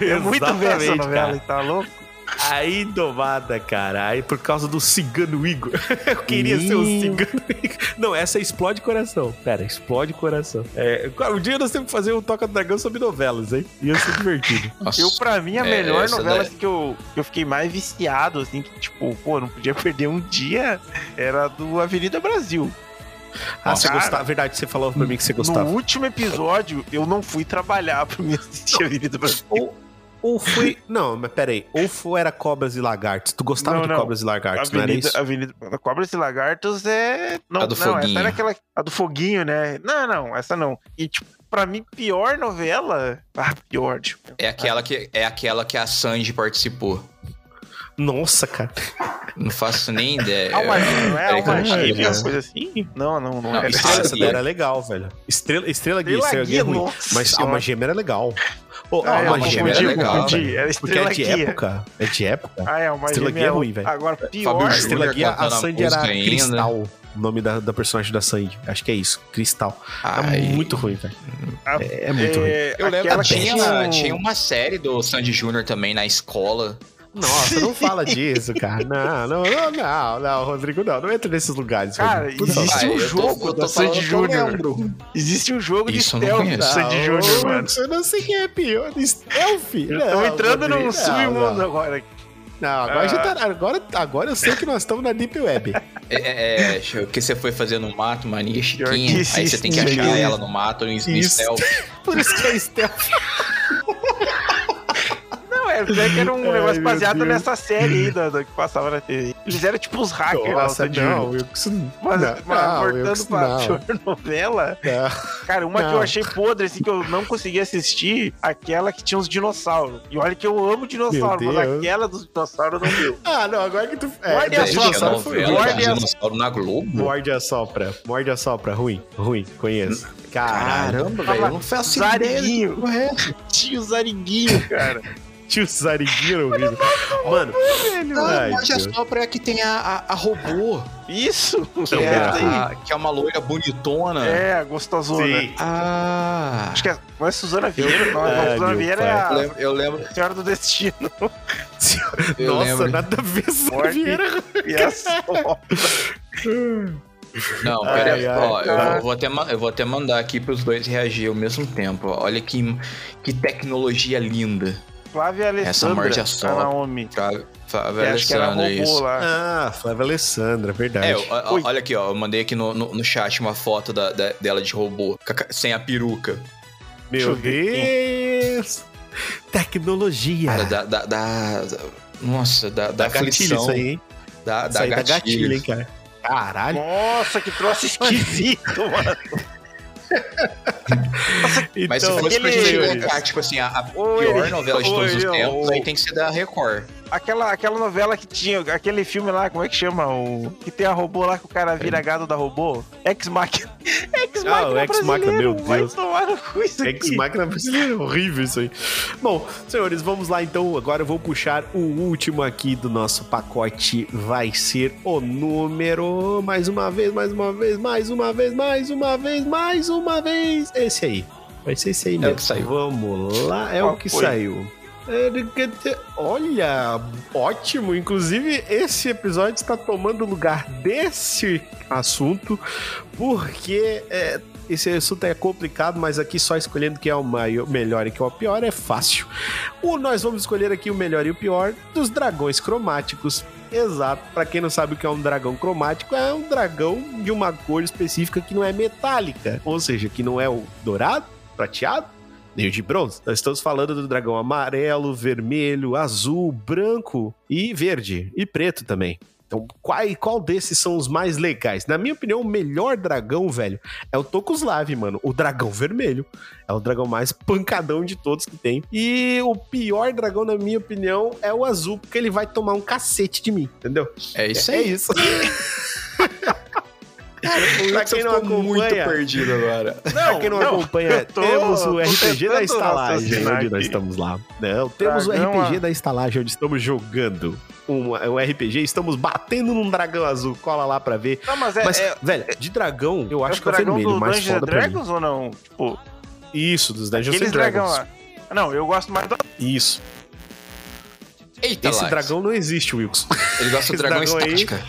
É muito bem essa novela, cara. tá louco? A Indomada, cara. Aí por causa do cigano Igor. Eu queria ser o Ih. cigano Igor. Não, essa explode coração. Pera, explode coração. É, um dia nós temos que fazer um Toca do Dragão sobre novelas, hein? Ia ser divertido. Nossa. Eu, pra mim, a É, melhor novela daí- assim, que, eu, que eu fiquei mais viciado, assim, que, tipo, pô, não podia perder um dia, era do Avenida Brasil. Ah, você Cara, gostava? Verdade, você falou pra mim que você gostava. No último episódio, eu não fui trabalhar pra me assistir Avenida Brasil. Ou, ou foi. Não, mas peraí. Ou foi era Cobras e Lagartos. Tu gostava Não, de não. Cobras e Lagartos, não era Avenida, isso? Avenida Cobras e Lagartos é. Não, A do não, foguinho. essa era aquela. A do foguinho, né? Não, não, essa não. E, tipo, pra mim, pior novela. Ah, pior, tipo. É aquela que, é aquela que a Sanji participou. Nossa, cara. Não faço nem ideia. Alma Gêmea, não é Alma Gêmea, ver. uma coisa assim? Não, não, não, Não, era. Estrela Essa Guia. era legal, velho. Estrela, estrela Guia, Estrela Estrela Guia é Guia, ruim. Mas. Alma Gêmea era legal. Ô, Ah, é, Alma Alma Gêmea era é legal, era Porque é Estrela de Guia. época. É de época. Ah, é, uma Estrela Gêmea Guia é ruim, velho. Agora, pior. Fábio Estrela Júnior Guia, a Sandy era. Cristal. O nome da, da personagem da Sandy. Acho que é isso. Cristal. Ai. É muito ruim, velho. É, é muito ruim. é, Eu lembro que tinha, tinha um- tinha uma série do Sandy Júnior também na escola. Nossa, não fala disso, cara. Não, não, não, não, não, Rodrigo, não. Não entra nesses lugares. Cara, Rodrigo, existe Ah, um tô- jogo eu tô da falando Sandy Júnior. lembro. Existe um jogo de Isso eu não stealth do. Sandy Júnior, mano. Eu não sei quem é pior. Stealth? Eu tô entrando num submundo agora. Não, agora, já tá, agora, agora eu sei que nós estamos na Deep Web. É, é, é, o que você foi fazer no mato, mania chiquinha. Aí você tem que achar né? ela no mato, Isso. stealth. Por isso que é stealth. Não, é, é que era um Ai, negócio baseado Deus. nessa série aí da, da que passava na TV. Eles eram tipo uns hackers lá, Nossa, Sandy não. Wilson. Mas, não, mas não, voltando pra não. novela, Não. cara, uma que Não. eu achei podre, assim, que eu não consegui assistir, aquela que tinha uns dinossauros. E olha que eu amo dinossauro, mas aquela dos dinossauros não deu. Ah, não, agora que tu. Morde é, a sopra, a novela Morde de a- dinossauro na Globo? Morde a sopra. Morde a sopra. Ruim. Ruim. Conheço. Caramba, velho, eu não faço ideia. Zariguinho. Tinha o Zariguinho, cara. Tio Zarigueiro horrível. Mano, Não, Ai, é a que tem a, a, a robô, Isso. que é, pera. a, que é uma loira bonitona. É, gostosona. sim. Ah, Acho que é, não é Suzana Vieira, não. Ai, a Suzana meu Vieira pai. é eu a lembro, eu lembro, Senhora do Destino. eu Nossa, lembro. nada a ver Morte. vieira. E a. Não, Ai, pera, ai, ó, eu, vou- vou até, eu vou até mandar aqui pros dois reagir ao mesmo tempo. ó. Olha que, que tecnologia linda. Flávia Essa Alessandra. morde a a sopra. Naomi. Era Alessandra, isso. lá. Ah, Flávia Alessandra, verdade. É, ó, olha aqui, ó. Eu mandei aqui no, no, no chat uma foto da, da- dela de robô, sem a peruca. Meu Deus. Tecnologia. Cara, da. da, da- da- nossa, da, da, da gatilho aflição. isso aí, hein? Da, Isso da gatilho. gatilho, hein, cara. Caralho. Nossa, que troço esquisito, mano. Mas Então, se fosse pra gente colocar, tipo assim, a, a pior ele- novela de todos os tempos, aí tem que ser da Record. Aquela, aquela novela que tinha, aquele filme lá, como é que chama? O, que tem a robô lá que o cara vira gado da robô? Ex Machina. Ex Ah, Machina o Ex Machina, brasileiro, meu vai Deus. tomar no cu isso Ex aqui. máquina brasileira, horrível isso aí. Bom, senhores, vamos lá então. Agora eu vou puxar o último aqui do nosso pacote. Vai ser o número. Mais uma vez, mais uma vez, mais uma vez, mais uma vez, mais uma vez. Esse aí. Vai ser esse aí mesmo. que saiu. Vamos lá, é Qual o que foi? saiu. Olha, ótimo. Inclusive, esse episódio está tomando lugar desse assunto, porque é, esse assunto é complicado, mas aqui só escolhendo quem é o maior, melhor e quem é o pior é fácil. O, nós vamos escolher aqui o melhor e o pior dos dragões cromáticos. Exato. Pra quem não sabe o que é um dragão cromático, é um dragão de uma cor específica que não é metálica, ou seja, que não é o dourado, prateado nem o de bronze. Nós estamos falando do dragão amarelo, vermelho, azul, branco e verde. E preto também. Então, qual, qual desses são os mais legais? Na minha opinião, o melhor dragão, velho, é o Tokuslav, mano. O dragão vermelho. É o dragão mais pancadão de todos que tem. E o pior dragão, na minha opinião, é o azul, porque ele vai tomar um cacete de mim, entendeu? É isso É aí. isso. O Pra Wilson quem não ficou muito acompanha- perdido agora. pra quem não, não, acompanha, eu tô- temos o RPG da estalagem, onde nós estamos lá. Não, temos Dragão, o RPG ah. da estalagem, onde estamos jogando um, um RPG, estamos batendo num dragão azul. Cola lá pra ver. Não, mas é, Mas, é, velho, de dragão, eu é acho que é o vermelho, do mais Dungeons foda pra mim. Dragons ou não? Tipo, Isso, dos Dungeons aqueles and Dragons. dragão lá. Não, eu gosto mais do... Isso. Eita, Esse dragão não existe, Wilson. Ele gosta do dragão dragão aí- estática.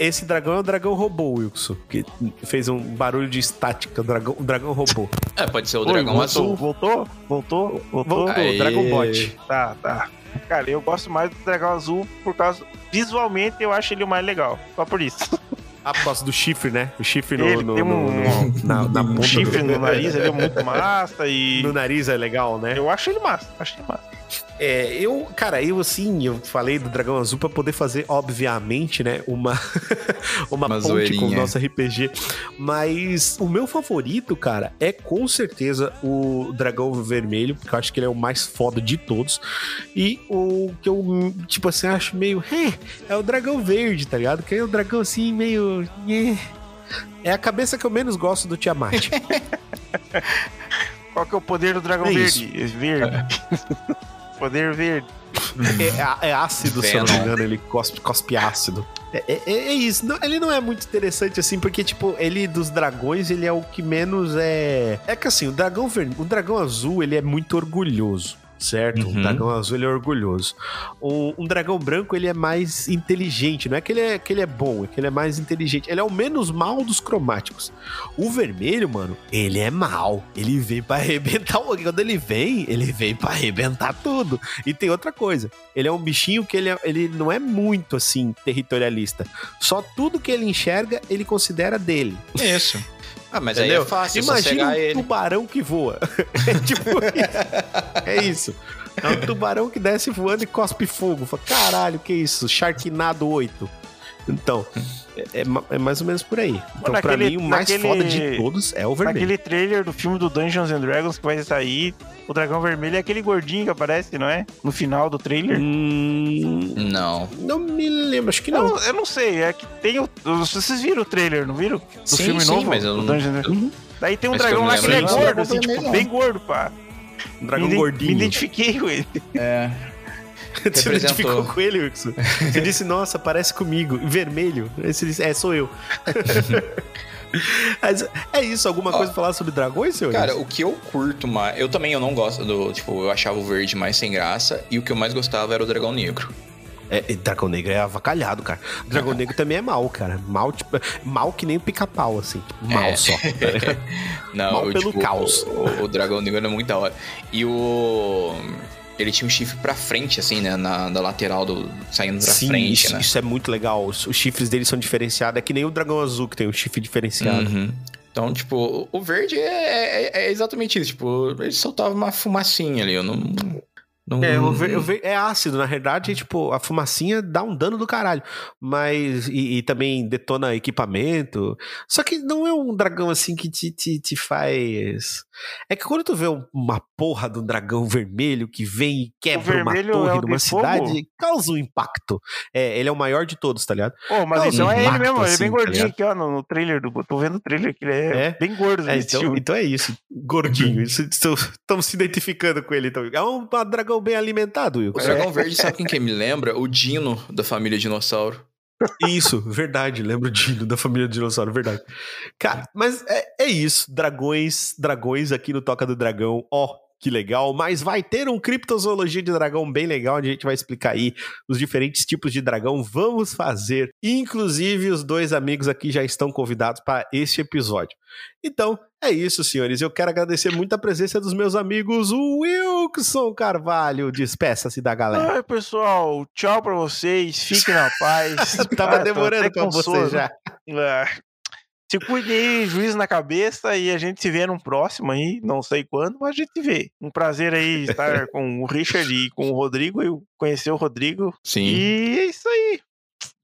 Esse dragão é o dragão robô, Wilson. Que fez um barulho de estática, o dragão, o dragão robô. É, pode ser o Oi, dragão azul. Voltou? Voltou? Voltou? Voltou, Aê. Dragon Bot. Tá, tá. Cara, eu gosto mais do dragão azul por causa... Visualmente eu acho ele o mais legal. Só por isso. Ah, por causa do chifre, né? O chifre no, Ele no, tem no- um- no- na, na Um ponta chifre do- no nariz, ele é muito massa e... No nariz é legal, né? Eu acho ele massa, acho ele massa. É, eu, cara, eu assim, eu falei do Dragão Azul pra poder fazer, obviamente, né, uma uma, Uma ponte com o zoeirinha. nosso RPG, mas o meu favorito, cara, é com certeza o Dragão Vermelho, porque eu acho que ele é o mais foda de todos, e o que eu, tipo assim, acho meio, é, é o Dragão Verde, tá ligado? Que é o dragão assim, meio, é, é a cabeça que eu menos gosto do Tiamat. Qual que é o poder do dragão É verde? Verde. poder verde. É, é ácido, se eu não me Venom. engano, ele cospe, cospe ácido. É, é- é isso. Não, ele não é muito interessante assim, porque, tipo, ele dos dragões, ele é o que menos é. É que assim, o dragão ver... o dragão azul, ele é muito orgulhoso. Certo? Uhum. O dragão azul ele é orgulhoso. O- um dragão branco ele é mais inteligente, não é que ele é, que ele é bom, é que ele é mais inteligente. Ele é o menos mal dos cromáticos. O vermelho, mano, ele é mal. Ele vem pra arrebentar. o- Quando ele vem, ele vem pra arrebentar tudo. E tem outra coisa. Ele é um bichinho que ele, é- ele não é muito assim territorialista. Só tudo que ele enxerga, ele considera dele. Isso. Ah, mas Entendeu? aí é fácil, é Imagina um ele. tubarão que voa. É tipo isso. É isso. É um tubarão que desce voando e cospe fogo. Fala, caralho, que isso? Sharknado 8. Então, é, é é mais ou menos por aí. Então, pra naquele- mim, o mais naquele- foda de todos é o vermelho. Naquele trailer do filme do Dungeons and Dragons que vai sair, o dragão vermelho é aquele gordinho que aparece, não é? No final do trailer. Hum, Não. não me lembro, acho que Eu, não. não- eu não sei, é que tem o. Vocês viram o trailer, não viram? Do Sim, filme sim, novo? mas eu do não- Dungeons and Dragons. Daí tem um Mas eu dragão lá que ele é gordo, assim, tipo, bem gordo, pá. Um dragão me, gordinho. Me identifiquei com ele. É. Você identificou com ele, Wilson? Você disse, nossa, parece comigo. Vermelho. Aí Você disse, é, sou eu. Mas é isso, alguma coisa pra falar sobre dragões, senhores? Cara, o que eu curto mais. Eu também eu não gosto do. Tipo, eu achava o verde mais sem graça. E o que eu mais gostava era o dragão negro. É, e dragão negro é avacalhado, cara. Dragão negro também é mal, cara. Mal, tipo, mal que nem o pica-pau, assim. Mal É. só. tá? Não, Mal eu, pelo tipo, caos. O, o dragão negro era muito da hora. E o. Ele tinha um chifre pra frente, assim, né? Na, da lateral do. Saindo pra Sim, frente, isso, né? isso é muito legal. Os, os chifres deles são diferenciados. É que nem o dragão azul, que tem um chifre diferenciado. Uhum. Então, tipo, o- o verde é, é- é exatamente isso. Tipo, ele soltava uma fumacinha ali. Eu não. Não É, o ver- o ver- é ácido, na verdade, tipo, a fumacinha dá um dano do caralho. Mas. E, e também detona equipamento. Só que não é um dragão assim que te, te, te faz. É que quando tu vê um- uma porra de um dragão vermelho que vem e quebra uma torre é uma de fogo? cidade, causa um impacto. É, ele é o maior de todos, tá ligado? Pô, mas então um é ele mesmo, ele é assim, bem tá gordinho ligado? aqui, ó, no, no trailer do. Tô vendo o trailer que ele é, É? bem gordo É, então, então é isso. Gordinho. Estamos se identificando com ele. Então. É um dragão bem alimentado, Will. O dragão verde, sabe quem que me lembra? O Dino da família Dinossauro. Isso, verdade. Lembro de da família dinossauro, verdade. Cara, mas é, é isso. Dragões, dragões aqui no Toca do Dragão. Ó, que legal. Mas vai ter um criptozoologia de dragão bem legal, onde a gente vai explicar aí os diferentes tipos de dragão. Vamos fazer. Inclusive, os dois amigos aqui já estão convidados para este episódio. Então, é isso, senhores. Eu quero agradecer muito a presença dos meus amigos Wilson Carvalho. Despeça-se da galera. Ai, pessoal, tchau pra vocês. Fiquem na paz. Tava Ah, demorando pra com você já. Ah, Se cuide aí, juiz na cabeça, e a gente se vê num próximo aí, não sei quando, mas a gente se vê. Um prazer aí estar com o Richard e com o Rodrigo, eu conhecer o Rodrigo. Sim. E é isso aí.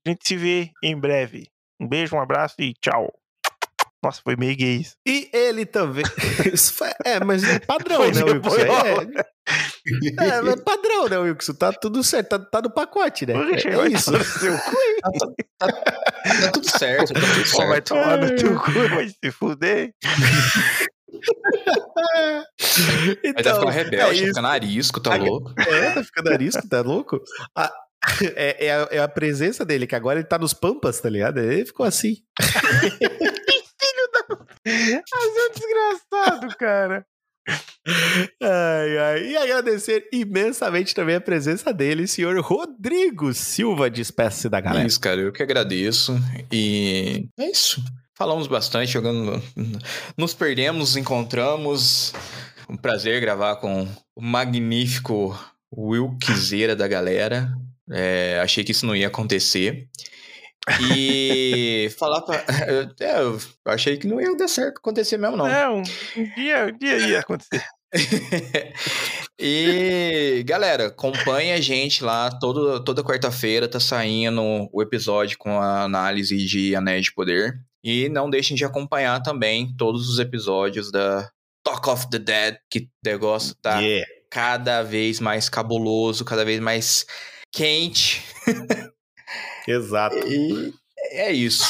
A gente se vê em breve. Um beijo, um abraço e tchau. Nossa, foi meio gay isso. E ele também. Isso foi- é, mas é padrão, Foi né, Wilson? É, é, mas padrão, né, Wilson? Tá tudo certo, tá, tá no pacote, né? É, vai isso. no seu cu. Tá tudo certo, tá tudo Ó, vai certo. tomar no teu cu, vai se fuder. Aí tá Então, ficando rebelde, tá isso. ficando arisco, tá louco? É, tá ficando arisco, tá louco? A- é, é a, é a presença dele, que agora ele tá nos pampas, tá ligado? Ele ficou assim. Mas é desgraçado, cara. Ai, ai. E agradecer imensamente também a presença dele, senhor Rodrigo Silva. Despeça-se da É galera. isso, cara. Eu que agradeço. E é isso. Falamos bastante, jogando. Nos perdemos, nos encontramos. Um prazer gravar com o magnífico Will Quiseira da galera. É, achei que isso não ia acontecer. E falar pra. É, eu achei que não ia dar certo acontecer mesmo, não. Não, um dia, um dia ia acontecer. e galera, acompanha a gente lá. Todo, toda quarta-feira tá saindo o episódio com a análise de Anéis de Poder. E não deixem de acompanhar também todos os episódios da Talk of the Dead, que o negócio tá Yeah. cada vez mais cabuloso, cada vez mais quente. Exato. E é isso.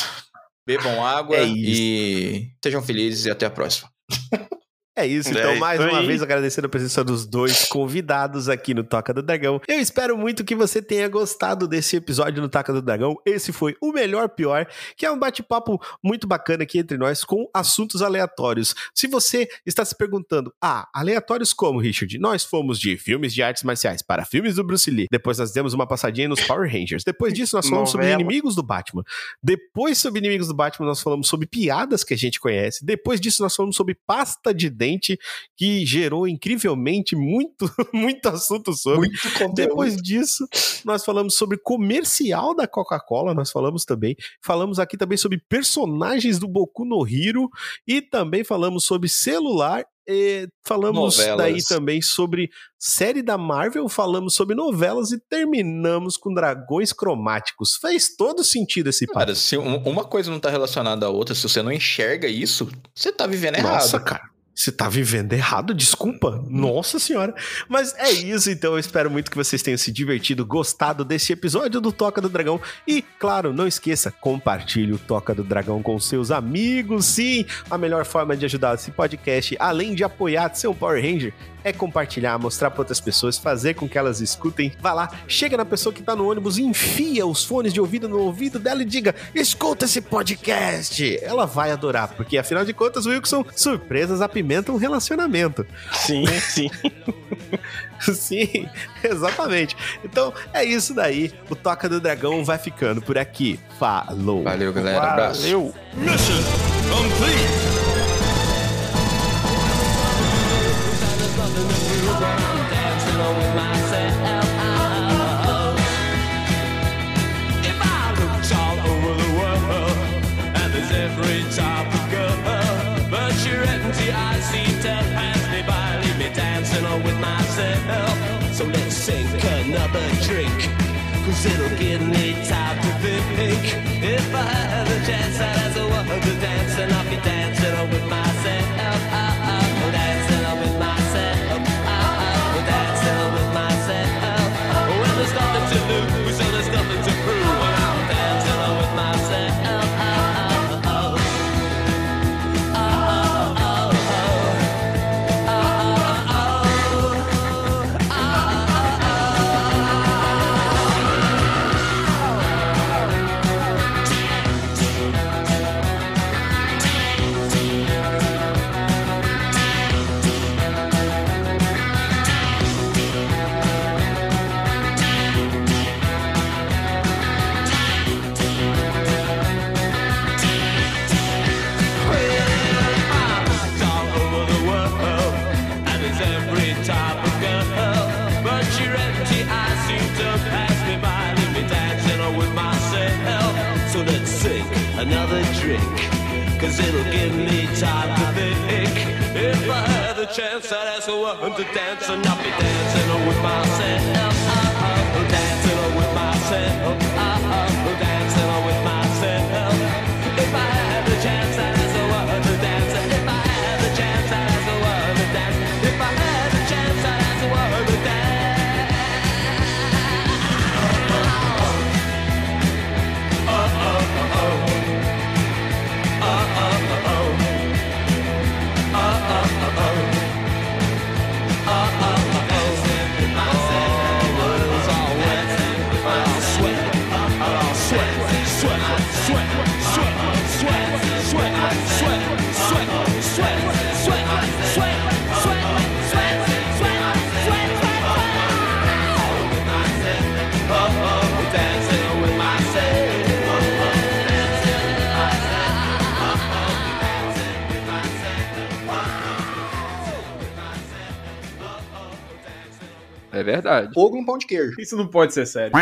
Bebam água É isso. e sejam felizes e até a próxima. É isso, então É mais isso uma vez agradecendo a presença dos dois convidados aqui no Toca do Dragão. Eu espero muito que você tenha gostado desse episódio no Toca do Dragão. Esse foi o melhor pior, que é um bate-papo muito bacana aqui entre nós com assuntos aleatórios. Se você está se perguntando, ah, aleatórios como, Richard? Nós fomos de filmes de artes marciais para filmes do Bruce Lee. Depois nós demos uma passadinha nos Power Rangers. Depois disso nós falamos sobre inimigos do Batman. Depois sobre inimigos do Batman nós falamos sobre piadas que a gente conhece. Depois disso nós falamos sobre pasta de dente que gerou incrivelmente muito, muito assunto sobre. Muito. Depois disso, nós falamos sobre comercial da Coca-Cola, nós falamos também. Falamos aqui também sobre personagens do Boku no Hero e também falamos sobre celular. E falamos Novelas. daí também sobre série da Marvel, falamos sobre novelas e terminamos com dragões cromáticos. Fez todo sentido esse papo. Cara, se um- uma coisa não tá relacionada à outra, se você não enxerga isso, você tá vivendo Nossa, errado. cara. Você tá vivendo errado, desculpa. Nossa senhora. Mas é isso, então eu espero muito que vocês tenham se divertido, gostado desse episódio do Toca do Dragão. E, claro, não esqueça, compartilhe o Toca do Dragão com seus amigos. Sim, a melhor forma de ajudar esse podcast, além de apoiar ser um Power Ranger, é compartilhar, mostrar para outras pessoas, fazer com que elas escutem. Vá lá, chega na pessoa que tá no ônibus, enfia os fones de ouvido no ouvido dela e diga: escuta esse podcast. Ela vai adorar, porque afinal de contas, Wilson, surpresas apimentam o relacionamento. Sim, sim. Sim, exatamente. Então é isso daí. O Toca do Dragão vai ficando por aqui. Falou. Valeu, galera. Abraço. Valeu. Mission complete. So let's sink another drink, cause it'll give me time to think. If I had a chance, I'd ask a cause it'll give me time to think. If I had the chance, I'd ask a woman to dance, and I'll be dancing with myself. É verdade. Fogo no pão de queijo. Isso não pode ser sério.